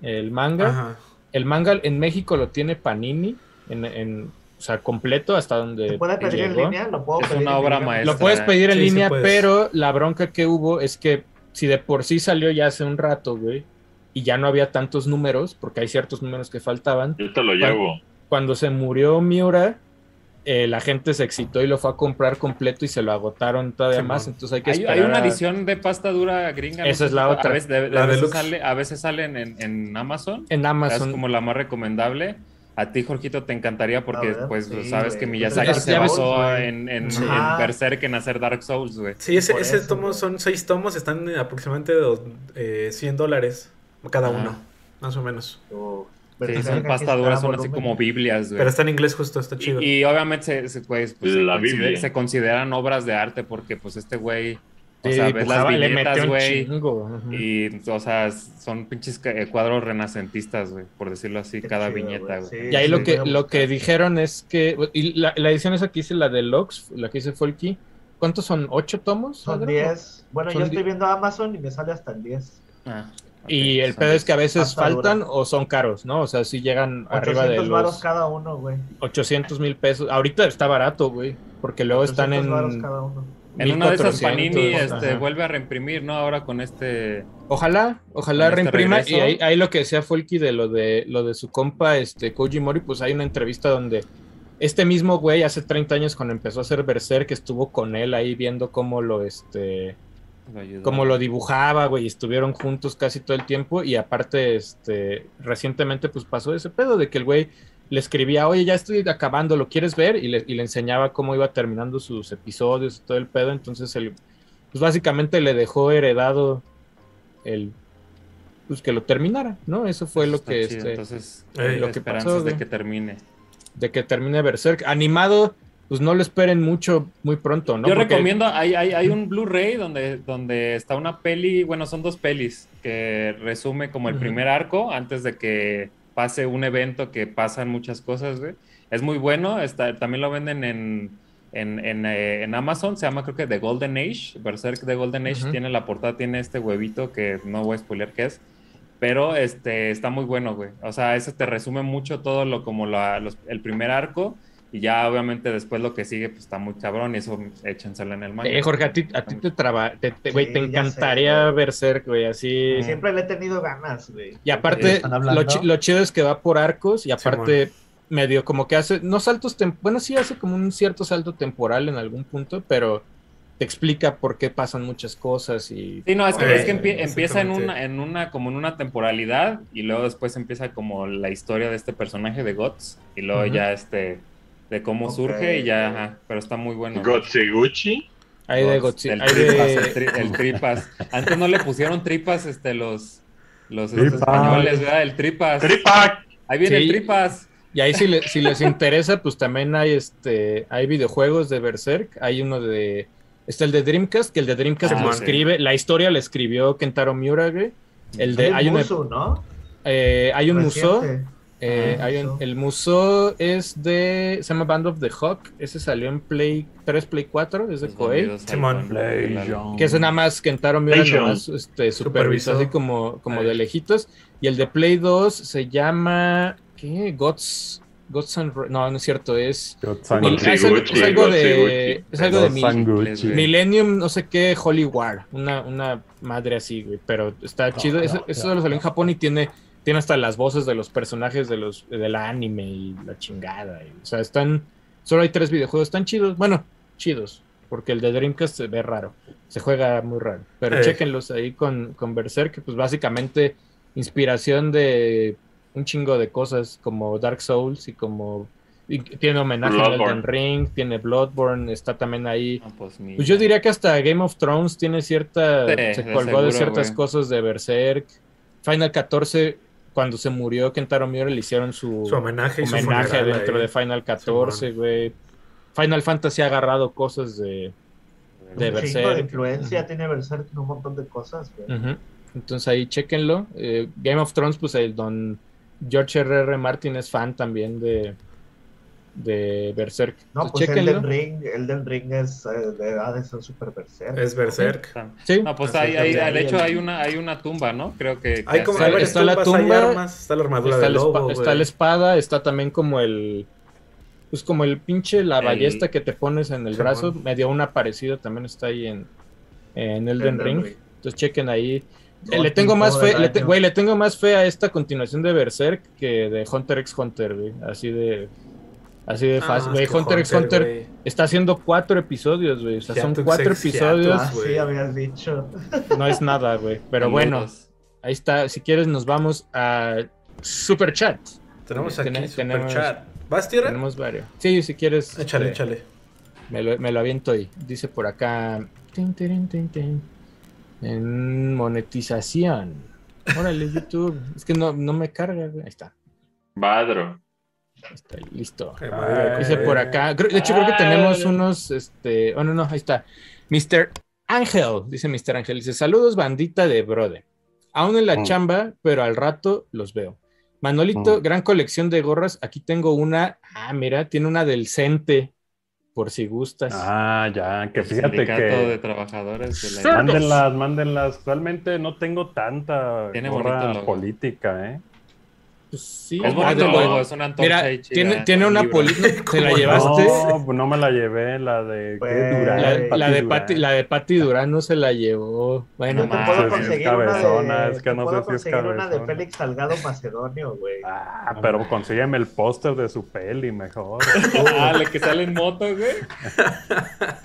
el manga. Ajá. El manga en México lo tiene Panini, en, en- o sea, completo hasta donde ¿Se puede pedir en línea? ¿Lo puedo Es pedir una obra maestra. Lo puedes pedir en Sí, línea, puedes. pero la bronca que hubo es que si de por sí salió ya hace un rato, güey, y ya no había tantos números, porque hay ciertos números que faltaban, Yo te lo llevo. cuando se murió Miura, eh, la gente se excitó y lo fue a comprar completo y se lo agotaron todavía Sí, más, man. entonces hay que esperar hay una a- edición de pasta dura gringa. Esa es la si- otra. A veces, de- de- La a veces sale- a veces salen en, en Amazon. en Es Amazon. como la más recomendable. A ti, Jorgito, te encantaría porque, ver, pues, sí, sabes güey. que Miyazaki ya se ves, basó en, en, Ajá. en Berserk en hacer Dark Souls, güey. Sí, ese, ese eso, tomo güey. son seis tomos, están en aproximadamente dos- eh, 100 dólares cada uno, más o menos. O- Sí, son pasta dura, son así como Biblias, güey. Pero está en inglés justo, está chido. Y, y obviamente se, se, pues, pues, se consider- consideran obras de arte porque, pues, este güey, o Sí, sea, ves las viñetas, güey, y, o sea, son pinches eh, cuadros renacentistas, güey, por decirlo así, Qué cada chido, viñeta, güey, sí. Y ahí lo que, lo que dijeron es que, y la, la edición esa que hice, la de Lux, la que hice Folky, ¿cuántos son? ¿Ocho tomos? Son? 10. Bueno, Son yo estoy viendo Amazon y me sale hasta el 10. Ah, Y el pedo es que a veces faltan dura. o son caros, ¿no? O sea, si llegan arriba 800 de varos los cada uno, güey. 800 mil pesos. Ahorita está barato, güey, porque luego están 800 varos en... cada uno. En una de esas 1400, Panini este, vuelve a reimprimir, ¿no? Ahora con este... Ojalá, ojalá este reimprima. regreso. Y ahí, ahí lo que decía Folky de lo de lo de su compa, este Koji Mori, pues hay una entrevista donde este mismo güey hace 30 años cuando empezó a hacer Berserk, que estuvo con él ahí viendo cómo lo este lo cómo lo dibujaba, güey, estuvieron juntos casi todo el tiempo y aparte este recientemente pues pasó ese pedo de que el güey le escribía, "Oye, ya estoy acabando, ¿lo quieres ver?" y le, y le enseñaba cómo iba terminando sus episodios y todo el pedo, entonces él pues básicamente le dejó heredado el pues que lo terminara, ¿no? Eso fue lo que chido, este Entonces, lo que pasó, de güey. que termine. de que termine Berserk animado, pues no lo esperen mucho muy pronto, ¿no? Yo Porque- recomiendo, hay, hay, hay un Blu-ray donde, donde está una peli, bueno, son dos pelis, que resume como el Ujú. primer arco antes de que pase un evento que pasan muchas cosas, güey. Es muy bueno, está, también lo venden en, en, en, eh, en Amazon, se llama creo que The Golden Age, Berserk The Golden Age, Ujú. tiene la portada, tiene este huevito que no voy a spoiler qué es, pero este, está muy bueno, güey. O sea, eso te resume mucho todo lo como la- los- el primer arco. Y ya obviamente después lo que sigue pues está muy cabrón y eso échenselo en el manga. Eh, Jorge, a ti, a ti te traba, te, te- güey, Sí, te encantaría güey. Berserk, güey, así. Siempre le he tenido ganas, güey. Y aparte, lo, chido es que va por arcos y aparte medio como que hace, no saltos, bueno, sí hace como un cierto salto temporal en algún punto, pero te explica por qué pasan muchas cosas y... Sí, no, es que, Eh, es que empie- empieza en una, en una, como en una temporalidad y luego después empieza como la historia de este personaje de Guts y luego ya este, de cómo surge y ya, ajá, pero está muy bueno. Gotseguchi. Hay de Godzilla, el, hay tripas, el, de... tri- el *laughs* tripas. Antes no le pusieron tripas este, los, los este, españoles, ¿verdad? El tripas. Tripac. Ahí viene Sí. el tripas. Y ahí si, le- si les interesa, pues también hay este hay videojuegos de Berserk. Hay uno de. Está el de Dreamcast, que el de Dreamcast Ah, lo sí. escribe. La historia la escribió Kentaro Miura, güey. El de. Hay, un una- Musu, ¿no? eh, hay un museo. Eh, Ah, hay un- Musou. el museo es de. Se llama Band of the Hawk. Ese salió en Play 3, Play 4. Es de Los Koei. Que es nada más Kentaro Miura PlayStation. nomás este, supervisó así como, como de lejitos. Y el de Play 2 se llama. ¿Qué? Gods. Gods and No, no es cierto, es. Es, algo- Gucci, es algo de. Es algo de mil-. Millennium, no sé qué, Holy War. Una, una madre así, güey. Pero está chido. Eso, eso solo salió en Japón y tiene, tiene hasta las voces de los personajes de los del anime y la chingada. y- o sea, están. Solo hay tres videojuegos. Están chidos. Bueno, chidos. Porque el de Dreamcast se ve raro. Se juega muy raro. Pero Eh. chéquenlos ahí con, con Berserk, que pues básicamente inspiración de un chingo de cosas como Dark Souls y como y tiene homenaje a. Elden Ring, tiene Bloodborne, está también ahí. No, pues. Pues yo diría que hasta Game of Thrones tiene cierta Sí, se colgó de seguro, ciertas cosas de Berserk. Final 14 cuando se murió Kentaro Miura le hicieron su, Su homenaje su dentro ahí. de Final 14, güey. Final Fantasy ha agarrado cosas de de Un chingo de Berserk. influencia tiene Berserk en un montón de cosas, güey. Entonces ahí chéquenlo. Eh, Game of Thrones, pues el don George R. R. Martin es fan también de, de Berserk. No, Entonces, pues. Elden Ring, Elden Ring es eh, de edades son super Berserk. Es Berserk. Sí, No, pues Así hay, hay- de hecho hay una, hay una tumba, ¿no? Creo que... que Hay como hay está la hay tumba, armas, está la armadura está, del lobo, está la espada, está también como el. Pues como el pinche, la El- ballesta que te pones en el brazo. Medio una parecida también está ahí en, en Elden Elden Ring. Ring. Entonces chequen ahí. Eh, le tengo más fe, le te- año. güey, le tengo más fe a esta continuación de Berserk que de Hunter x Hunter, güey. Así de. Así de Ah, fácil. es Güey, que Hunter x Hunter está haciendo cuatro episodios, güey. O sea, son cuatro episodios. Ah, güey. sí, habías dicho. No es nada, güey. Pero bueno, ahí está. Si quieres, nos vamos a Super Chat. Tenemos Ten- aquí tenemos- super chat. ¿Vas, tierra? Tenemos varios. Sí, si quieres. Échale, eh, échale. Me lo, me lo aviento ahí. Dice por acá. tin, tin, tin, En monetización. Órale, *laughs* YouTube. Es que no, no me carga. güey. Ahí está. Badro. Ahí listo. Que Dice por acá. creo- De hecho, creo que tenemos unos. Este. Oh, no, no, ahí está. Mr. Ángel. Dice Mr. Ángel. Dice: Saludos, bandita de Brode. Aún en la Mm. chamba, pero al rato los veo. Manolito, Mm. gran colección de gorras. Aquí tengo una. Ah, mira, tiene una del Cente. Por si gustas. Ah, ya, que El fíjate sindicato de que trabajadores de la mándenlas, mándenlas. Realmente no tengo tanta Tiene gorra bonito política, ¿eh? Pues sí. Es bonito de- el logo, es una antorcha Mira, chida, tiene, tiene una política. *laughs* ¿Te la ¿Cómo llevaste? No, no me la llevé, la de Pues. Durán. La, Ay, la Pati de Durán. Pati, la de Pati Durán no se la llevó. Bueno, no puedo mames, conseguir es una cabezona, de, es que te no puedo sé si es conseguir una de cabezona. Félix Salgado Macedonio, güey. Ah, pero consígueme el póster de su peli mejor. *laughs* Ah, la que sale en moto, güey.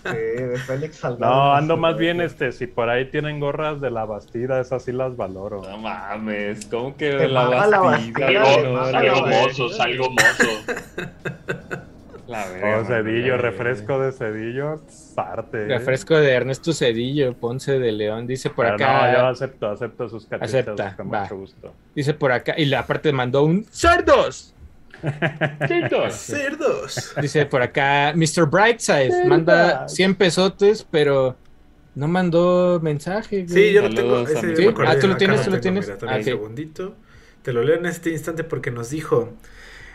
Sí, de Félix Salgado. No, ando más bien, este, si por ahí tienen gorras de la Bastida, esas sí las valoro. No mames, ¿cómo que mama la Bastida? Bastida, Algo, te mama la algo Bastida. mozo, algo mozo. La verga, Oh, cedillo, madre. refresco de cedillo, arte. ¿eh? refresco de Ernesto Cedillo, Ponce de León, dice por Pero acá. No, yo acepto, acepto sus cartitas Acepta, con va. mucho gusto. Dice por acá. Y la aparte mandó un ¡Cerdos! *laughs* ¡Cerdos! Cerdos. Dice por acá, Mr. Brightside, manda 100 pesotes, pero no mandó mensaje. güey. Sí, yo lo tengo. Ese Sí, ah, ¿tú lo tienes? ¿Tú lo tienes? mira, Ah, un sí. segundito. Te lo leo en este instante porque nos dijo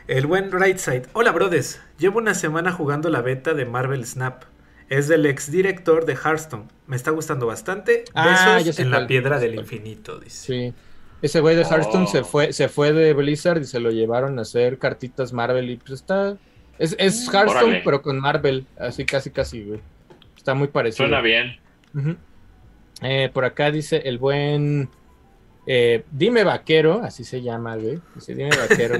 el buen Rightside. Hola, brothers. Llevo una semana jugando la beta de Marvel Snap. Es del ex director de Hearthstone. Me está gustando bastante. Ah, Besos ya sé en la piedra del infinito, dice. Sí. Ese güey de Hearthstone Oh. se fue, se fue de Blizzard y se lo llevaron a hacer cartitas Marvel y pues está. Es, es Hearthstone, Órale. pero con Marvel. Así casi casi, güey. Está muy parecido. Suena bien. Eh, por acá dice el buen eh, Dime Vaquero, así se llama, güey. Dice Dime Vaquero.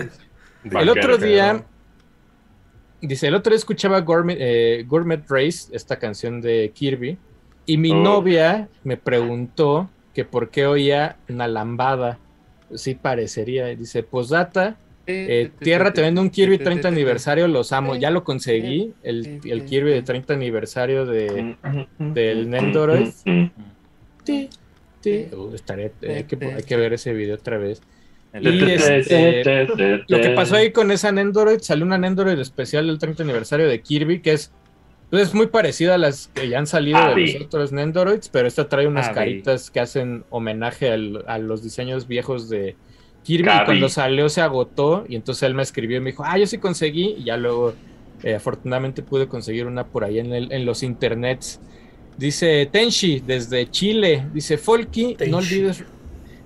*laughs* el otro día, dice, el otro día escuchaba Gourmet, eh, Gourmet Race, esta canción de Kirby, y mi Oh. novia me preguntó que por qué oía una lambada. Sí parecería. Dice, posdata, eh, Tierra te vende un Kirby 30 aniversario, los amo. Ya lo conseguí, el, el Kirby de 30 aniversario de, del Nendoroid. Ti, ti. Uh, estaré- hay, que, hay que ver ese video otra vez. Y este, Lo que pasó ahí con esa Nendoroid, salió una Nendoroid especial del 30 aniversario de Kirby, que es, pues, es muy parecida a las que ya han salido de Abby. los otros Nendoroids, pero esta trae unas Abby. caritas que hacen homenaje al- a los diseños viejos de Kirby. Y cuando salió se agotó, y entonces él me escribió y me dijo, ah, yo sí conseguí, y ya luego, eh, afortunadamente pude conseguir una por ahí en, el- en los internets. Dice Tenshi, desde Chile, dice Folky, no olvides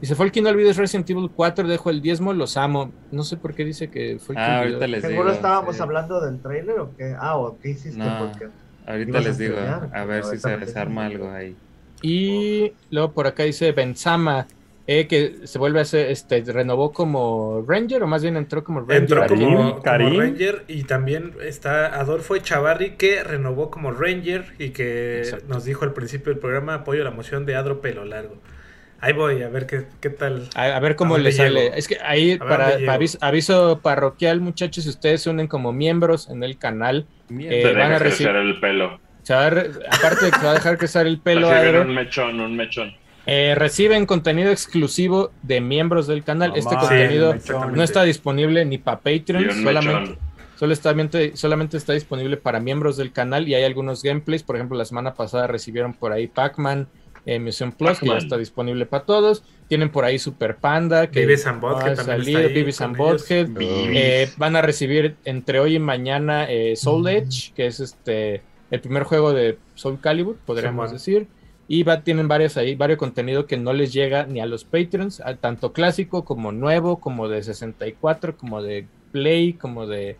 Dice, Folky, no olvides Resident Evil 4, dejo el diezmo, los amo. No sé por qué dice que Folky Ah, olvidó. ahorita les digo. ¿Seguro estábamos sí. hablando del trailer o qué? Ah, ¿o qué hiciste? No. Porque Ahorita a les digo, estudiar, a ver si se me les arma dices. algo ahí. Y luego por acá dice Benzama, eh, que se vuelve a hacer, este, renovó como Ranger, o más bien entró como Ranger. Entró Karim, como. Ranger y también está Adolfo Echavarri que renovó como Ranger y que Exacto. nos dijo al principio del programa apoyo la moción de Adro Pelo Largo. Ahí voy a ver qué, qué tal. A, a ver cómo ¿A le sale. llego? Es que ahí, ¿A dónde para, aviso, aviso parroquial, muchachos, si ustedes se unen como miembros en el canal. Eh, van a recibir- el pelo. se va a re- aparte de que se va a dejar crecer el pelo, Adro, un mechón, un mechón. Eh, reciben contenido exclusivo de miembros del canal. este contenido no está disponible ni para Patreon, solamente. Solo está, solamente está disponible para miembros del canal y hay algunos gameplays. Por ejemplo, la semana pasada recibieron por ahí Pac-Man eh, Museum Plus, que ya está disponible para todos. Tienen por ahí Super Panda, que Beavis and va a Butthead también. Eh, van a recibir entre hoy y mañana eh, Soul Edge, que es este el primer juego de Soul Calibur, podríamos Simón. decir. Y va, tienen varios ahí, varios contenido que no les llega ni a los Patreons, a- tanto clásico como nuevo, como de 64, como de Play, como de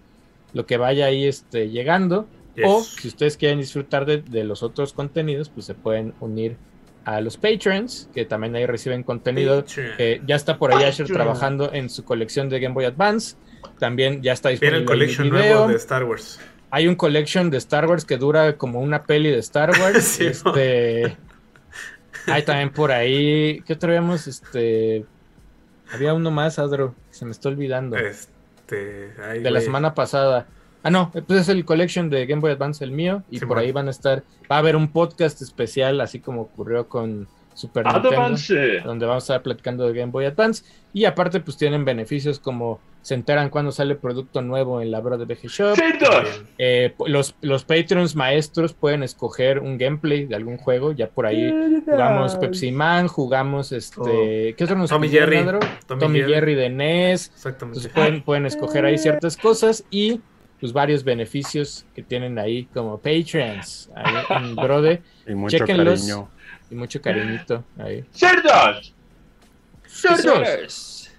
lo que vaya ahí este, llegando. Yes. O si ustedes quieren disfrutar de, de los otros contenidos, pues se pueden unir a los Patrons, que también ahí reciben contenido. Eh, ya está por ahí Asher trabajando en su colección de Game Boy Advance. También ya está disponible el el collection nuevo de Star Wars. Hay un collection de Star Wars que dura como una peli de Star Wars. *laughs* Sí, este, hay *laughs* también por ahí. ¿Qué otro habíamos? Este, había uno más, Adro, que se me está olvidando. Este, ay, de la semana pasada. Ah, no, pues es el collection de Game Boy Advance, el mío. Y Sí, por man. ahí van a estar. Va a haber un podcast especial, así como ocurrió con Super Ah, Nintendo donde vamos a estar platicando de Game Boy Advance. Y aparte, pues tienen beneficios como se enteran cuando sale producto nuevo en la Bro de BG Shop. Eh, los, los Patreons maestros pueden escoger un gameplay de algún juego. Ya por ahí jugamos Pepsi Man, jugamos este. ¿Qué otro nos Tommy Jerry. Tommy Tommy, Jerry. Jerry. de NES. Exactamente. Entonces pueden, pueden escoger ahí ciertas cosas y pues varios beneficios que tienen ahí como Patreons ahí en Brode Y mucho Chéquenlos. cariño. Y mucho cariñito ahí. ¡Cerdos! ¡Cerdos!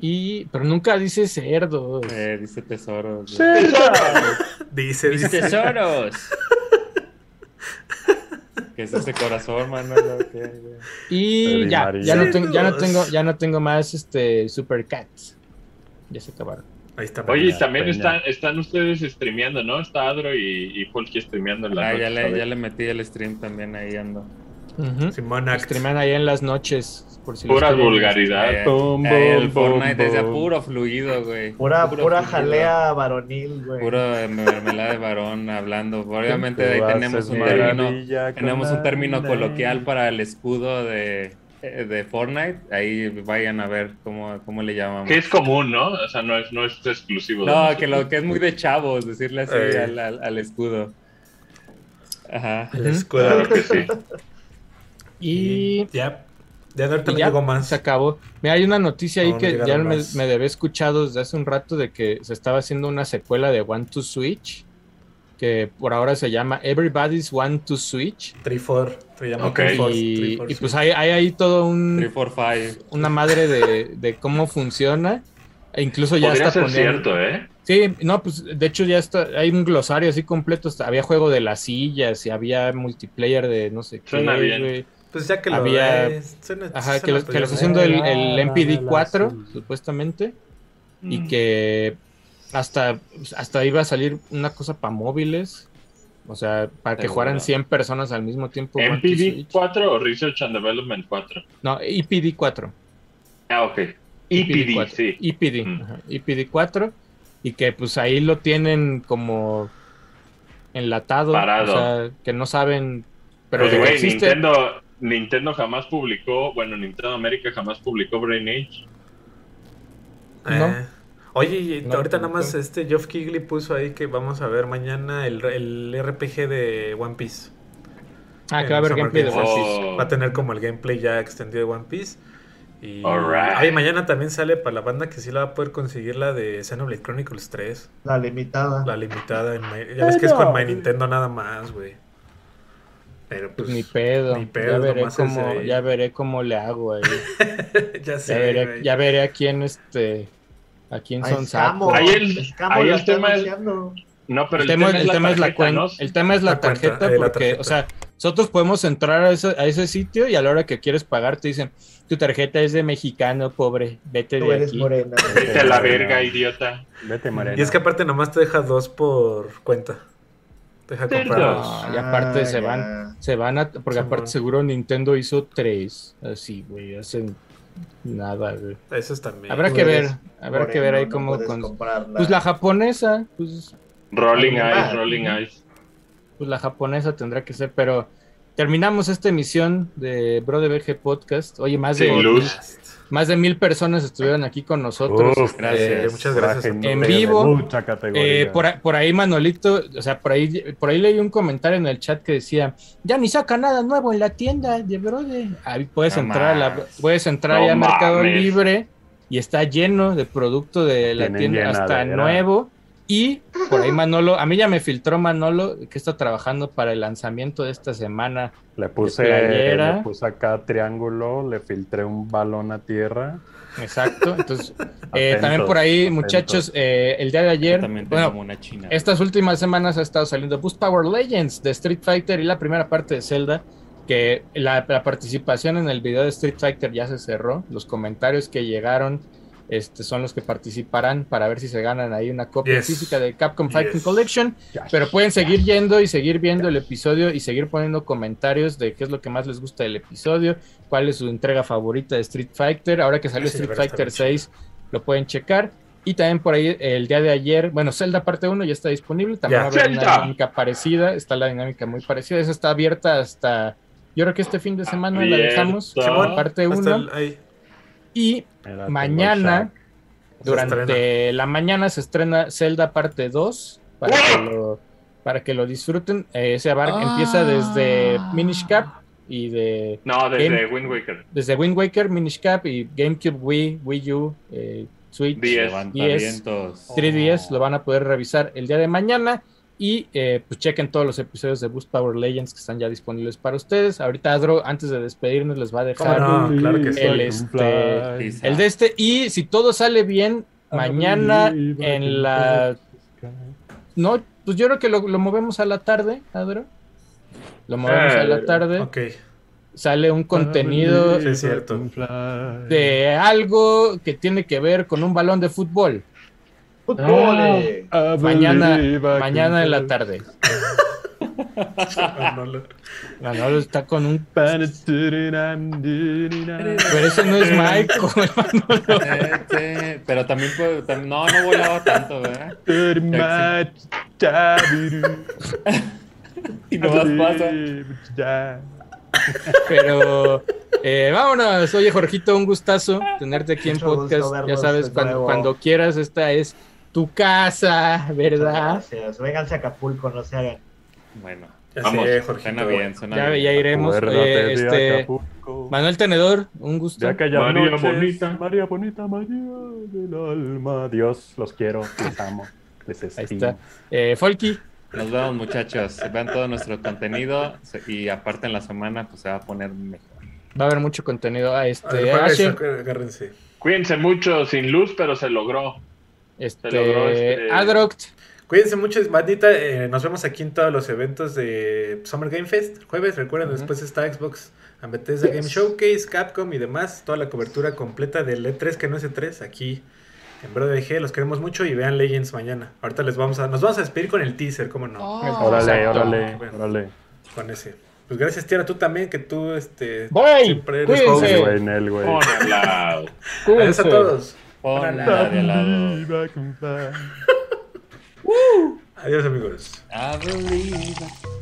Y, pero nunca dice cerdos. Eh, dice tesoros. Güey. Dice, dice. tesoros. *laughs* ¿Qué es ese corazón, güey? Y ya, ya no, tengo, ya no Cerdos. tengo, ya no tengo más este Super Cats. Ya se acabaron. Ahí está. Oye, María. también Peña. están, están ustedes streameando, ¿no? Está Adro y, y Folky streameando en la Ah, noche. ya le, ya le metí el stream también ahí ando. Ujú. Simón Act. Streaman ahí en las noches. Por si Pura vulgaridad. Eh, el Fortnite decía puro fluido, güey. Pura, Puro pura fluido. jalea varonil, güey. Puro de mermelada de varón hablando. Obviamente ahí tenemos un término, tenemos un término la coloquial para el escudo de, eh, de Fortnite. Ahí vayan a ver cómo, cómo le llamamos. Que es común, ¿no? O sea, no es, no es exclusivo. No, que lo que es muy de chavos, decirle así Eh. al, al- al escudo. Ajá. El escudo. Claro que sí. *laughs* Y Ya. Ya de ahorita Y no ya, llegó más. Se acabó. Mira, hay una noticia ahí No, que ya me, me debe escuchado desde hace un rato de que se estaba haciendo una secuela de One to Switch, que por ahora se llama Everybody's One to Switch. Trifor. Se llama Ok. Triforce, Y, y pues hay, hay ahí todo un, 345. una madre de, de cómo funciona. E incluso ya Podría está ser poniendo. cierto, ¿eh? Sí, no, pues de hecho ya está, hay un glosario así completo. había juego de las sillas y había multiplayer de no sé qué. Suena bien. güey. Pues ya que lo había- eh, suena- Ajá, suena que lo, que lo está haciendo el, Ah, el la MPD de la 4, azul. supuestamente. Mm. Y que hasta, hasta iba a salir una cosa para móviles. O sea, para que jugaran 100 personas al mismo tiempo. One to ¿MPD Switch. 4 o Research and Development 4? No, EPD 4. Ah, ok. EPD, 4. sí. EPD, Mm. ajá, EPD 4. Y que pues ahí lo tienen como enlatado. Parado. O sea, que no saben. Pero Pues, güey, existe. Nintendo, Nintendo jamás publicó, bueno, Nintendo América jamás publicó Brain Age. No. Eh. Oye, y No, ahorita no, nada más no. este Geoff Keighley puso ahí que vamos a ver mañana el, el RPG de One Piece. Ah, que va a haber gameplay de One. Piece. Oh. Va a tener como el gameplay ya extendido de One Piece. Y Alright. Oye, mañana también sale para la banda que sí la va a poder conseguir la de Xenoblade Chronicles 3. La limitada. La limitada. En My- ya ves que es con My Nintendo nada más, güey. Pero pues. Pues ni pedo. Ni pedo, ya, veré cómo, ya veré cómo le hago ahí. *laughs* ya sé. ya, veré, güey. ya veré a quién este. A quién Ay, son sacos. Ahí el- ahí la el tema es-. No, pero el, tema, el tema es la tarjeta, cuenta. ¿no? El tema es la, La cuenta, tarjeta eh, la porque, tarjeta. o sea, nosotros podemos entrar a ese, a ese sitio y a la hora que quieres pagar te dicen, tu tarjeta es de mexicano, pobre, vete Tú de eres aquí. morena. Vete a la verga, idiota. Vete, Morena. Y es que aparte nomás te deja dos por cuenta. Deja comprar No, dos. y aparte Ah, se ya. van, se van a, porque aparte seguro Nintendo hizo tres, así, güey, hacen nada, güey. Esos también. Habrá que ver, habrá que ver ahí no cómo, con- pues la japonesa, pues Rolling Ah. Eyes, Rolling Eyes. pues la japonesa tendrá que ser, pero terminamos esta emisión de Bro de BG Podcast. Oye, más de, Sin luz. Más de mil personas estuvieron aquí con nosotros. Uf, gracias. Muchas gracias. En vivo. Mucha categoría. eh, por, a- por ahí Manolito, o sea, por ahí, por ahí leí un comentario en el chat que decía, ya ni saca nada nuevo en la tienda de Brode. Ahí puedes No entrar a la, puedes entrar No ya a Mercado. Libre y está lleno de producto de la Tienen tienda hasta nuevo. Y por ahí Manolo, a mí ya me filtró Manolo que está trabajando para el lanzamiento de esta semana. le puse, le puse acá triángulo, le filtré un balón a tierra. Exacto. Entonces, *laughs* eh, Atentos, también por ahí, atentos. muchachos, eh, el día de ayer, bueno, como una china. estas últimas semanas ha estado saliendo Boost Power Legends de Street Fighter y la primera parte de Zelda, que la, la participación en el video de Street Fighter ya se cerró. Los comentarios que llegaron este, son los que participarán para ver si se ganan ahí una copia Yes. física de Capcom Fighting Yes. Collection. Pero pueden seguir yendo y seguir viendo el episodio y seguir poniendo comentarios de qué es lo que más les gusta del episodio, cuál es su entrega favorita de Street Fighter. Ahora que salió Sí, Street Fighter bien 6, lo pueden checar. Y también por ahí el día de ayer, bueno, Zelda parte 1 ya está disponible. También Ya. va a haber una ¡Zelda! dinámica parecida. Está la dinámica muy parecida. Esa está abierta hasta. Yo creo que este fin de semana la dejamos. Parte hasta 1. Y mañana, durante la mañana se estrena Zelda parte 2 para que lo, para que lo disfruten. Eh, ese abarca, Ah. empieza desde Minish Cap y de No, desde Game- Wind Waker. desde Wind Waker, Minish Cap y GameCube, Wii, Wii U, eh, Switch, Diez. Levantamientos. 3DS, lo van a poder revisar el día de mañana. Y eh, pues chequen todos los episodios de Boost Power Legends que están ya disponibles para ustedes. Ahorita Adro, antes de despedirnos, les va a ¿Cómo dejar no? Claro que sí. el, este, el de este. Y si todo sale bien, mañana en la No, pues yo creo que lo, lo movemos a la tarde, Adro. Lo movemos a la Eh, tarde. Ok. Sale un contenido Sí, es cierto. de algo que tiene que ver con un balón de fútbol. Fútbol, eh. Mañana, mañana en la tarde. No, no lo- Manolo está con un. Pero Pero ese no es Michael, *laughs* Manolo. Sí, pero también, puede- tam- no, no volaba tanto, ¿verdad? *laughs* Y nomás pasa. Pero eh, vámonos. Oye, Jorgito, un gustazo tenerte aquí en Mucho podcast. Ya sabes, cuando, cuando quieras, esta es tu casa, ¿verdad? Gracias. Vénganse a Acapulco, no se hagan. Bueno, Ya Vamos, sé, suena bien, suena Ya, bien. ya iremos. Oye, de este. Manuel Tenedor, un gusto. Aquellas María noches, Bonita. María Bonita, María del alma. Dios, los quiero, les amo, les Ahí estimo. está. Eh, Folky, Nos vemos, muchachos. Vean todo nuestro contenido y aparte en la semana, pues se va a poner mejor. va a haber mucho contenido. Ah, A ver, este, eso, Asher, agárrense. Cuídense mucho, sin luz, pero se logró. Este, se logró, este- Adroct, Cuídense mucho, bandita. eh, nos vemos aquí en todos los eventos de Summer Game Fest. Jueves, recuerden, después está Xbox Bethesda Game Showcase, Capcom y demás. Toda la cobertura completa del E3 que no es E3 aquí en Brother VG. Los queremos mucho y vean Legends mañana. Ahorita les vamos a, nos vamos a despedir con el teaser, ¿cómo no? Órale, Exacto. órale, Bueno. órale. Con ese. Pues gracias, Tiara, tú también, que tú este, Voy, siempre eres cuídense. güey, Nel, güey. Pon al lado. Adiós a todos. Ponla de lado. Adiós, amigos. I believe.